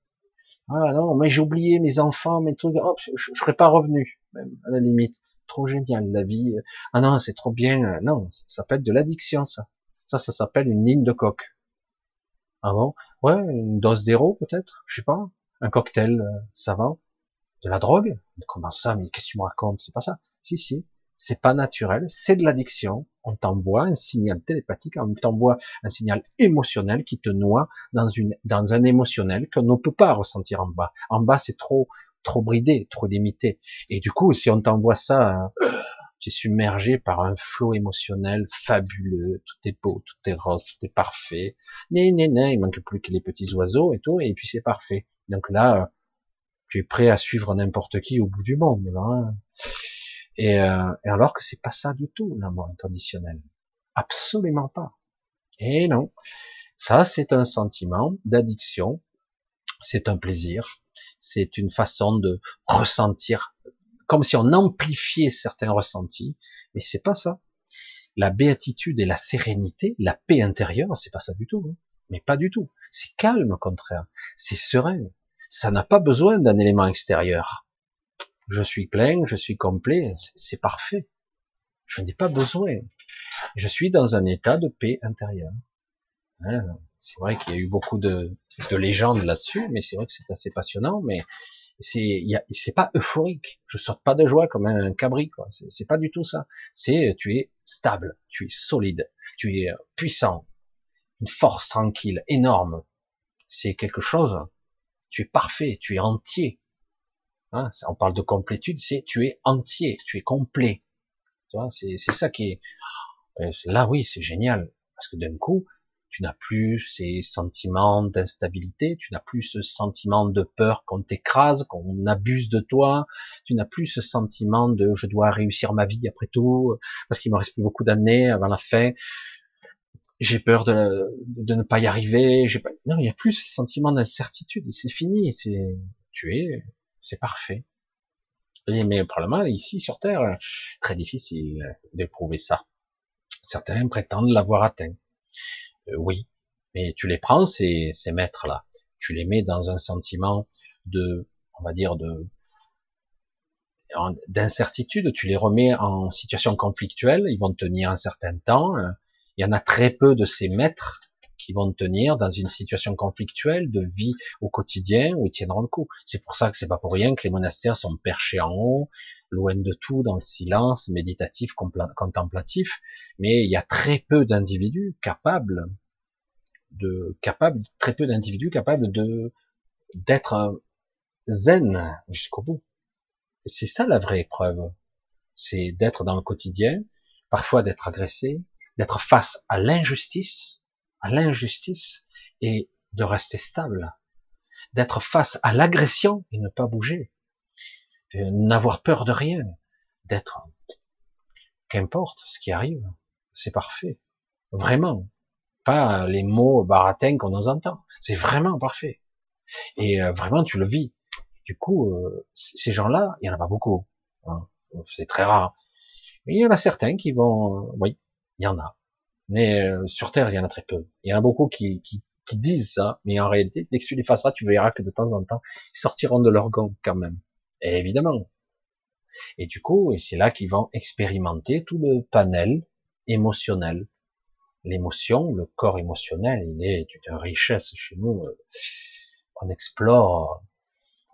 Ah non, mais j'ai oublié mes enfants, mes trucs, hop, je, serais pas revenu, même, à la limite. Trop génial, la vie. Ah non, c'est trop bien. Non, ça s'appelle de l'addiction, ça. Ça, ça s'appelle une ligne de coque. Ah bon? Ouais, une dose d'héros peut-être, je sais pas. Un cocktail, euh, ça va. De la drogue? Comment ça? Mais qu'est-ce que tu me racontes? C'est pas ça? Si, si. C'est pas naturel, c'est de l'addiction. On t'envoie un signal télépathique, on t'envoie un signal émotionnel qui te noie dans un émotionnel qu'on ne peut pas ressentir en bas. En bas, c'est trop, trop bridé, trop limité. Et du coup, si on t'envoie ça, tu es submergé par un flot émotionnel fabuleux, tout est beau, tout est rose, tout est parfait. Né, né, né, il manque plus que les petits oiseaux et tout, et puis c'est parfait. Donc là, tu es prêt à suivre n'importe qui au bout du monde. Hein. Et, euh, alors que c'est pas ça du tout, l'amour inconditionnel. Absolument pas. Et non. Ça, c'est un sentiment d'addiction. C'est un plaisir. C'est une façon de ressentir comme si on amplifiait certains ressentis, mais c'est pas ça. La béatitude et la sérénité, la paix intérieure, c'est pas ça du tout, hein. mais pas du tout. C'est calme au contraire, c'est serein. Ça n'a pas besoin d'un élément extérieur. Je suis plein, je suis complet, c'est parfait. Je n'ai pas besoin. Je suis dans un état de paix intérieure. Hein, c'est vrai qu'il y a eu beaucoup de, de légendes là-dessus, mais c'est vrai que c'est assez passionnant. Mais c'est pas euphorique je saute pas de joie comme un cabri quoi c'est pas du tout ça c'est tu es stable tu es solide tu es puissant une force tranquille énorme c'est quelque chose tu es parfait tu es entier hein, on parle de complétude c'est tu es entier tu es complet. C'est ça qui est euh, là oui c'est génial parce que d'un coup tu n'as plus ces sentiments d'instabilité, tu n'as plus ce sentiment de peur qu'on t'écrase, qu'on abuse de toi, tu n'as plus ce sentiment de je dois réussir ma vie après tout, parce qu'il me reste plus beaucoup d'années avant la fin, j'ai peur de, de, ne pas y arriver, j'ai pas... non, il n'y a plus ce sentiment d'incertitude, c'est fini, c'est, tu es, c'est parfait. Mais probablement ici sur Terre, très difficile d'éprouver ça. Certains prétendent l'avoir atteint. Euh, oui, mais tu les prends ces, ces maîtres là, tu les mets dans un sentiment de, on va dire de d'incertitude, tu les remets en situation conflictuelle, ils vont tenir un certain temps. Il y en a très peu de ces maîtres qui vont tenir dans une situation conflictuelle de vie au quotidien où ils tiendront le coup. C'est pour ça que c'est pas pour rien que les monastères sont perchés en haut, loin de tout, dans le silence méditatif, contemplatif. Mais il y a très peu d'individus capables de capable, très peu d'individus capables de d'être zen jusqu'au bout. C'est ça la vraie épreuve. C'est d'être dans le quotidien, parfois d'être agressé, d'être face à l'injustice, à l'injustice et de rester stable, d'être face à l'agression et ne pas bouger, n'avoir peur de rien, d'être qu'importe ce qui arrive, c'est parfait. Vraiment, pas les mots baratins qu'on nous entend. C'est vraiment parfait. Et euh, vraiment, tu le vis. Du coup, euh, ces gens-là, il y en a pas beaucoup. Hein. C'est très rare. Mais il y en a certains qui vont, oui, il y en a. Mais euh, sur Terre, il y en a très peu. Il y en a beaucoup qui, qui, disent ça, mais en réalité, dès que tu les fasseras, tu verras que de temps en temps, ils sortiront de leur gant quand même. Et évidemment. Et du coup, c'est là qu'ils vont expérimenter tout le panel émotionnel l'émotion, le corps émotionnel, il est d'une richesse chez nous. Euh, on explore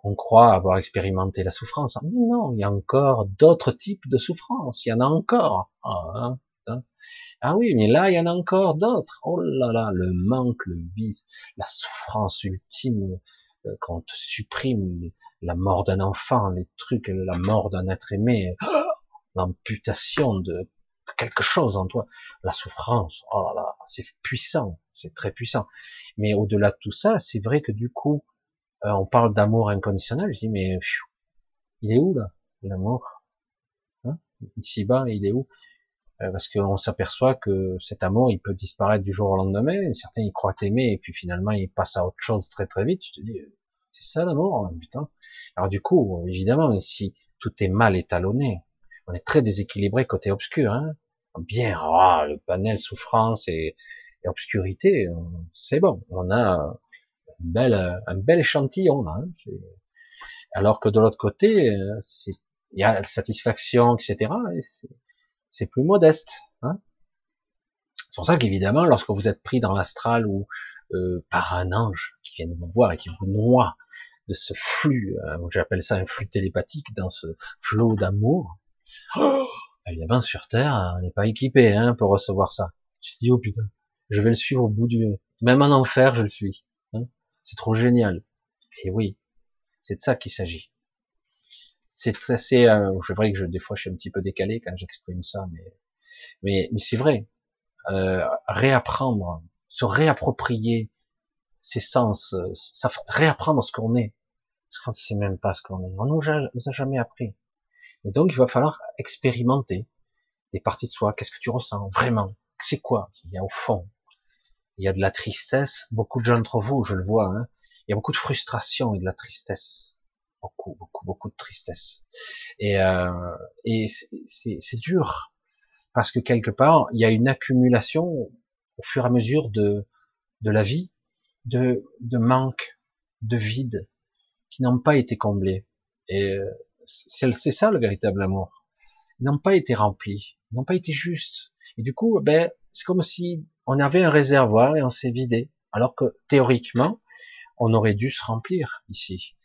on croit avoir expérimenté la souffrance. Mais non, il y a encore d'autres types de souffrance. Il y en a encore. Ah, hein. Ah oui, mais là, il y en a encore d'autres. Oh là là, le manque, le vice, la souffrance ultime euh, quand on te supprime la mort d'un enfant, les trucs, la mort d'un être aimé, l'amputation de quelque chose en toi, la souffrance, oh là là, c'est puissant, c'est très puissant. Mais au-delà de tout ça, c'est vrai que du coup, euh, on parle d'amour inconditionnel, je dis mais il est où là, l'amour? Hein? Ici-bas, il est où? Parce qu'on s'aperçoit que cet amour, il peut disparaître du jour au lendemain. Certains, ils croient t'aimer et puis finalement, ils passent à autre chose très très vite. Tu te dis, c'est ça l'amour, hein, putain. Alors du coup, évidemment, si tout est mal étalonné, on est très déséquilibré côté obscur. Hein Bien, oh, le panel souffrance et, obscurité, c'est bon. On a une belle, un bel échantillon là. Hein, alors que de l'autre côté, il y a la satisfaction, etc. Et c'est plus modeste. Hein c'est pour ça qu'évidemment, lorsque vous êtes pris dans l'astral ou euh, par un ange qui vient vous voir et qui vous noie de ce flux, euh, j'appelle ça un flux télépathique, dans ce flot d'amour. Oh évidemment, sur Terre, on n'est pas équipé hein, pour recevoir ça. Je dis, oh putain, je vais le suivre au bout du... Même en enfer, je le suis. Hein. c'est trop génial. Et oui, c'est de ça qu'il s'agit. C'est assez... Euh, c'est vrai que je, des fois, je suis un petit peu décalé quand j'exprime ça, mais, mais, mais c'est vrai. Euh, réapprendre, se réapproprier ses sens, ça, réapprendre ce qu'on est. Parce qu'on ne sait même pas ce qu'on est. On nous a, jamais appris. Et donc, il va falloir expérimenter des parties de soi. Qu'est-ce que tu ressens vraiment? C'est quoi qu'il y a au fond? Il y a de la tristesse. Beaucoup de gens d'entre vous, je le vois, hein, il y a beaucoup de frustration et de la tristesse. Beaucoup, beaucoup, beaucoup de tristesse. Et, euh, et c'est dur. Parce que quelque part, il y a une accumulation au fur et à mesure de, de la vie de, de manque, de vide, qui n'ont pas été comblés. Et euh, c'est ça le véritable amour. Ils n'ont pas été remplis, ils n'ont pas été justes. Et du coup, ben, c'est comme si on avait un réservoir et on s'est vidé. Alors que théoriquement, on aurait dû se remplir ici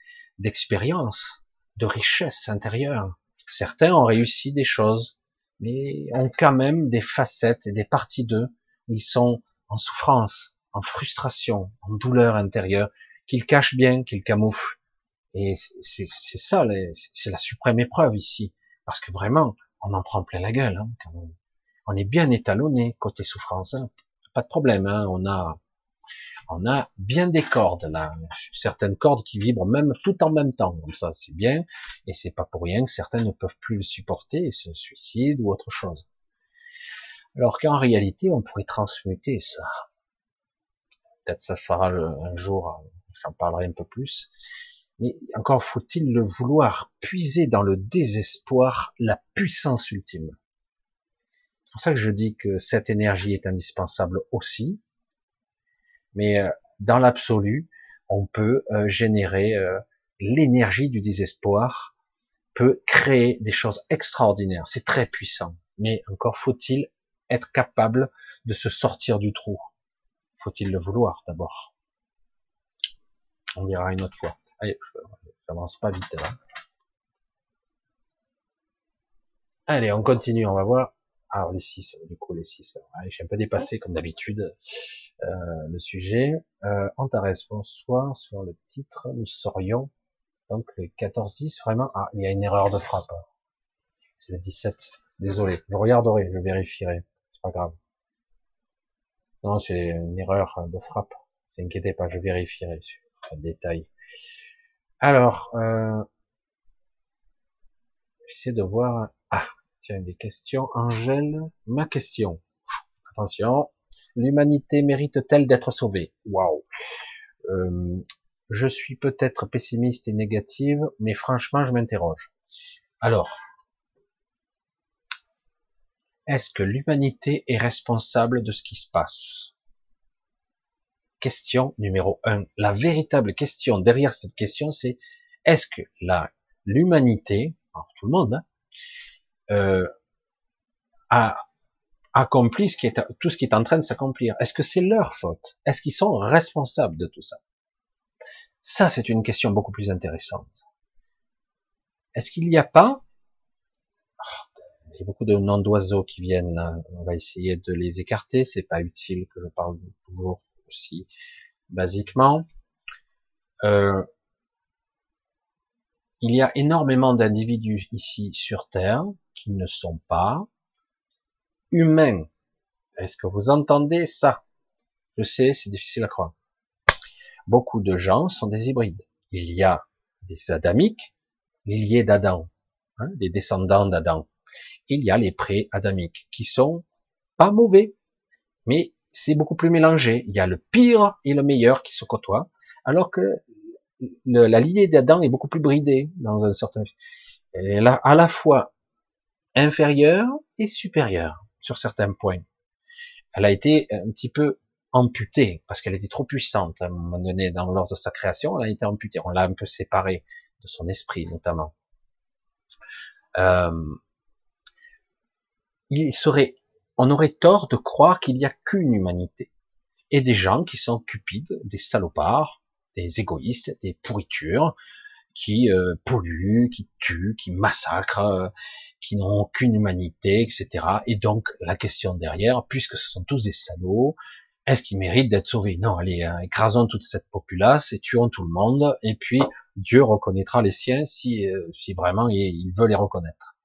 d'expérience, de richesse intérieure. Certains ont réussi des choses, mais ont quand même des facettes et des parties d'eux où ils sont en souffrance, en frustration, en douleur intérieure, qu'ils cachent bien, qu'ils camouflent. Et c'est ça, c'est la suprême épreuve ici, parce que vraiment, on en prend plein la gueule. Hein, On est bien étalonné côté souffrance, hein. pas de problème. Hein, on a, on a bien des cordes là, certaines cordes qui vibrent même tout en même temps, comme ça, c'est bien. Et c'est pas pour rien que certains ne peuvent plus le supporter et se suicident ou autre chose. Alors qu'en réalité, on pourrait transmuter ça. Peut-être ça sera un jour, j'en parlerai un peu plus. Mais encore faut-il le vouloir puiser dans le désespoir la puissance ultime. C'est pour ça que je dis que cette énergie est indispensable aussi. Mais euh, dans l'absolu, on peut euh, générer euh, l'énergie du désespoir, peut créer des choses extraordinaires. C'est très puissant. Mais encore faut-il être capable de se sortir du trou. Faut-il le vouloir d'abord? On verra une autre fois. Allez, j'avance pas vite là. Allez, on continue, on va voir. Alors les 6, du coup les 6. Allez, je suis un peu dépassé comme d'habitude euh, le sujet. Euh, Antares, bonsoir. Sur le titre, nous serions donc le 14-10, vraiment. Ah, il y a une erreur de frappe. C'est le 17. Désolé, je regarderai, je vérifierai. C'est pas grave. Non, c'est une erreur de frappe. Ne inquiétez pas, je vérifierai sur le détail. Alors, euh, j'essaie de voir. Ah, tiens, des questions. Angèle, ma question. Attention. L'humanité mérite-t-elle d'être sauvée? Waouh. Euh, je suis peut-être pessimiste et négative, mais franchement, je m'interroge. Alors, est-ce que l'humanité est responsable de ce qui se passe? Question numéro un. La véritable question derrière cette question, c'est est-ce que l'humanité, tout le monde, hein, euh, a accompli ce qui est, tout ce qui est en train de s'accomplir Est-ce que c'est leur faute? Est-ce qu'ils sont responsables de tout ça? Ça, c'est une question beaucoup plus intéressante. Est-ce qu'il n'y a pas oh, Il y a beaucoup de noms d'oiseaux qui viennent là. On va essayer de les écarter. C'est pas utile que je parle toujours aussi basiquement. Euh, il y a énormément d'individus ici sur Terre qui ne sont pas humains. Est-ce que vous entendez ça? Je sais, c'est difficile à croire. Beaucoup de gens sont des hybrides. Il y a des adamiques, liés d'Adam, hein, des descendants d'Adam. Il y a les pré-adamiques qui sont pas mauvais, mais c'est beaucoup plus mélangé. Il y a le pire et le meilleur qui se côtoient, alors que la lignée d'Adam est beaucoup plus bridée dans un certain. Elle est à la fois inférieure et supérieure sur certains points. Elle a été un petit peu amputée parce qu'elle était trop puissante à un moment donné dans l'ordre de sa création. Elle a été amputée. On l'a un peu séparée de son esprit notamment. Euh, il serait, on aurait tort de croire qu'il n'y a qu'une humanité et des gens qui sont cupides, des salopards, des égoïstes, des pourritures, qui euh, polluent, qui tuent, qui massacrent, euh, qui n'ont aucune humanité, etc. Et donc la question derrière, puisque ce sont tous des salauds, est-ce qu'ils méritent d'être sauvés? Non, allez, hein, écrasons toute cette populace et tuons tout le monde, et puis Dieu reconnaîtra les siens si, euh, si vraiment il veut les reconnaître.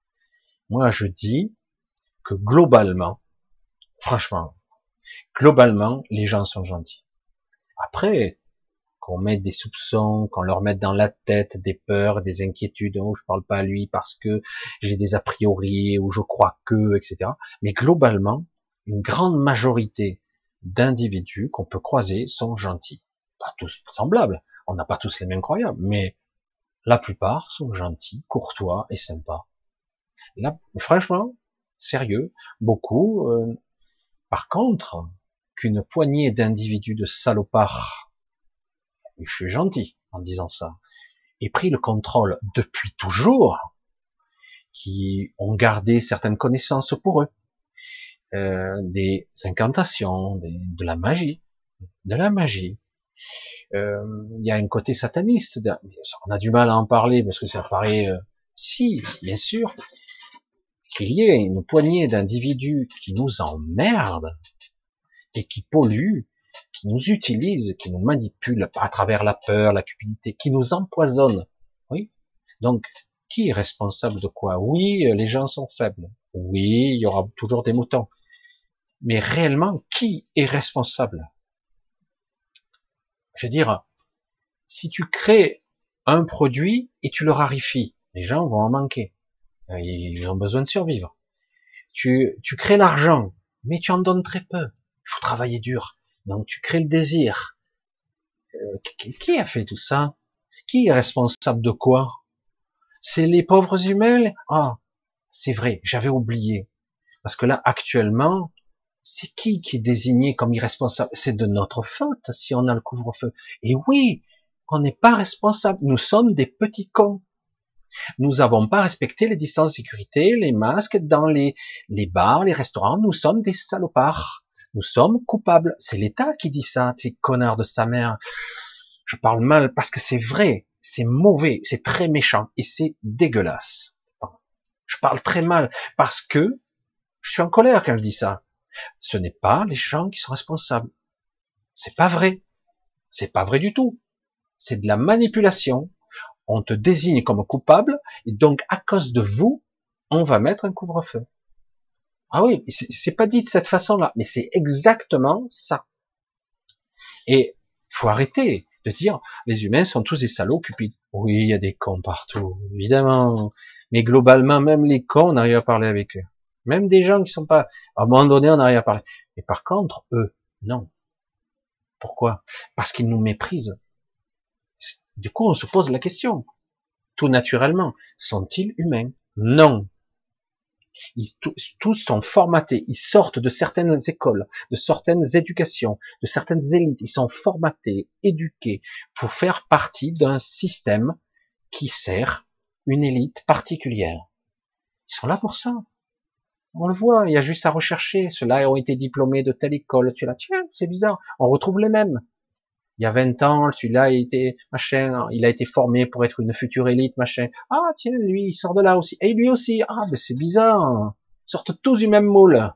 Moi, je dis que globalement, franchement, globalement, les gens sont gentils. Après, qu'on mette des soupçons, qu'on leur mette dans la tête des peurs, des inquiétudes, oh, je parle pas à lui parce que j'ai des a priori, ou je crois que, etc. Mais globalement, une grande majorité d'individus qu'on peut croiser sont gentils. Pas tous semblables, on n'a pas tous les mêmes croyances, mais la plupart sont gentils, courtois et sympas. Là, franchement, sérieux, beaucoup. Euh, par contre, qu'une poignée d'individus de salopards, je suis gentil en disant ça, aient pris le contrôle depuis toujours, qui ont gardé certaines connaissances pour eux, euh, des incantations, de la magie, de la magie. Euh, il y a un côté sataniste. On a du mal à en parler parce que ça paraît, euh, si, bien sûr, qu'il y ait une poignée d'individus qui nous emmerdent et qui polluent, qui nous utilisent, qui nous manipulent à travers la peur, la cupidité, qui nous empoisonnent. Oui. Donc, qui est responsable de quoi? Oui, les gens sont faibles. Oui, il y aura toujours des moutons. Mais réellement, qui est responsable? Je veux dire, si tu crées un produit et tu le raréfies, les gens vont en manquer. Euh, ils ont besoin de survivre. Tu, tu crées l'argent, mais tu en donnes très peu. Il faut travailler dur. Donc tu crées le désir. Euh, qui a fait tout ça? Qui est responsable de quoi? C'est les pauvres humains? Ah, c'est vrai, j'avais oublié. Parce que là, actuellement, c'est qui qui est désigné comme irresponsable? C'est de notre faute si on a le couvre-feu. Et oui, on n'est pas responsable. Nous sommes des petits cons. Nous n'avons pas respecté les distances de sécurité, les masques dans les, les bars, les restaurants. Nous sommes des salopards. Nous sommes coupables. C'est l'État qui dit ça, ces connards de sa mère. Je parle mal parce que c'est vrai, c'est mauvais, c'est très méchant et c'est dégueulasse. Je parle très mal parce que je suis en colère quand je dis ça. Ce n'est pas les gens qui sont responsables. C'est pas vrai. C'est pas vrai du tout. C'est de la manipulation. On te désigne comme coupable et donc à cause de vous, on va mettre un couvre-feu. Ah oui, c'est pas dit de cette façon-là, mais c'est exactement ça. Et faut arrêter de dire les humains sont tous des salauds cupides. Oui, il y a des cons partout, évidemment. Mais globalement, même les cons, on arrive à parler avec eux. Même des gens qui sont pas, à un moment donné, on n'arrive à parler. Mais par contre, eux, non. Pourquoi? Parce qu'ils nous méprisent. Du coup, on se pose la question. Tout naturellement, sont-ils humains? Non. Ils, tous sont formatés, ils sortent de certaines écoles, de certaines éducations, de certaines élites, ils sont formatés, éduqués pour faire partie d'un système qui sert une élite particulière. Ils sont là pour ça. On le voit, il y a juste à rechercher. Ceux-là ont été diplômés de telle école. Tu là, tiens, c'est bizarre. On retrouve les mêmes. Il y a 20 ans, celui-là a été machin, il a été formé pour être une future élite, machin. Ah tiens, lui, il sort de là aussi. Et lui aussi. Ah, mais c'est bizarre. Ils sortent tous du même moule.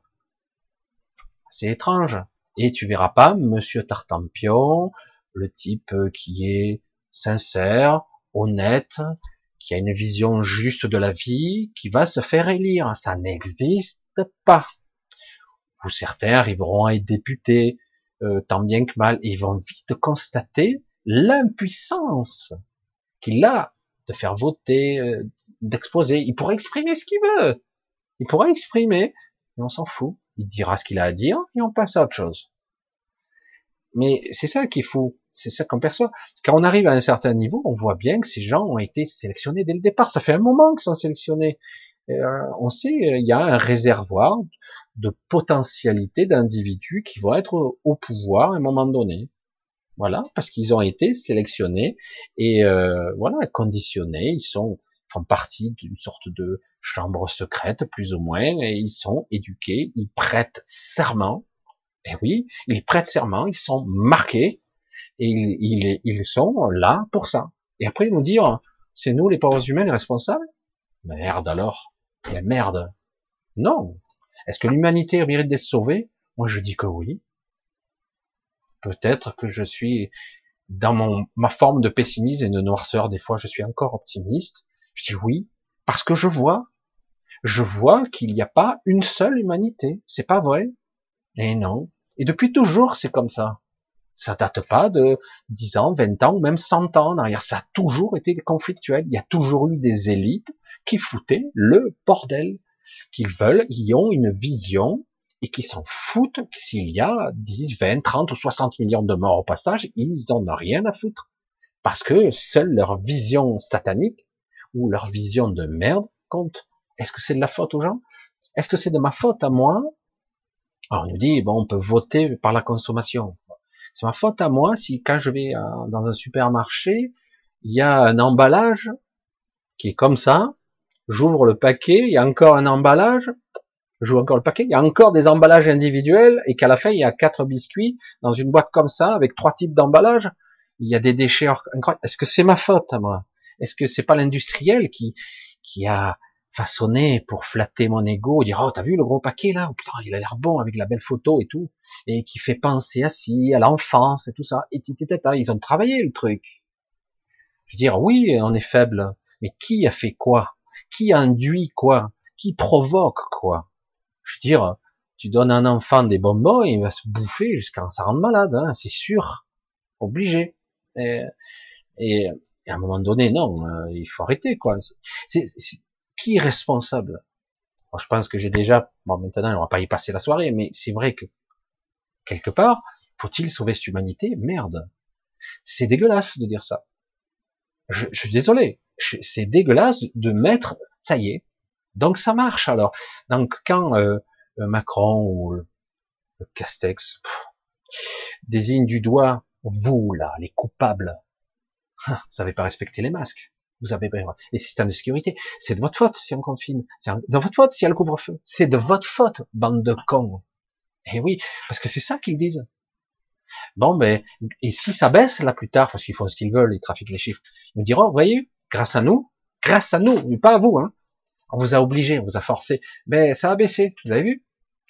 C'est étrange. Et tu verras pas Monsieur Tartampion, le type qui est sincère, honnête, qui a une vision juste de la vie, qui va se faire élire. Ça n'existe pas. Ou certains arriveront à être députés, euh, tant bien que mal, ils vont vite constater l'impuissance qu'il a de faire voter, euh, d'exposer. Il pourrait exprimer ce qu'il veut. Il pourrait exprimer, mais on s'en fout. Il dira ce qu'il a à dire et on passe à autre chose. Mais c'est ça qui est fou. C'est ça qu'on perçoit. Quand on arrive à un certain niveau, on voit bien que ces gens ont été sélectionnés dès le départ. Ça fait un moment qu'ils sont sélectionnés. Euh, on sait, il y a un réservoir de potentialité d'individus qui vont être au pouvoir à un moment donné. Voilà, parce qu'ils ont été sélectionnés et euh, voilà conditionnés. Ils sont font partie d'une sorte de chambre secrète, plus ou moins, et ils sont éduqués. Ils prêtent serment. Et oui, ils prêtent serment. Ils sont marqués et ils, ils, sont là pour ça. Et après ils nous dire, c'est nous les pauvres humains les responsables? Merde alors, mais merde. Non, est-ce que l'humanité mérite d'être sauvée? Moi, je dis que oui. Peut-être que je suis dans mon, ma forme de pessimisme et de noirceur. Des fois, je suis encore optimiste. Je dis oui, parce que je vois, je vois qu'il n'y a pas une seule humanité. C'est pas vrai? Et non. Et depuis toujours, c'est comme ça. Ça date pas de 10 ans, 20 ans même 100 ans en. Ça a toujours été conflictuel. Il y a toujours eu des élites qui foutaient le bordel qu'ils veulent, ils ont une vision et qui s'en foutent s'il y a 10, 20, 30 ou 60 millions de morts au passage, ils en ont rien à foutre. Parce que seule leur vision satanique ou leur vision de merde compte. Est-ce que c'est de la faute aux gens? Est-ce que c'est de ma faute à moi? Alors on nous dit, bon, on peut voter par la consommation. C'est ma faute à moi si quand je vais euh, dans un supermarché, il y a un emballage qui est comme ça, j'ouvre le paquet, il y a encore un emballage, j'ouvre encore le paquet, il y a encore des emballages individuels, et qu'à la fin, il y a quatre biscuits dans une boîte comme ça, avec trois types d'emballages, il y a des déchets incroyables. Est-ce que c'est ma faute moi? Est-ce que c'est pas l'industriel qui, qui a façonné pour flatter mon ego, dire oh t'as vu le gros paquet là, oh, putain il a l'air bon avec la belle photo et tout, et qui fait penser à si, à l'enfance et tout ça, et ils ont travaillé le truc. Je veux dire oui on est faible, mais qui a fait quoi? Qui induit quoi? Qui provoque quoi? Je veux dire, tu donnes à un enfant des bonbons, il va se bouffer jusqu'à ça rendre malade, hein, c'est sûr, obligé. Et, et, à un moment donné, non, euh, il faut arrêter quoi. C'est, qui est responsable? Je pense que j'ai déjà, bon maintenant on va pas y passer la soirée, mais c'est vrai que quelque part, faut-il sauver cette humanité? Merde, c'est dégueulasse de dire ça. Je, je suis désolé, c'est dégueulasse de mettre, ça y est. Donc ça marche alors. Donc quand euh, Macron ou le, Castex désigne du doigt vous là, les coupables, hein, vous n'avez pas respecté les masques, vous avez les systèmes de sécurité, c'est de votre faute si on confine, c'est de votre faute si y a le couvre-feu, c'est de votre faute, bande de cons. Eh oui, parce que c'est ça qu'ils disent. Bon, ben, et si ça baisse là plus tard, parce qu'ils font ce qu'ils veulent, ils trafiquent les chiffres, ils me diront, voyez, grâce à nous, grâce à nous, mais pas à vous, hein. On vous a obligé, on vous a forcé. Mais ça a baissé, vous avez vu?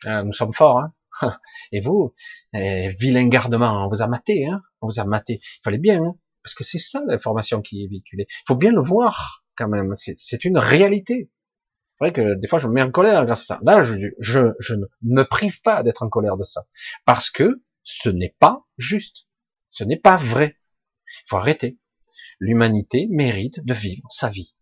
Euh, Nous sommes forts, hein. Et vous, eh, vilain gardement, on vous a maté, hein. On vous a maté. Il fallait bien, hein parce que c'est ça l'information qui est véhiculée. Il faut bien le voir quand même. C'est une réalité. C'est vrai que des fois je me mets en colère grâce à ça. Là, je, je, je ne me prive pas d'être en colère de ça, parce que ce n'est pas juste, ce n'est pas vrai. Il faut arrêter. L'humanité mérite de vivre sa vie.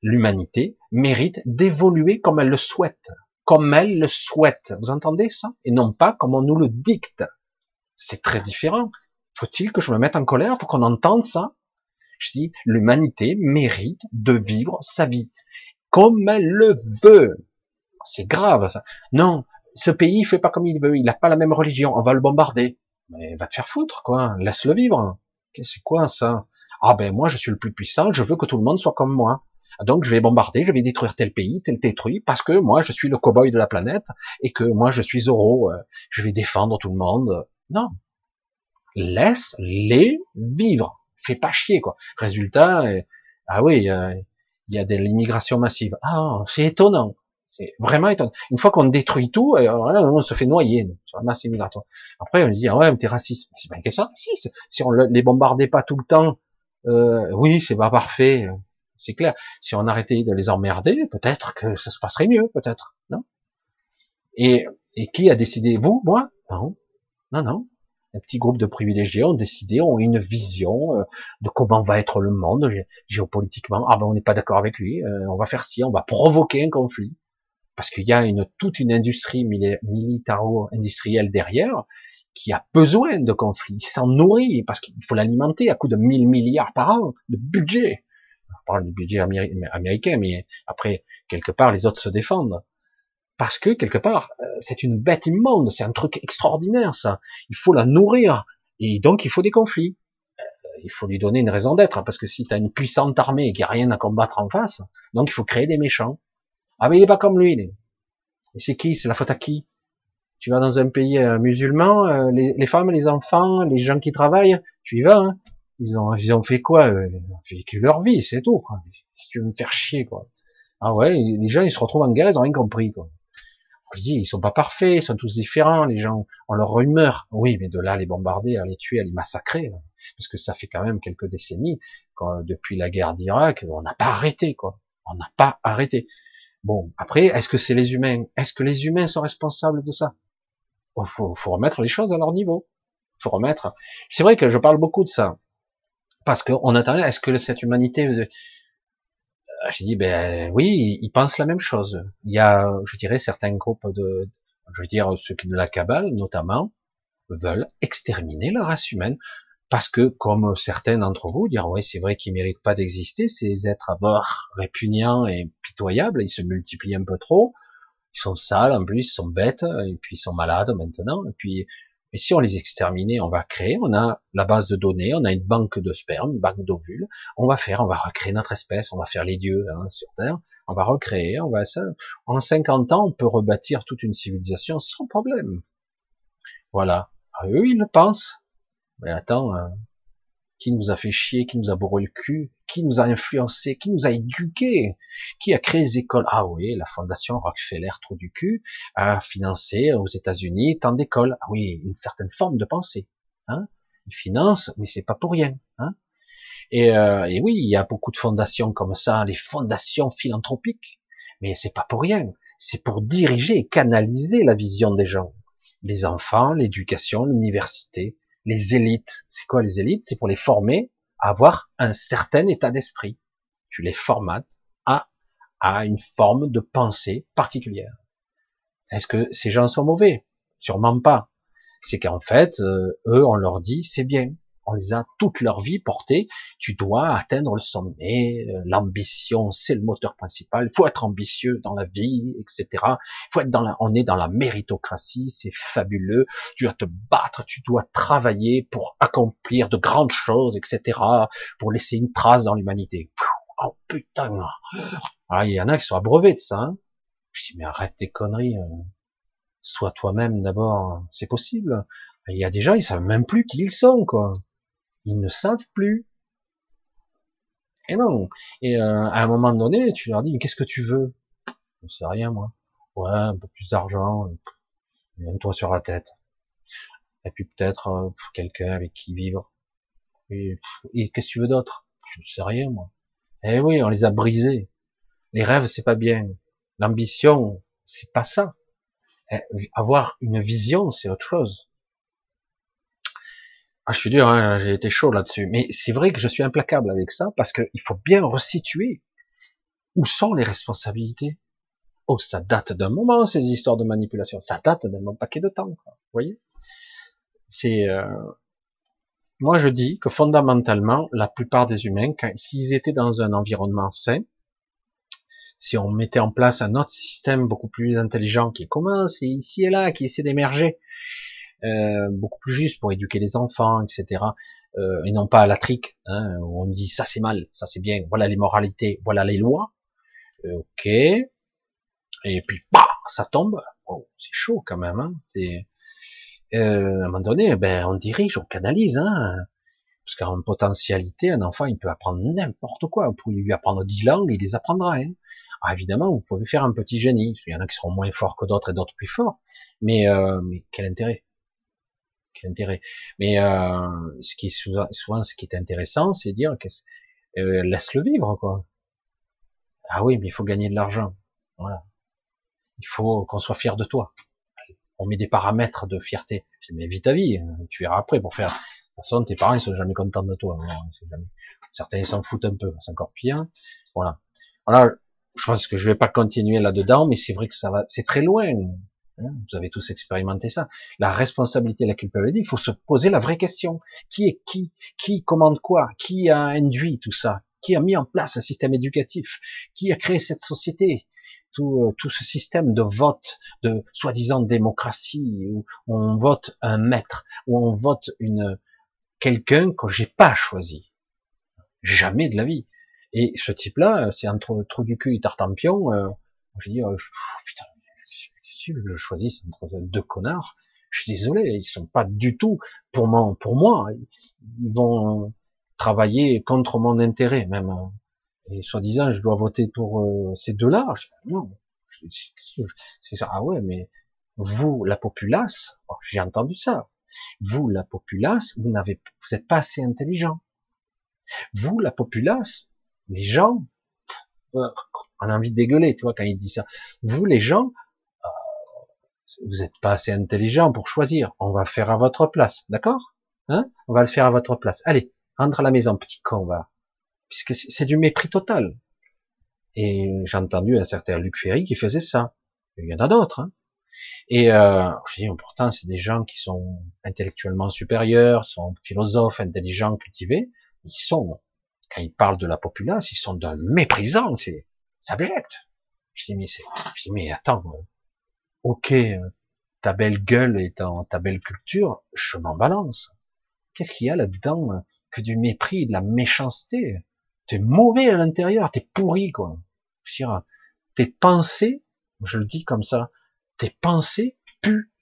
L'humanité mérite d'évoluer comme elle le souhaite, comme elle le souhaite. Vous entendez ça? Et non pas comme on nous le dicte. C'est très différent. Faut-il que je me mette en colère pour qu'on entende ça? Je dis, l'humanité mérite de vivre sa vie comme elle le veut. C'est grave ça. Non, ce pays fait pas comme il veut, il n'a pas la même religion, on va le bombarder. Mais va te faire foutre, quoi. Laisse-le vivre. C'est quoi ça? Ah ben moi je suis le plus puissant, je veux que tout le monde soit comme moi. Donc je vais bombarder, je vais détruire tel pays, tel détruit, parce que moi je suis le cow-boy de la planète et que moi je suis Zoro, euh, je vais défendre tout le monde. Non. Laisse-les vivre. Fais pas chier, quoi. Résultat, euh, ah oui, il y a de l'immigration massive. Ah, c'est étonnant. C'est vraiment étonnant. Une fois qu'on détruit tout, euh, on se fait noyer sur la masse immigratoire. Après, on dit ah ouais, mais t'es raciste. C'est pas une question raciste. Si on les bombardait pas tout le temps, euh, oui, c'est pas parfait, c'est clair. Si on arrêtait de les emmerder, peut-être que ça se passerait mieux, peut-être, non? Et, et qui a décidé? Vous, moi? Non, non, non. Un petit groupe de privilégiés ont décidé, ont une vision euh, de comment va être le monde géopolitiquement. Ah ben on n'est pas d'accord avec lui, euh, on va faire ci, on va provoquer un conflit. Parce qu'il y a une toute une industrie militaro-industrielle derrière qui a besoin de conflits, il s'en nourrit parce qu'il faut l'alimenter à coup de 1000 milliards par an de budget. On parle du budget américain, mais après quelque part les autres se défendent parce que quelque part, euh, c'est une bête immonde, c'est un truc extraordinaire ça. Il faut la nourrir et donc il faut des conflits. Euh, il faut lui donner une raison d'être parce que si tu une puissante armée et qu'il n'y a rien à combattre en face, donc il faut créer des méchants. Ah mais il est pas comme lui. Et c'est qui? C'est la faute à qui? Tu vas dans un pays euh, musulman, les, femmes, les enfants, les gens qui travaillent, tu y vas. Hein ils ont, ils ont fait quoi Ils ont vécu leur vie, c'est tout. Tu veux me faire chier, quoi. Ah ouais, les gens ils se retrouvent en guerre, ils ont rien compris. Quoi. Je dis, ils sont pas parfaits, ils sont tous différents, les gens ont leur humeur. Oui, mais de là, les bombarder, à les tuer, à les massacrer, parce que ça fait quand même quelques décennies, depuis la guerre d'Irak, on n'a pas arrêté, quoi. On n'a pas arrêté. Bon, après, est-ce que c'est les humains? Est-ce que les humains sont responsables de ça? Faut, faut remettre les choses à leur niveau. faut remettre. C'est vrai que je parle beaucoup de ça, parce qu'on attend, est-ce que cette humanité euh, j'ai dit ben oui, ils pensent la même chose. Il y a, je dirais, certains groupes de, je veux dire, ceux qui de la cabale notamment, veulent exterminer la race humaine parce que, comme certains d'entre vous, dire oui, c'est vrai qu'ils méritent pas d'exister, ces êtres à bord répugnants et pitoyables, ils se multiplient un peu trop, ils sont sales en plus, ils sont bêtes, et puis ils sont malades maintenant, et puis et si on les exterminait, on va créer, on a la base de données, on a une banque de sperme, une banque d'ovules, on va faire, on va recréer notre espèce, on va faire les dieux hein, sur Terre, on va recréer, on va ça. En 50 ans, on peut rebâtir toute une civilisation sans problème. Voilà. Ah, eux, ils le pensent. Mais attends, hein, qui nous a fait chier, qui nous a bourré le cul, qui nous a influencé, qui nous a éduqués, qui a créé les écoles. Ah oui, la fondation Rockefeller, trou du cul, a financé aux États-Unis tant d'écoles. Ah oui, une certaine forme de pensée. Hein Ils financent, mais c'est pas pour rien. Hein et, euh, et oui, il y a beaucoup de fondations comme ça, les fondations philanthropiques, mais c'est pas pour rien. C'est pour diriger et canaliser la vision des gens, les enfants, l'éducation, l'université, les élites. C'est quoi les élites? C'est pour les former à avoir un certain état d'esprit. Tu les formates à, à une forme de pensée particulière. Est-ce que ces gens sont mauvais? Sûrement pas. C'est qu'en fait, euh, eux, on leur dit c'est bien on les a toute leur vie portés. Tu dois atteindre le sommet. Euh, l'ambition, c'est le moteur principal. Il faut être ambitieux dans la vie, etc. Faut être dans la, on est dans la méritocratie, c'est fabuleux. Tu dois te battre, tu dois travailler pour accomplir de grandes choses, etc. Pour laisser une trace dans l'humanité. Oh putain. Ah, il y en a qui sont abreuvés de ça. Hein. Je dis mais arrête tes conneries. Hein. Sois toi-même d'abord. C'est possible. Il y a des gens, ils savent même plus qui ils sont, quoi. Ils ne savent plus. Et non. Et euh, à un moment donné, tu leur dis, mais qu'est-ce que tu veux? Je sais rien, moi. Ouais, un peu plus d'argent, un toit sur la tête. Et puis peut-être euh, quelqu'un avec qui vivre. Et, qu'est-ce que tu veux d'autre? Je sais rien, moi. Eh oui, on les a brisés. Les rêves, c'est pas bien. L'ambition, c'est pas ça. Eh, avoir une vision, c'est autre chose. Ah, je suis dur, hein, j'ai été chaud là-dessus. Mais c'est vrai que je suis implacable avec ça parce qu'il faut bien resituer où sont les responsabilités. Oh, ça date d'un moment ces histoires de manipulation. Ça date d'un paquet de temps. Quoi. Vous voyez? C'est euh... moi je dis que fondamentalement la plupart des humains, s'ils étaient dans un environnement sain, si on mettait en place un autre système beaucoup plus intelligent qui commence ici et là, qui essaie d'émerger, euh, beaucoup plus juste pour éduquer les enfants, etc. Euh, et non pas à la trique, hein, où on dit ça c'est mal, ça c'est bien, voilà les moralités, voilà les lois. Euh, ok. Et puis bah ça tombe. Oh, c'est chaud quand même. Hein, c'est euh, à un moment donné, ben, on dirige, on canalise, hein. Parce qu'en potentialité, un enfant, il peut apprendre n'importe quoi. Vous pouvez lui apprendre dix langues, il les apprendra. Hein. Ah, évidemment, vous pouvez faire un petit génie. Il y en a qui seront moins forts que d'autres et d'autres plus forts. Mais, euh, mais quel intérêt? Mais euh, ce qui est souvent, souvent, ce qui est intéressant, c'est dire euh, laisse-le vivre, quoi. Ah oui, mais il faut gagner de l'argent. Voilà. Il faut qu'on soit fier de toi. On met des paramètres de fierté. Mais vite ta vie, hein. tu verras après pour faire. De toute façon, tes parents, ils sont jamais contents de toi. Certains s'en foutent un peu, c'est encore pire. Voilà. Voilà, je pense que je vais pas continuer là-dedans, mais c'est vrai que ça va, c'est très loin. Hein. Vous avez tous expérimenté ça. La responsabilité, la culpabilité, il faut se poser la vraie question. Qui est qui? Qui commande quoi? Qui a induit tout ça? Qui a mis en place un système éducatif? Qui a créé cette société? Tout, euh, tout ce système de vote, de soi-disant démocratie, où on vote un maître, où on vote une quelqu'un que j'ai pas choisi. Jamais de la vie. Et ce type-là, c'est un trou, du cul et tartampion. Euh, je dis, oh, putain, si je choisis entre deux connards, je suis désolé, ils sont pas du tout pour moi. Pour moi, ils vont travailler contre mon intérêt même. Et soi-disant, je dois voter pour euh, ces deux-là. Non, c'est ça. Ah ouais, mais vous, la populace, oh, j'ai entendu ça. Vous, la populace, vous n'avez, vous n'êtes pas assez intelligent. Vous, la populace, les gens, on a envie de dégueuler, tu vois, quand il dit ça. Vous, les gens, vous n'êtes pas assez intelligent pour choisir. On va faire à votre place, d'accord? Hein? On va le faire à votre place. Allez, rentre à la maison, petit con, va. Puisque c'est du mépris total. Et j'ai entendu un certain Luc Ferry qui faisait ça. Il y en a d'autres. Hein et euh, je dis, pourtant, c'est des gens qui sont intellectuellement supérieurs, sont philosophes, intelligents, cultivés. Ils sont quand ils parlent de la populace, ils sont d'un méprisant, c'est abject. Je dis mais je dis mais attends, ok, ta belle gueule et ta, belle culture, je m'en balance. Qu'est-ce qu'il y a là-dedans euh, que du mépris, de la méchanceté? T'es mauvais à l'intérieur, t'es pourri quoi. Tes pensées, je le dis comme ça, tes pensées puent,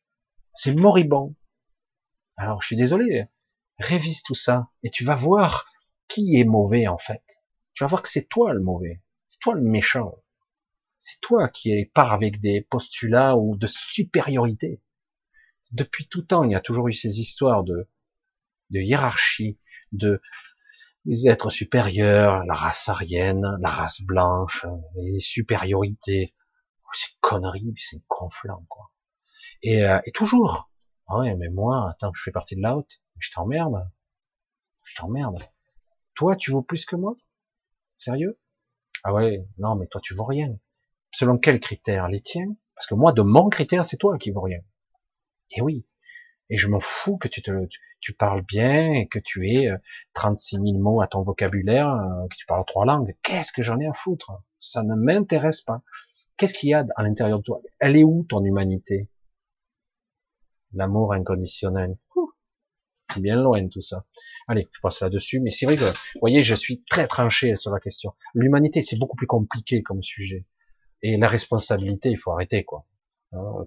c'est moribond. Alors je suis désolé, révise tout ça et tu vas voir qui est mauvais en fait Tu vas voir que c'est toi le mauvais, c'est toi le méchant. C'est toi qui part avec des postulats ou de supériorité. Depuis tout temps, il y a toujours eu ces histoires de, de hiérarchie, de êtres supérieurs, la race aryenne, la race blanche, les supériorités. C'est connerie, c'est conflant, quoi. Et, euh, et toujours. Ouais, mais moi, attends, je fais partie de la haute. Je t'emmerde. Je t'emmerde. Toi, tu vaux plus que moi? Sérieux? Ah ouais, non, mais toi, tu vaux rien. Selon quels critères Les tiens Parce que moi, de mon critère, c'est toi qui vaux rien. Et oui. Et je m'en fous que tu te, tu, parles bien et que tu aies 36 euh, 000 mots à ton vocabulaire, euh, que tu parles trois langues. Qu'est-ce que j'en ai à foutre? Ça ne m'intéresse pas. Qu'est-ce qu'il y a à l'intérieur de toi? Elle est où ton humanité? L'amour inconditionnel bien loin tout ça. Allez, je passe là-dessus, mais c'est vrai que, vous voyez, je suis très tranché sur la question. L'humanité, c'est beaucoup plus compliqué comme sujet. Et la responsabilité, il faut arrêter, quoi. Hein,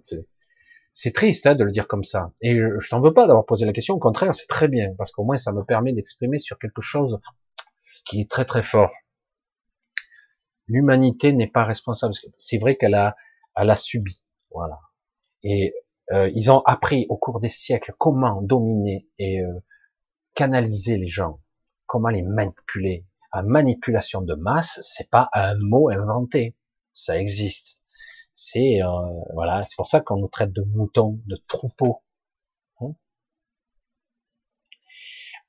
c'est triste hein, de le dire comme ça. Et je t'en veux pas d'avoir posé la question, au contraire, c'est très bien, parce qu'au moins ça me permet d'exprimer sur quelque chose qui est très très fort. L'humanité n'est pas responsable. C'est vrai qu'elle a, elle a subi, voilà. Et euh, ils ont appris au cours des siècles comment dominer et euh, canaliser les gens, comment les manipuler. La manipulation de masse, c'est pas un mot inventé, ça existe. C'est euh, voilà, c'est pour ça qu'on nous traite de moutons, de troupeaux. Hein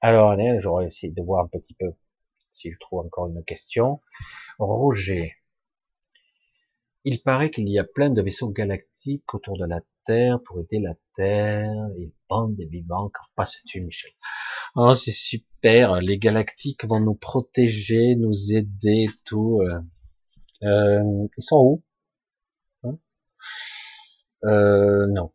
Alors, allez, j'aurais essayé de voir un petit peu si je trouve encore une question. Roger. Il paraît qu'il y a plein de vaisseaux galactiques autour de la Terre pour aider la Terre, et bande des vivants se tue Michel. Oh, c'est super, les galactiques vont nous protéger, nous aider, tout. Euh, euh ils sont où? Hein? Euh, Non.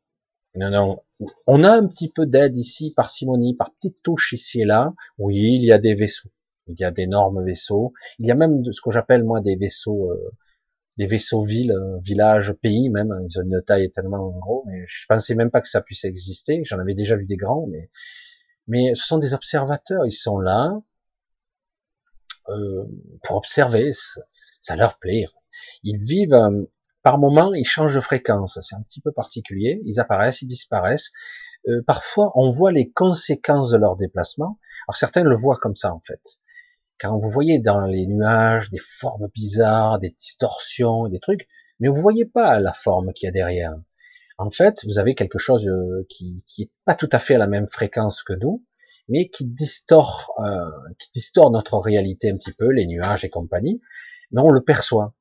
Non, non. On a un petit peu d'aide ici, par simonie, par petites touches ici et là. Oui, il y a des vaisseaux. Il y a d'énormes vaisseaux. Il y a même ce que j'appelle moi des vaisseaux euh, des vaisseaux villes, euh, villages, pays même. Ils ont une taille tellement gros, mais je pensais même pas que ça puisse exister. J'en avais déjà vu des grands, mais mais ce sont des observateurs. Ils sont là euh, pour observer. Ça leur plaît. Ils vivent euh, par moment, ils changent de fréquence. C'est un petit peu particulier. Ils apparaissent, ils disparaissent. Euh, parfois, on voit les conséquences de leur déplacement. Alors certains le voient comme ça en fait. Quand vous voyez dans les nuages des formes bizarres, des distorsions, des trucs, mais vous voyez pas la forme qu'il y a derrière. En fait, vous avez quelque chose euh, qui, qui est pas tout à fait à la même fréquence que nous, mais qui distord, euh, qui distord notre réalité un petit peu, les nuages et compagnie, mais on le perçoit.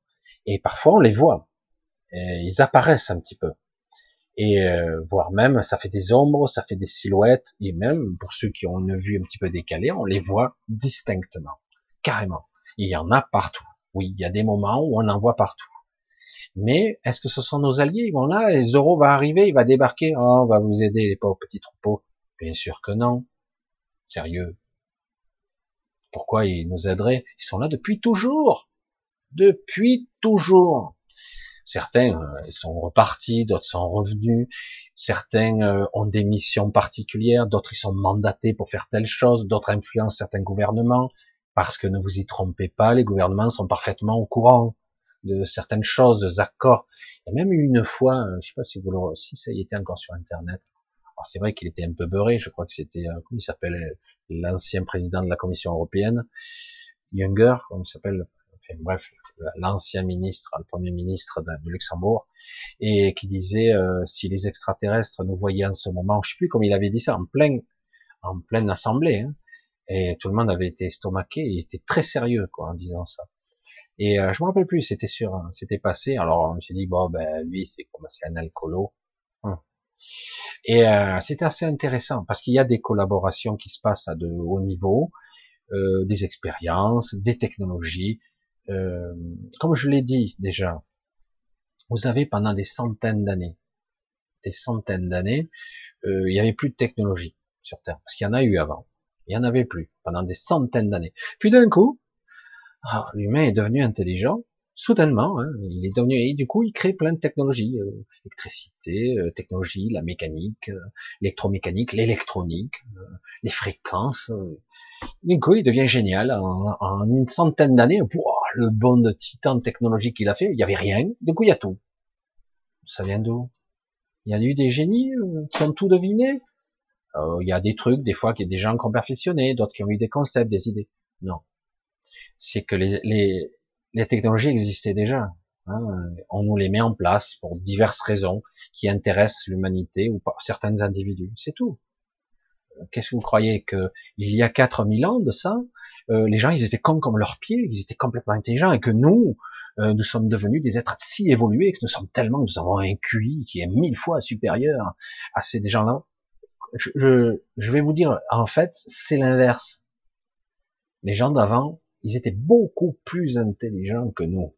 Et parfois on les voit. Ils apparaissent un petit peu. Et euh, voire même, ça fait des ombres, ça fait des silhouettes, et même pour ceux qui ont une vue un petit peu décalée, on les voit distinctement carrément. Il y en a partout. Oui, il y a des moments où on en voit partout. Mais est-ce que ce sont nos alliés? Ils vont là, Zoro va arriver, il va débarquer, oh, on va vous aider les pauvres petits troupeaux. Bien sûr que non. Sérieux. Pourquoi ils nous aideraient? Ils sont là depuis toujours. Depuis toujours. Certains euh, sont repartis, d'autres sont revenus, certains euh, ont des missions particulières, d'autres ils sont mandatés pour faire telle chose, d'autres influencent certains gouvernements, parce que ne vous y trompez pas, les gouvernements sont parfaitement au courant de certaines choses, de accords. Il y a même eu une fois, euh, je sais pas si vous le, si ça y était encore sur Internet. Alors c'est vrai qu'il était un peu beurré. Je crois que c'était, comment il s'appelle, l'ancien président de la Commission européenne, Younger, comme il s'appelle? Enfin, bref, l'ancien ministre, le premier ministre de Luxembourg, et qui disait euh, si les extraterrestres nous voyaient en ce moment, je sais plus comment il avait dit ça, en plein, en pleine assemblée, hein, et tout le monde avait été estomaqué, il était très sérieux quoi en disant ça. Et euh, je me rappelle plus, c'était sûr, hein, c'était passé. Alors je me suis dit bon ben lui c'est comme c'est un alcoolo. Hum. Et euh, c'était assez intéressant parce qu'il y a des collaborations qui se passent à de haut niveau, euh, des expériences, des technologies. Euh, comme je l'ai dit déjà, vous avez pendant des centaines d'années, des centaines d'années, euh, il n'y avait plus de technologie sur Terre parce qu'il y en a eu avant. Il n'y en avait plus pendant des centaines d'années. Puis d'un coup, ah, l'humain est devenu intelligent, soudainement, hein, il est devenu, et du coup, il crée plein de technologies, euh, électricité, euh, technologie, la mécanique, euh, l'électromécanique, l'électronique, les fréquences. Du coup, il devient génial. En, une centaine d'années, le bond de titan technologique qu'il a fait, il n'y avait rien. Du coup, il y a tout. Ça vient d'où? Il y a eu des génies qui ont tout deviné? Euh, il y a des trucs, des fois, qu'il y a des gens qui ont perfectionné, d'autres qui ont eu des concepts, des idées. Non. C'est que les, technologies existaient déjà. Hein. On nous les met en place pour diverses raisons qui intéressent l'humanité ou certains individus. C'est tout. Euh, qu'est-ce que vous croyez que il y a 4000 ans de ça, euh, les gens ils étaient comme comme leurs pieds, ils étaient complètement intelligents et que nous, nous sommes devenus des êtres si évolués que nous sommes tellement, nous avons un QI qui est mille fois supérieur à ces gens-là je, je vais vous dire, en fait, c'est l'inverse. Les gens d'avant, ils étaient beaucoup plus intelligents que nous.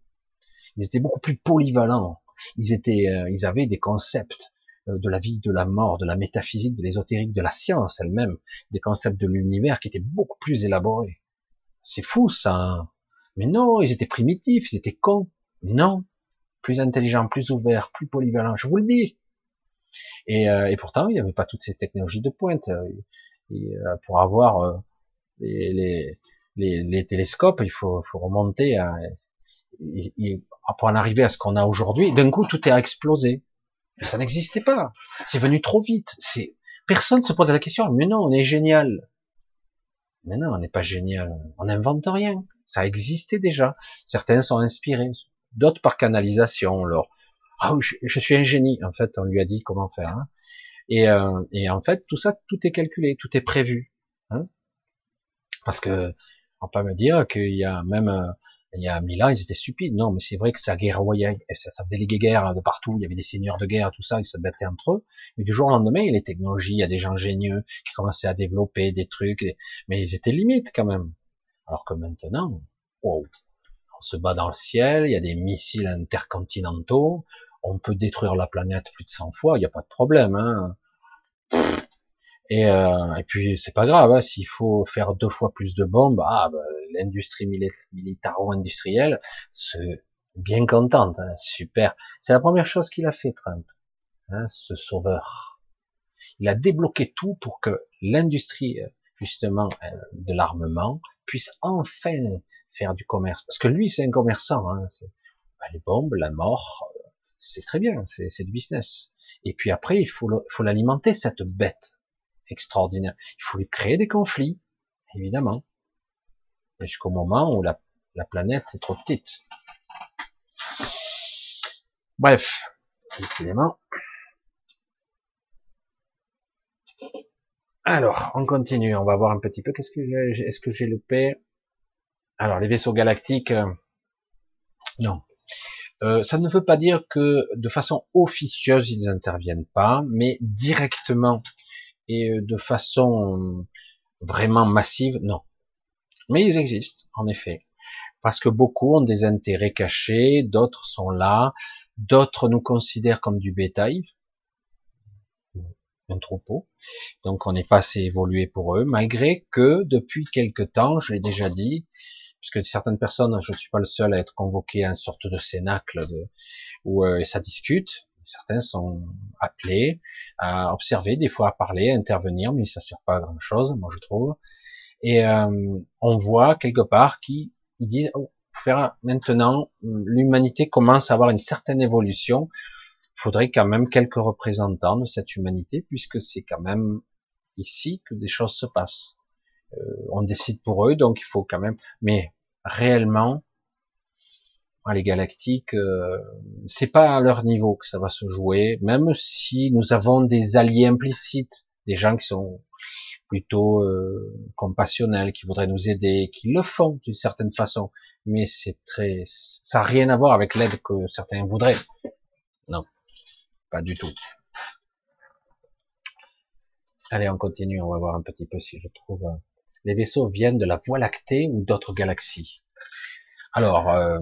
Ils étaient beaucoup plus polyvalents. Ils étaient, euh, ils avaient des concepts euh, de la vie, de la mort, de la métaphysique, de l'ésotérique, de la science elle-même, des concepts de l'univers qui étaient beaucoup plus élaborés. C'est fou ça. Hein. Mais non, ils étaient primitifs, ils étaient cons. Non, plus intelligents, plus ouverts, plus polyvalents. Je vous le dis. Et, euh, et pourtant, il n'y avait pas toutes ces technologies de pointe. Euh, et, euh, pour avoir les, les, les, les, télescopes, il faut, faut remonter à, pour en arriver à ce qu'on a aujourd'hui. D'un coup, tout est explosé. Ça n'existait pas. C'est venu trop vite. C'est personne se pose la question. Mais non, on est génial. Mais non, on n'est pas génial. On n'invente rien. Ça existait déjà. Certains sont inspirés, d'autres par canalisation. Alors, ah je, je, suis un génie. En fait, on lui a dit comment faire. Hein. Et, euh, et, en fait, tout ça, tout est calculé, tout est prévu. Hein. Parce que on peut me dire qu'il y a même euh, il y a mille ans, ils étaient stupides. Non, mais c'est vrai que ça guerroyait, ça, faisait les guerres de partout. Il y avait des seigneurs de guerre, tout ça, ils se battaient entre eux. Mais du jour au lendemain, il y a les technologies, il y a des gens génieux qui commençaient à développer des trucs, mais ils étaient limites quand même. Alors que maintenant, wow, on se bat dans le ciel, il y a des missiles intercontinentaux, on peut détruire la planète plus de 100 fois, il n'y a pas de problème. Hein. Et, euh, et puis c'est pas grave, hein, s'il faut faire deux fois plus de bombes, ah, bah, l'industrie militaro-industrielle se bien contente, hein, super. C'est la première chose qu'il a fait, Trump, hein, ce sauveur. Il a débloqué tout pour que l'industrie, justement, euh, de l'armement puisse enfin faire du commerce. Parce que lui, c'est un commerçant. Hein, bah, les bombes, la mort, euh, c'est très bien, c'est du business. Et puis après, il faut l'alimenter, cette bête extraordinaire. Il faut lui créer des conflits, évidemment, jusqu'au moment où la, la planète est trop petite. Bref, décidément. Alors, on continue, on va voir un petit peu. Qu'est-ce que est-ce que j'ai loupé? Alors, les vaisseaux galactiques, euh, non. Euh, ça ne veut pas dire que de façon officieuse ils n'interviennent pas, mais directement et euh, de façon vraiment massive, non. Mais ils existent, en effet. Parce que beaucoup ont des intérêts cachés, d'autres sont là, d'autres nous considèrent comme du bétail, un troupeau. Donc on n'est pas assez évolué pour eux, malgré que depuis quelque temps, je l'ai déjà dit, puisque certaines personnes, je ne suis pas le seul à être convoqué à une sorte de cénacle de, où euh, ça discute. Certains sont appelés à observer, des fois à parler, à intervenir, mais ça sert pas à grand chose, moi je trouve. Et euh, on voit quelque part qui ils disent oh, faire maintenant l'humanité commence à avoir une certaine évolution. Il faudrait quand même quelques représentants de cette humanité, puisque c'est quand même ici que des choses se passent. Euh, on décide pour eux, donc il faut quand même. Mais réellement, les galactiques, euh, c'est pas à leur niveau que ça va se jouer, même si nous avons des alliés implicites, des gens qui sont plutôt euh, compassionnels, qui voudraient nous aider, qui le font d'une certaine façon, mais c'est très, ça n'a rien à voir avec l'aide que certains voudraient. Non, pas du tout. Allez, on continue, on va voir un petit peu si je trouve. Euh, les vaisseaux viennent de la Voie lactée ou d'autres galaxies. Alors, euh,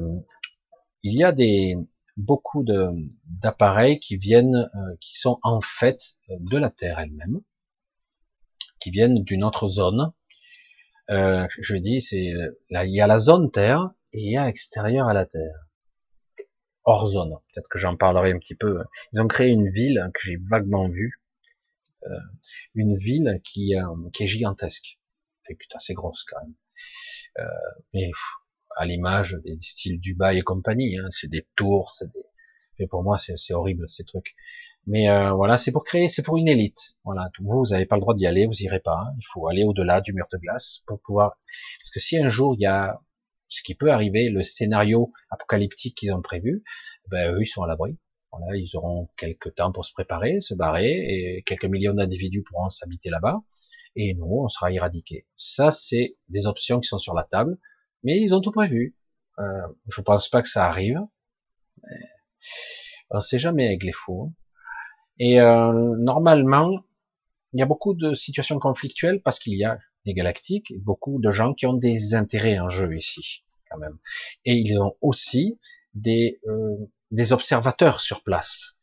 il y a des beaucoup d'appareils qui viennent, euh, qui sont en fait de la Terre elle-même, qui viennent d'une autre zone. Euh, je dis, c'est là, il y a la zone Terre et il y a extérieur à la Terre, hors zone. Peut-être que j'en parlerai un petit peu. Ils ont créé une ville que j'ai vaguement vue, euh, une ville qui, qui est gigantesque. Fait putain, c'est grosse quand même. mais à l'image des styles Dubaï et compagnie. Hein. C'est des tours, c'est des... Mais pour moi, c'est horrible ces trucs. Mais euh, voilà, c'est pour créer, c'est pour une élite. Voilà, vous, vous n'avez pas le droit d'y aller, vous irez pas. Hein. Il faut aller au-delà du mur de glace pour pouvoir. Parce que si un jour il y a ce qui peut arriver, le scénario apocalyptique qu'ils ont prévu, ben eux ils sont à l'abri. Voilà, ils auront quelques temps pour se préparer, se barrer, et quelques millions d'individus pourront s'habiter là-bas, et nous, on sera éradiqués. Ça, c'est des options qui sont sur la table. Mais ils ont tout prévu. Euh, je pense pas que ça arrive. Mais on sait jamais avec les fous. Hein. Et euh, normalement, il y a beaucoup de situations conflictuelles parce qu'il y a des galactiques beaucoup de gens qui ont des intérêts en jeu ici, quand même. Et ils ont aussi des, euh, des observateurs sur place.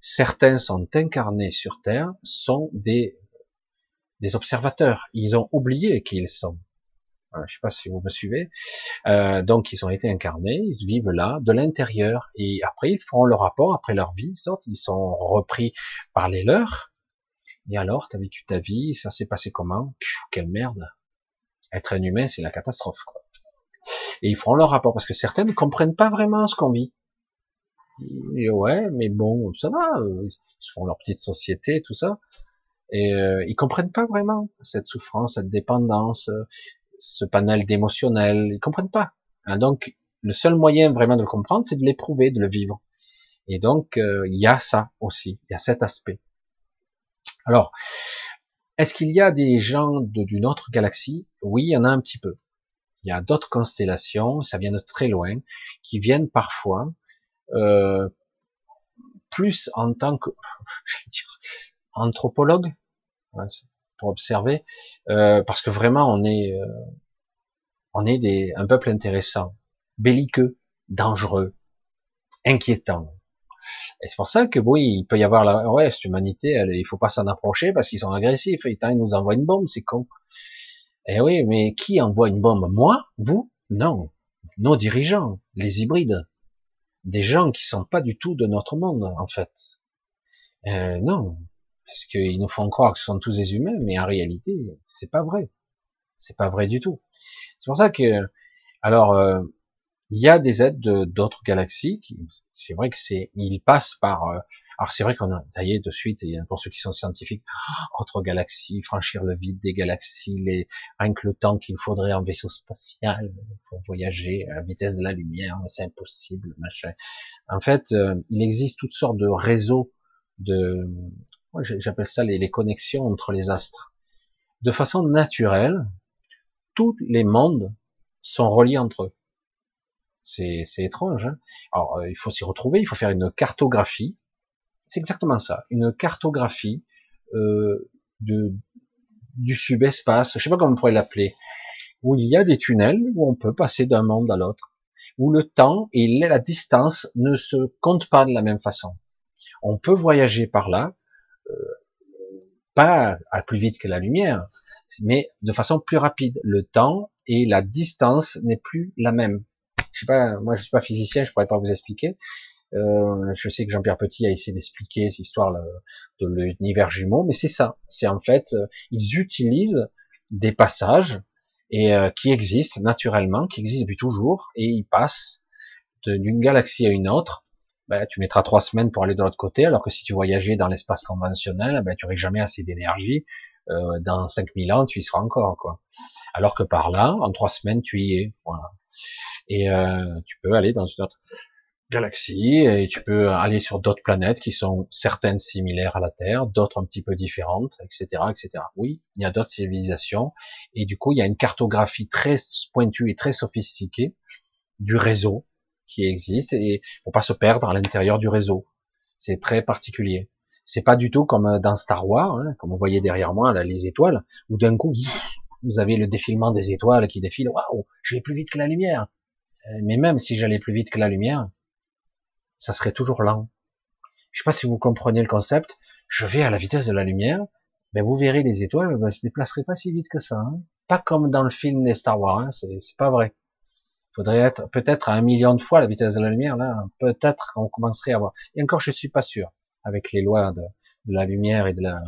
Certains sont incarnés sur Terre, sont des, des observateurs. Ils ont oublié qui ils sont. Je sais pas si vous me suivez. Euh, donc ils ont été incarnés, ils vivent là, de l'intérieur, et après ils feront leur rapport, après leur vie, ils sortent, ils sont repris par les leurs. Et alors, t'as vécu ta vie, ça s'est passé comment? Quelle merde Être un humain, c'est la catastrophe. Quoi. Et ils feront leur rapport, parce que certains ne comprennent pas vraiment ce qu'on vit. Et ouais, mais bon, ça va, euh, ils font leur petite société, tout ça. Et euh, ils comprennent pas vraiment cette souffrance, cette dépendance, ce panel d'émotionnel, ils comprennent pas. Hein, donc, le seul moyen vraiment de le comprendre, c'est de l'éprouver, de le vivre. Et donc, euh, il y a ça aussi, il y a cet aspect. Alors, est-ce qu'il y a des gens d'une autre galaxie? Oui, il y en a un petit peu. Il y a d'autres constellations, ça vient de très loin, qui viennent parfois euh, plus en tant que, je vais dire, anthropologue, observer, euh, parce que vraiment on est, euh, on est des, un peuple intéressant, belliqueux, dangereux, inquiétant. Et c'est pour ça que oui, il peut y avoir la, ouais, cette humanité, elle, il faut pas s'en approcher parce qu'ils sont agressifs. Et ils nous envoient une bombe, c'est con. Eh oui, mais qui envoie une bombe? Moi? Vous? Non. Nos dirigeants, les hybrides. des gens qui sont pas du tout de notre monde, en fait. Euh, non, parce qu'ils nous font croire que ce sont tous des humains, mais en réalité, c'est pas vrai. C'est pas vrai du tout. C'est pour ça que, alors, euh, il y a des aides d'autres galaxies. C'est vrai que c'est, ils passent par. Euh, alors c'est vrai qu'on a, ça y est, de suite, pour ceux qui sont scientifiques, autre galaxie, franchir le vide des galaxies, les, rien que le temps qu'il faudrait en vaisseau spatial pour voyager à la vitesse de la lumière, c'est impossible, machin. En fait, euh, il existe toutes sortes de réseaux de, j'appelle ça les, connexions entre les astres. De façon naturelle, tous les mondes sont reliés entre eux. C'est, étrange. Hein Alors, euh, il faut s'y retrouver, il faut faire une cartographie. C'est exactement ça, une cartographie euh, de, du subespace, je sais pas comment on pourrait l'appeler, où il y a des tunnels où on peut passer d'un monde à l'autre, où le temps et la distance ne se comptent pas de la même façon. On peut voyager par là, pas à plus vite que la lumière, mais de façon plus rapide. Le temps et la distance n'est plus la même. Je sais pas, moi je suis pas physicien, je pourrais pas vous expliquer. Euh, je sais que Jean-Pierre Petit a essayé d'expliquer cette histoire de l'univers jumeau, mais c'est ça. C'est en fait, euh, ils utilisent des passages et qui existent naturellement, qui existent depuis toujours, et ils passent d'une galaxie à une autre ben, tu mettras trois semaines pour aller de l'autre côté, alors que si tu voyageais dans l'espace conventionnel, ben, tu n'aurais jamais assez d'énergie. Euh, dans 5000 ans, tu y seras encore, quoi. Alors que par là, en trois semaines, tu y es. Voilà. Et euh, tu peux aller dans une autre galaxie et tu peux aller sur d'autres planètes qui sont certaines similaires à la Terre, d'autres un petit peu différentes, etc., etc. Oui, il y a d'autres civilisations et du coup, il y a une cartographie très pointue et très sophistiquée du réseau qui existe et pour pas se perdre à l'intérieur du réseau. C'est très particulier. C'est pas du tout comme dans Star Wars, hein, comme vous voyez derrière moi là, les étoiles, où d'un coup vous avez le défilement des étoiles qui défilent. Waouh, je vais plus vite que la lumière. Euh, mais même si j'allais plus vite que la lumière, ça serait toujours lent. Je sais pas si vous comprenez le concept. Je vais à la vitesse de la lumière, mais vous verrez les étoiles, elles se déplaceraient pas si vite que ça. Hein. Pas comme dans le film des Star Wars, hein, c'est pas vrai faudrait être peut-être à un million de fois la vitesse de la lumière, là, peut-être qu'on commencerait à voir. Et encore, je suis pas sûr, avec les lois de, la lumière et de la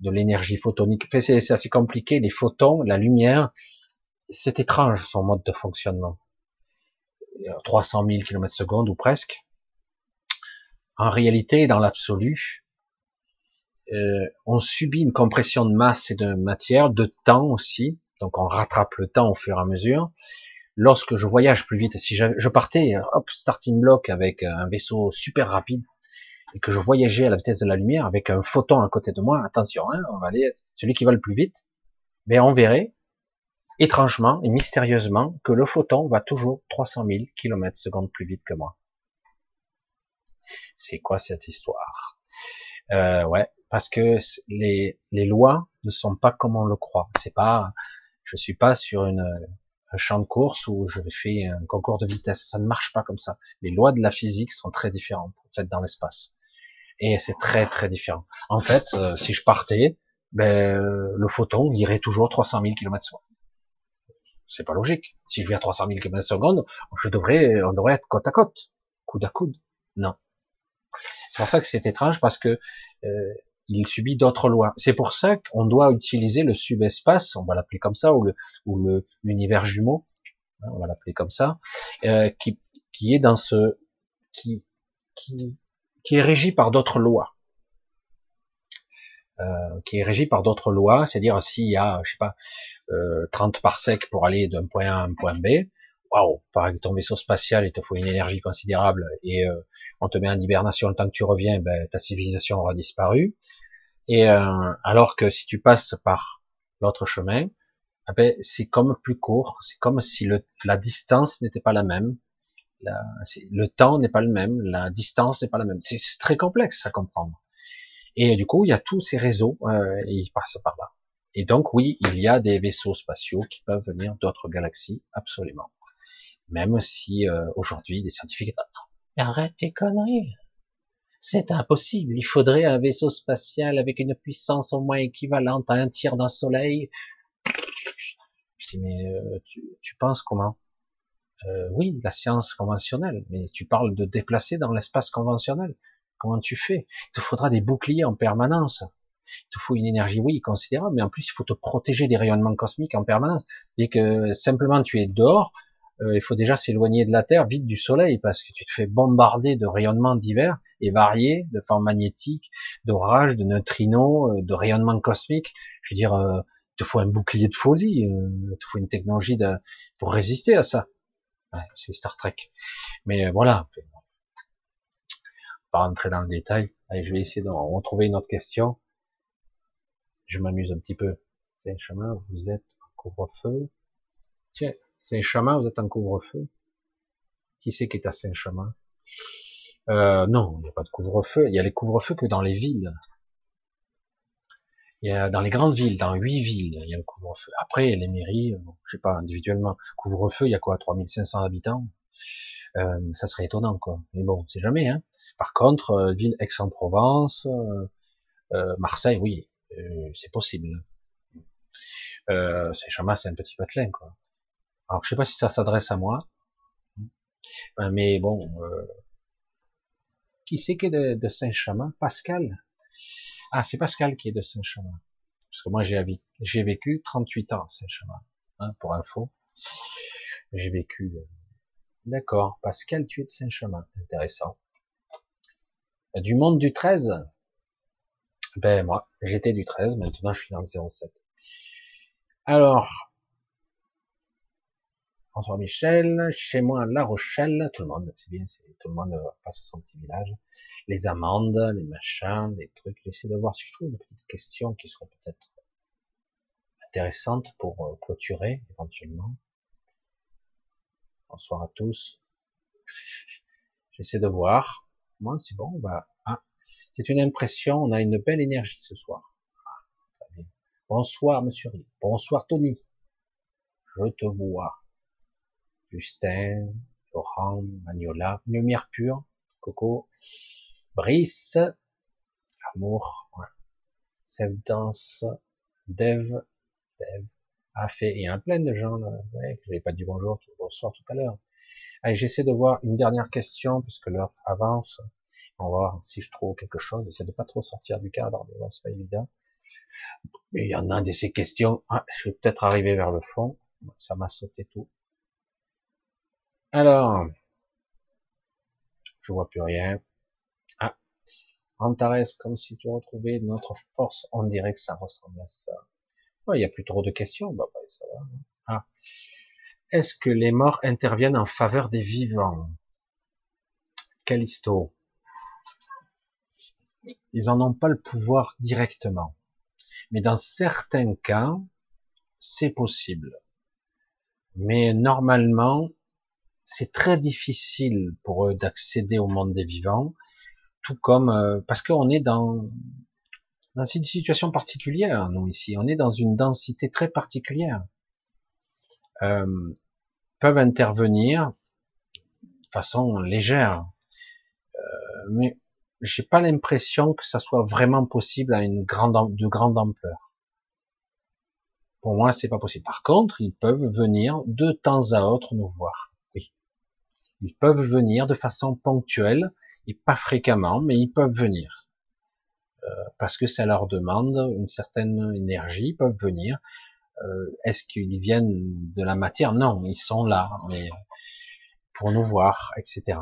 de l'énergie photonique. C'est assez compliqué, les photons, la lumière, c'est étrange son mode de fonctionnement. 300 000 km secondes ou presque. En réalité, dans l'absolu, euh, on subit une compression de masse et de matière, de temps aussi, donc on rattrape le temps au fur et à mesure, lorsque je voyage plus vite, si je partais, hop, starting block avec un vaisseau super rapide, et que je voyageais à la vitesse de la lumière avec un photon à côté de moi, attention, hein, on va aller être celui qui va le plus vite, mais on verrait, étrangement et mystérieusement, que le photon va toujours 300 000 km secondes plus vite que moi. C'est quoi cette histoire? Euh, Ouais, parce que les, les lois ne sont pas comme on le croit. C'est pas, je suis pas sur une un champ de course où je fais un concours de vitesse. Ça ne marche pas comme ça. Les lois de la physique sont très différentes en fait dans l'espace. Et c'est très très différent. En fait, euh, si je partais, ben, le photon irait toujours 300 000 km secondes. C'est pas logique. Si je vais à 300 000 km secondes, je devrais, on devrait être côte à côte, coude à coude. Non. C'est pour ça que c'est étrange parce que euh, il subit d'autres lois. C'est pour ça qu'on doit utiliser le subespace, on va l'appeler comme ça, ou le ou l'univers jumeau, hein, on va l'appeler comme ça, euh, qui est dans ce qui est régi par d'autres lois. Euh, qui est régi par d'autres lois, c'est-à-dire s'il y a, je sais pas, euh, 30 parsecs pour aller d'un point A à un point B, waouh, par ton vaisseau spatial, il te faut une énergie considérable et euh, on te met en hibernation le temps que tu reviens, ben, ta civilisation aura disparu. Et euh, alors que si tu passes par l'autre chemin, eh ben, c'est comme plus court, c'est comme si la distance n'était pas la même, le temps n'est pas le même, la distance n'est pas la même. C'est très complexe à comprendre. Et du coup, il y a tous ces réseaux, euh, et ils passent par là. Et donc, oui, il y a des vaisseaux spatiaux qui peuvent venir d'autres galaxies, absolument. Même si euh, aujourd'hui, les scientifiques arrête tes conneries. C'est impossible. Il faudrait un vaisseau spatial avec une puissance au moins équivalente à un tiers d'un soleil. Je dis, mais euh, tu, penses comment? Euh, oui, la science conventionnelle, mais tu parles de déplacer dans l'espace conventionnel. Comment tu fais? Il te faudra des boucliers en permanence. Il te faut une énergie, oui, considérable, mais en plus, il faut te protéger des rayonnements cosmiques en permanence. Dès que simplement tu es dehors, euh, il faut déjà s'éloigner de la Terre, vite du Soleil, parce que tu te fais bombarder de rayonnements divers et variés, de formes magnétiques, d'orages, de neutrinos, euh, de rayonnements cosmiques. Je veux dire, euh, il te faut un bouclier de folie, il te faut une technologie de, pour résister à ça. C'est Star Trek. Mais voilà, pas rentrer dans le détail. Allez, je vais essayer de retrouver une autre question. Je m'amuse un petit peu. C'est un chemin, vous êtes en couvre-feu. Tiens, Saint-Chamin, vous êtes en couvre-feu Qui c'est qui est à Saint-Chamin euh, Non, il n'y a pas de couvre-feu. Il y a les couvre-feux que dans les villes. Il y a dans les grandes villes, dans huit villes, il y a le couvre-feu. Après, les mairies, euh, je sais pas, individuellement, couvre-feu, il y a quoi, 3500 habitants? Euh, Ça serait étonnant, quoi. Mais bon, c'est jamais. Hein. Par contre, ville Aix-en-Provence, Marseille, oui, c'est possible. Euh, c'est c'est un petit patelin, quoi. Alors, je sais pas si ça s'adresse à moi, euh, mais bon, euh, qui c'est qui est de, Saint-Chamin Pascal Ah, c'est Pascal qui est de Saint-Chamin. Parce que moi, j'ai vécu 38 ans à Saint-Chamin, hein, pour info. J'ai vécu. Euh, d'accord, Pascal, tu es de Saint-Chamin. Intéressant. Du monde du 13 Ben moi, j'étais du 13, maintenant je suis dans le 07. Alors, François Michel, chez moi La Rochelle, tout le monde, c'est bien, tout le monde passe à son petit village. Les amendes, les machins, les trucs. J'essaie de voir si je trouve une petite question qui serait peut-être intéressante pour euh, clôturer éventuellement. Bonsoir à tous. J'essaie de voir. Moi, c'est bon, ah, c'est une impression, on a une belle énergie ce soir. Ah. Bonsoir, monsieur Bonsoir, Tony. Je te vois. Justin, Laurent, Magnola, Lumière pure, Coco, Brice, Amour, ouais. Danse, Dev, Dev, a fait, il y a plein de gens là, ouais, que j'avais pas dit bonjour, bonsoir tout à l'heure. Allez, j'essaie de voir une dernière question, puisque l'heure avance. On va voir si je trouve quelque chose. J'essaie de pas trop sortir du cadre, mais c'est pas évident. Mais il y en a de ces questions. Ah, je vais peut-être arriver vers le fond. Ça m'a sauté tout. Alors, je vois plus rien. Ah, Antares, comme si tu retrouvais notre force, on dirait que ça ressemble à ça. il n'y a plus trop de questions. Bah, ça va. Ah. Est-ce que les morts interviennent en faveur des vivants? Callisto. Ils n'en ont pas le pouvoir directement. Mais dans certains cas, c'est possible. Mais normalement, c'est très difficile pour eux d'accéder au monde des vivants, tout comme euh, parce qu'on est dans dans une situation particulière, nous ici, on est dans une densité très particulière. Euh, peuvent intervenir de façon légère, euh, mais j'ai pas l'impression que ça soit vraiment possible à une grande de grande ampleur. Pour moi, c'est pas possible. Par contre, ils peuvent venir de temps à autre nous voir. Ils peuvent venir de façon ponctuelle et pas fréquemment, mais ils peuvent venir. Euh, parce que ça leur demande une certaine énergie, ils peuvent venir. Euh, Est-ce qu'ils viennent de la matière? Non, ils sont là, mais pour nous voir, etc.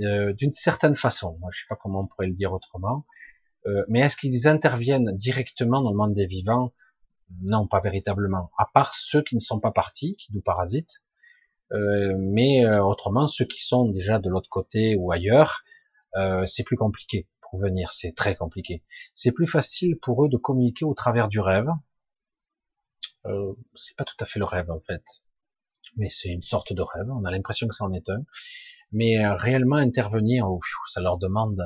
Euh, D'une certaine façon, je sais pas comment on pourrait le dire autrement, euh, mais est-ce qu'ils interviennent directement dans le monde des vivants? Non, pas véritablement. À part ceux qui ne sont pas partis, qui nous parasitent, euh, mais euh, autrement, ceux qui sont déjà de l'autre côté ou ailleurs, euh, c'est plus compliqué pour venir, c'est très compliqué. C'est plus facile pour eux de communiquer au travers du rêve. Euh, c'est pas tout à fait le rêve en fait, mais c'est une sorte de rêve. On a l'impression que ça en est un, mais réellement intervenir, ça leur demande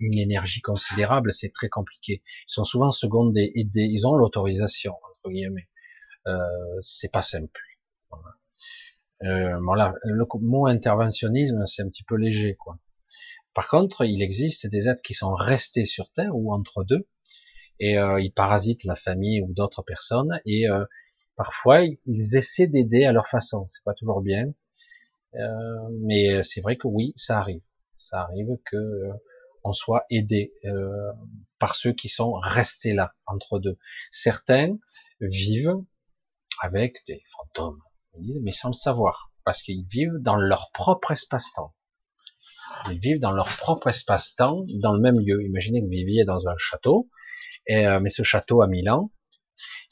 une énergie considérable, c'est très compliqué. Ils sont souvent secondés, aidés, ils ont l'autorisation entre guillemets. Euh, c'est pas simple. Voilà. Euh, voilà, le mot interventionnisme, c'est un petit peu léger, quoi. Par contre, il existe des êtres qui sont restés sur Terre ou entre deux, et euh, ils parasitent la famille ou d'autres personnes, et euh, parfois ils essaient d'aider à leur façon. C'est pas toujours bien. Euh, mais c'est vrai que oui, ça arrive. Ça arrive que euh, on soit aidé euh, par ceux qui sont restés là entre deux. Certains vivent avec des fantômes, mais sans le savoir, parce qu'ils vivent dans leur propre espace-temps. Ils vivent dans leur propre espace-temps, dans le même lieu. Imaginez que vous viviez dans un château, et, mais ce château a mille ans,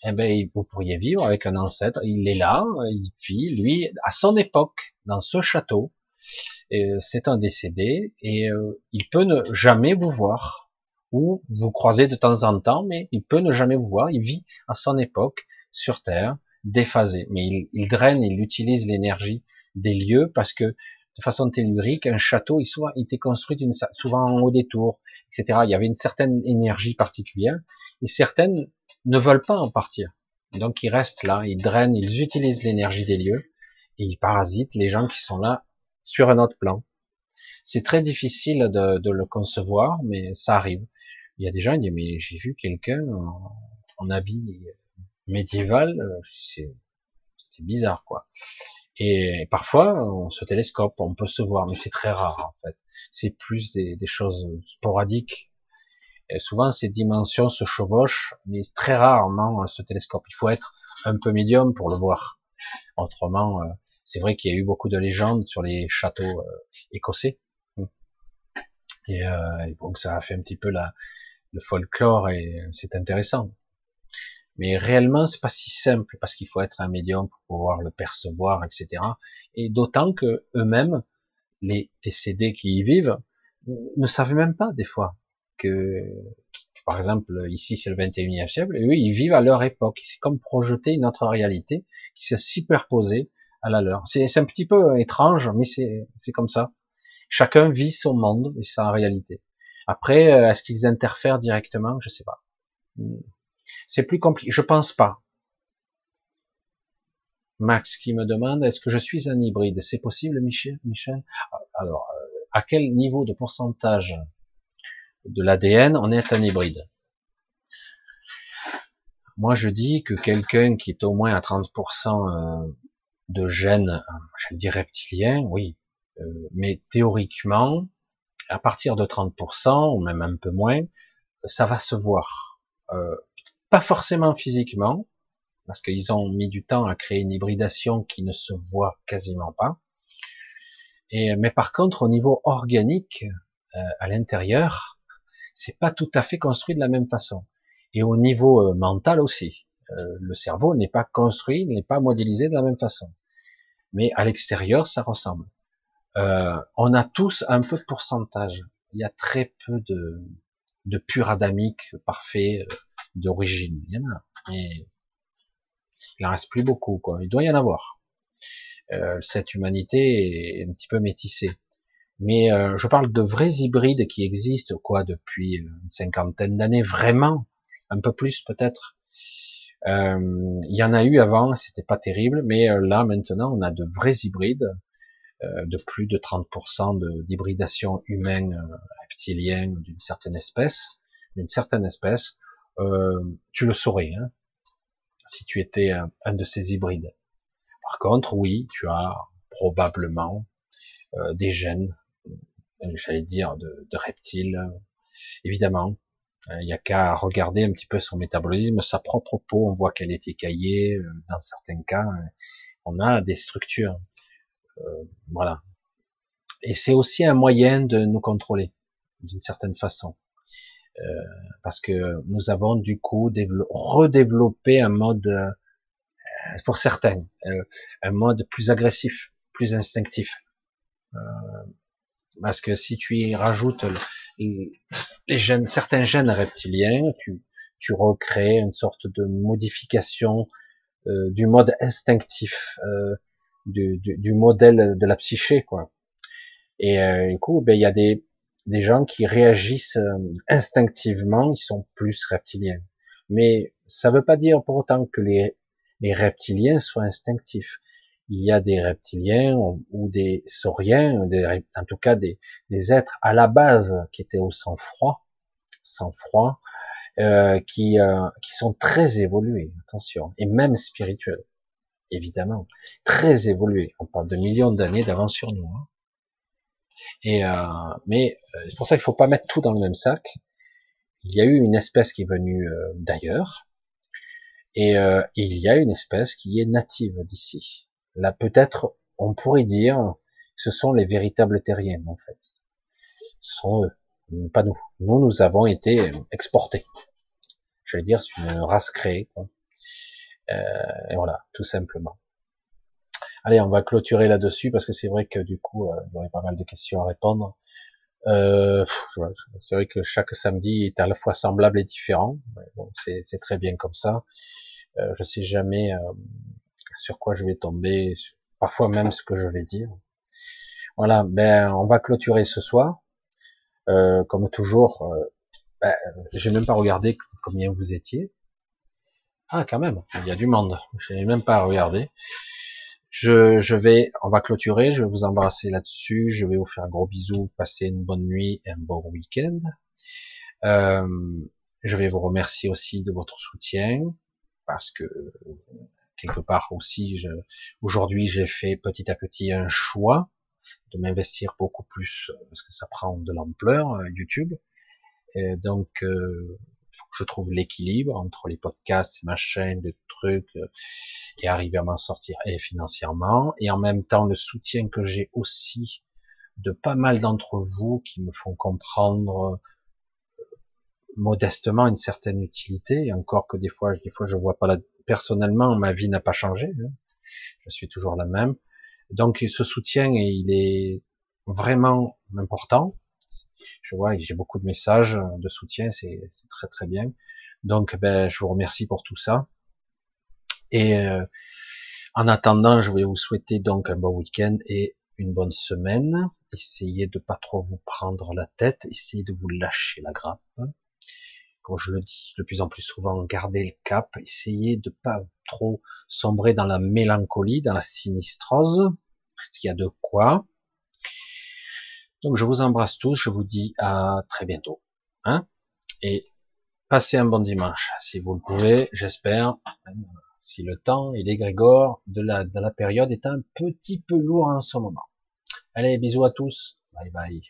eh ben, vous pourriez vivre avec un ancêtre. Il est là, il vit, lui, à son époque, dans ce château. C'est un décédé et euh, il peut ne jamais vous voir ou vous croisez de temps en temps, mais il peut ne jamais vous voir. Il vit à son époque sur Terre, déphasé, mais il, il draine, il utilise l'énergie des lieux parce que de façon tellurique, un château, il, souvent, il était construit souvent en haut des tours, etc. Il y avait une certaine énergie particulière, et certaines ne veulent pas en partir. Donc ils restent là, ils drainent, ils utilisent l'énergie des lieux, et ils parasitent les gens qui sont là sur un autre plan. C'est très difficile de, le concevoir, mais ça arrive. Il y a des gens qui disent, mais j'ai vu quelqu'un en, en habit médiéval, euh, c'est bizarre, quoi. Et parfois, on se télescope, on peut se voir, mais c'est très rare en fait. C'est plus des, choses sporadiques. Et souvent, ces dimensions se chevauchent, mais très rarement on se télescope. Il faut être un peu médium pour le voir. Autrement, euh, c'est vrai qu'il y a eu beaucoup de légendes sur les châteaux euh, écossais. Et, euh, donc ça a fait un petit peu la, le folklore et c'est intéressant. Mais réellement, c'est pas si simple parce qu'il faut être un médium pour pouvoir le percevoir, etc. Et d'autant que eux-mêmes, les décédés qui y vivent, ne savent même pas des fois que, par exemple, ici c'est le 21e siècle, et eux ils vivent à leur époque. C'est comme projeter une autre réalité qui s'est superposée à la leur. C'est un petit peu étrange, mais c'est comme ça. Chacun vit son monde et sa réalité. Après, euh, est-ce qu'ils interfèrent directement? Je sais pas. C'est plus compliqué. Je pense pas. Max qui me demande est-ce que je suis un hybride? C'est possible, Michel Michel? Alors, euh, à quel niveau de pourcentage de l'ADN on est un hybride? Moi, je dis que quelqu'un qui est au moins à 30% euh, de gènes, je dis reptiliens, oui, euh, mais théoriquement, à partir de 30%, ou même un peu moins, ça va se voir. Pas forcément physiquement, parce qu'ils ont mis du temps à créer une hybridation qui ne se voit quasiment pas. Et, mais par contre, au niveau organique, euh, à l'intérieur, c'est pas tout à fait construit de la même façon. Et au niveau euh, mental aussi, euh, le cerveau n'est pas construit, n'est pas modélisé de la même façon. Mais à l'extérieur, ça ressemble. on a tous un peu de pourcentage. Il y a très peu de, de pur adamique parfait d'origine. Il y en a, mais il en reste plus beaucoup, quoi. Il doit y en avoir. Euh, cette humanité est un petit peu métissée. Mais euh, je parle de vrais hybrides qui existent, quoi, depuis une cinquantaine d'années, vraiment, un peu plus peut-être. Euh, il y en a eu avant, c'était pas terrible, mais là maintenant, on a de vrais hybrides, de plus de 30% d'hybridation humaine reptilienne d'une certaine espèce, d'une certaine espèce. Euh, tu le saurais, hein, si tu étais un, de ces hybrides. Par contre, oui, tu as probablement euh, des gènes, euh, j'allais dire, de, reptiles, évidemment. Il n'y a qu'à regarder un petit peu son métabolisme, sa propre peau, on voit qu'elle est écaillée, dans certains cas, on a des structures. voilà. Et c'est aussi un moyen de nous contrôler, d'une certaine façon. Euh, parce que nous avons du coup redéveloppé un mode, euh, pour certains, euh, un mode plus agressif, plus instinctif. parce que si tu y rajoutes les gènes, certains gènes reptiliens, tu, tu recrées une sorte de modification du mode instinctif, du, du, du, modèle de la psyché, quoi. Et du coup, ben il y a des des gens qui réagissent euh, instinctivement, ils sont plus reptiliens. Mais ça ne veut pas dire pour autant que les, les reptiliens soient instinctifs. Il y a des reptiliens ou des sauriens, en tout cas des, des, êtres à la base qui étaient au sang-froid, sang-froid, euh, qui, euh, qui sont très évolués, attention, et même spirituels. évidemment, très évolué. On parle de millions d'années d'avance sur nous. Hein. Et euh, mais euh, c'est pour ça qu'il faut pas mettre tout dans le même sac. Il y a eu une espèce qui est venue euh, d'ailleurs, et, et, il y a une espèce qui est native d'ici. Là, peut-être, on pourrait dire, ce sont les véritables terriens en fait. Ce sont eux, pas nous. Nous, nous avons été exportés. Je vais dire, c'est une race créée. Quoi. et voilà, tout simplement. Allez, on va clôturer là-dessus parce que c'est vrai que du coup, euh, il y aurait pas mal de questions à répondre. Euh, c'est vrai que chaque samedi est à la fois semblable et différent. C'est très bien comme ça. Euh, je sais jamais euh, sur quoi je vais tomber, parfois même ce que je vais dire. Voilà, ben on va clôturer ce soir. Euh, comme toujours, ben, j'ai même pas regardé combien vous étiez. Ah, quand même, il y a du monde. Je n'ai même pas regardé. Je, je, vais, on va clôturer, je vais vous embrasser là-dessus, je vais vous faire un gros bisou, passer une bonne nuit et un bon week-end. Euh, je vais vous remercier aussi de votre soutien, parce que quelque part aussi, aujourd'hui j'ai fait petit à petit un choix de m'investir beaucoup plus, parce que ça prend de l'ampleur, euh, YouTube. Donc, euh, faut que je trouve l'équilibre entre les podcasts, ma chaîne, les trucs, euh, et arriver à m'en sortir et financièrement, et en même temps le soutien que j'ai aussi de pas mal d'entre vous qui me font comprendre euh, modestement une certaine utilité, encore que des fois, des fois je vois pas la, personnellement, ma vie n'a pas changé, hein. je suis toujours la même. Donc ce soutien, il est vraiment important, je vois, j'ai beaucoup de messages de soutien, c'est très très bien. Donc, ben, je vous remercie pour tout ça. Et euh, en attendant, je vais vous souhaiter donc un bon week-end et une bonne semaine. Essayez de pas trop vous prendre la tête, essayez de vous lâcher la grappe. Comme je le dis de plus en plus souvent, gardez le cap, essayez de pas trop sombrer dans la mélancolie, dans la sinistrose, parce qu'il y a de quoi. Donc je vous embrasse tous, je vous dis à très bientôt. Hein et passez un bon dimanche, si vous le pouvez, j'espère. Si le temps et l'égrégore de de la période est un petit peu lourd en ce moment. Allez, bisous à tous. Bye bye.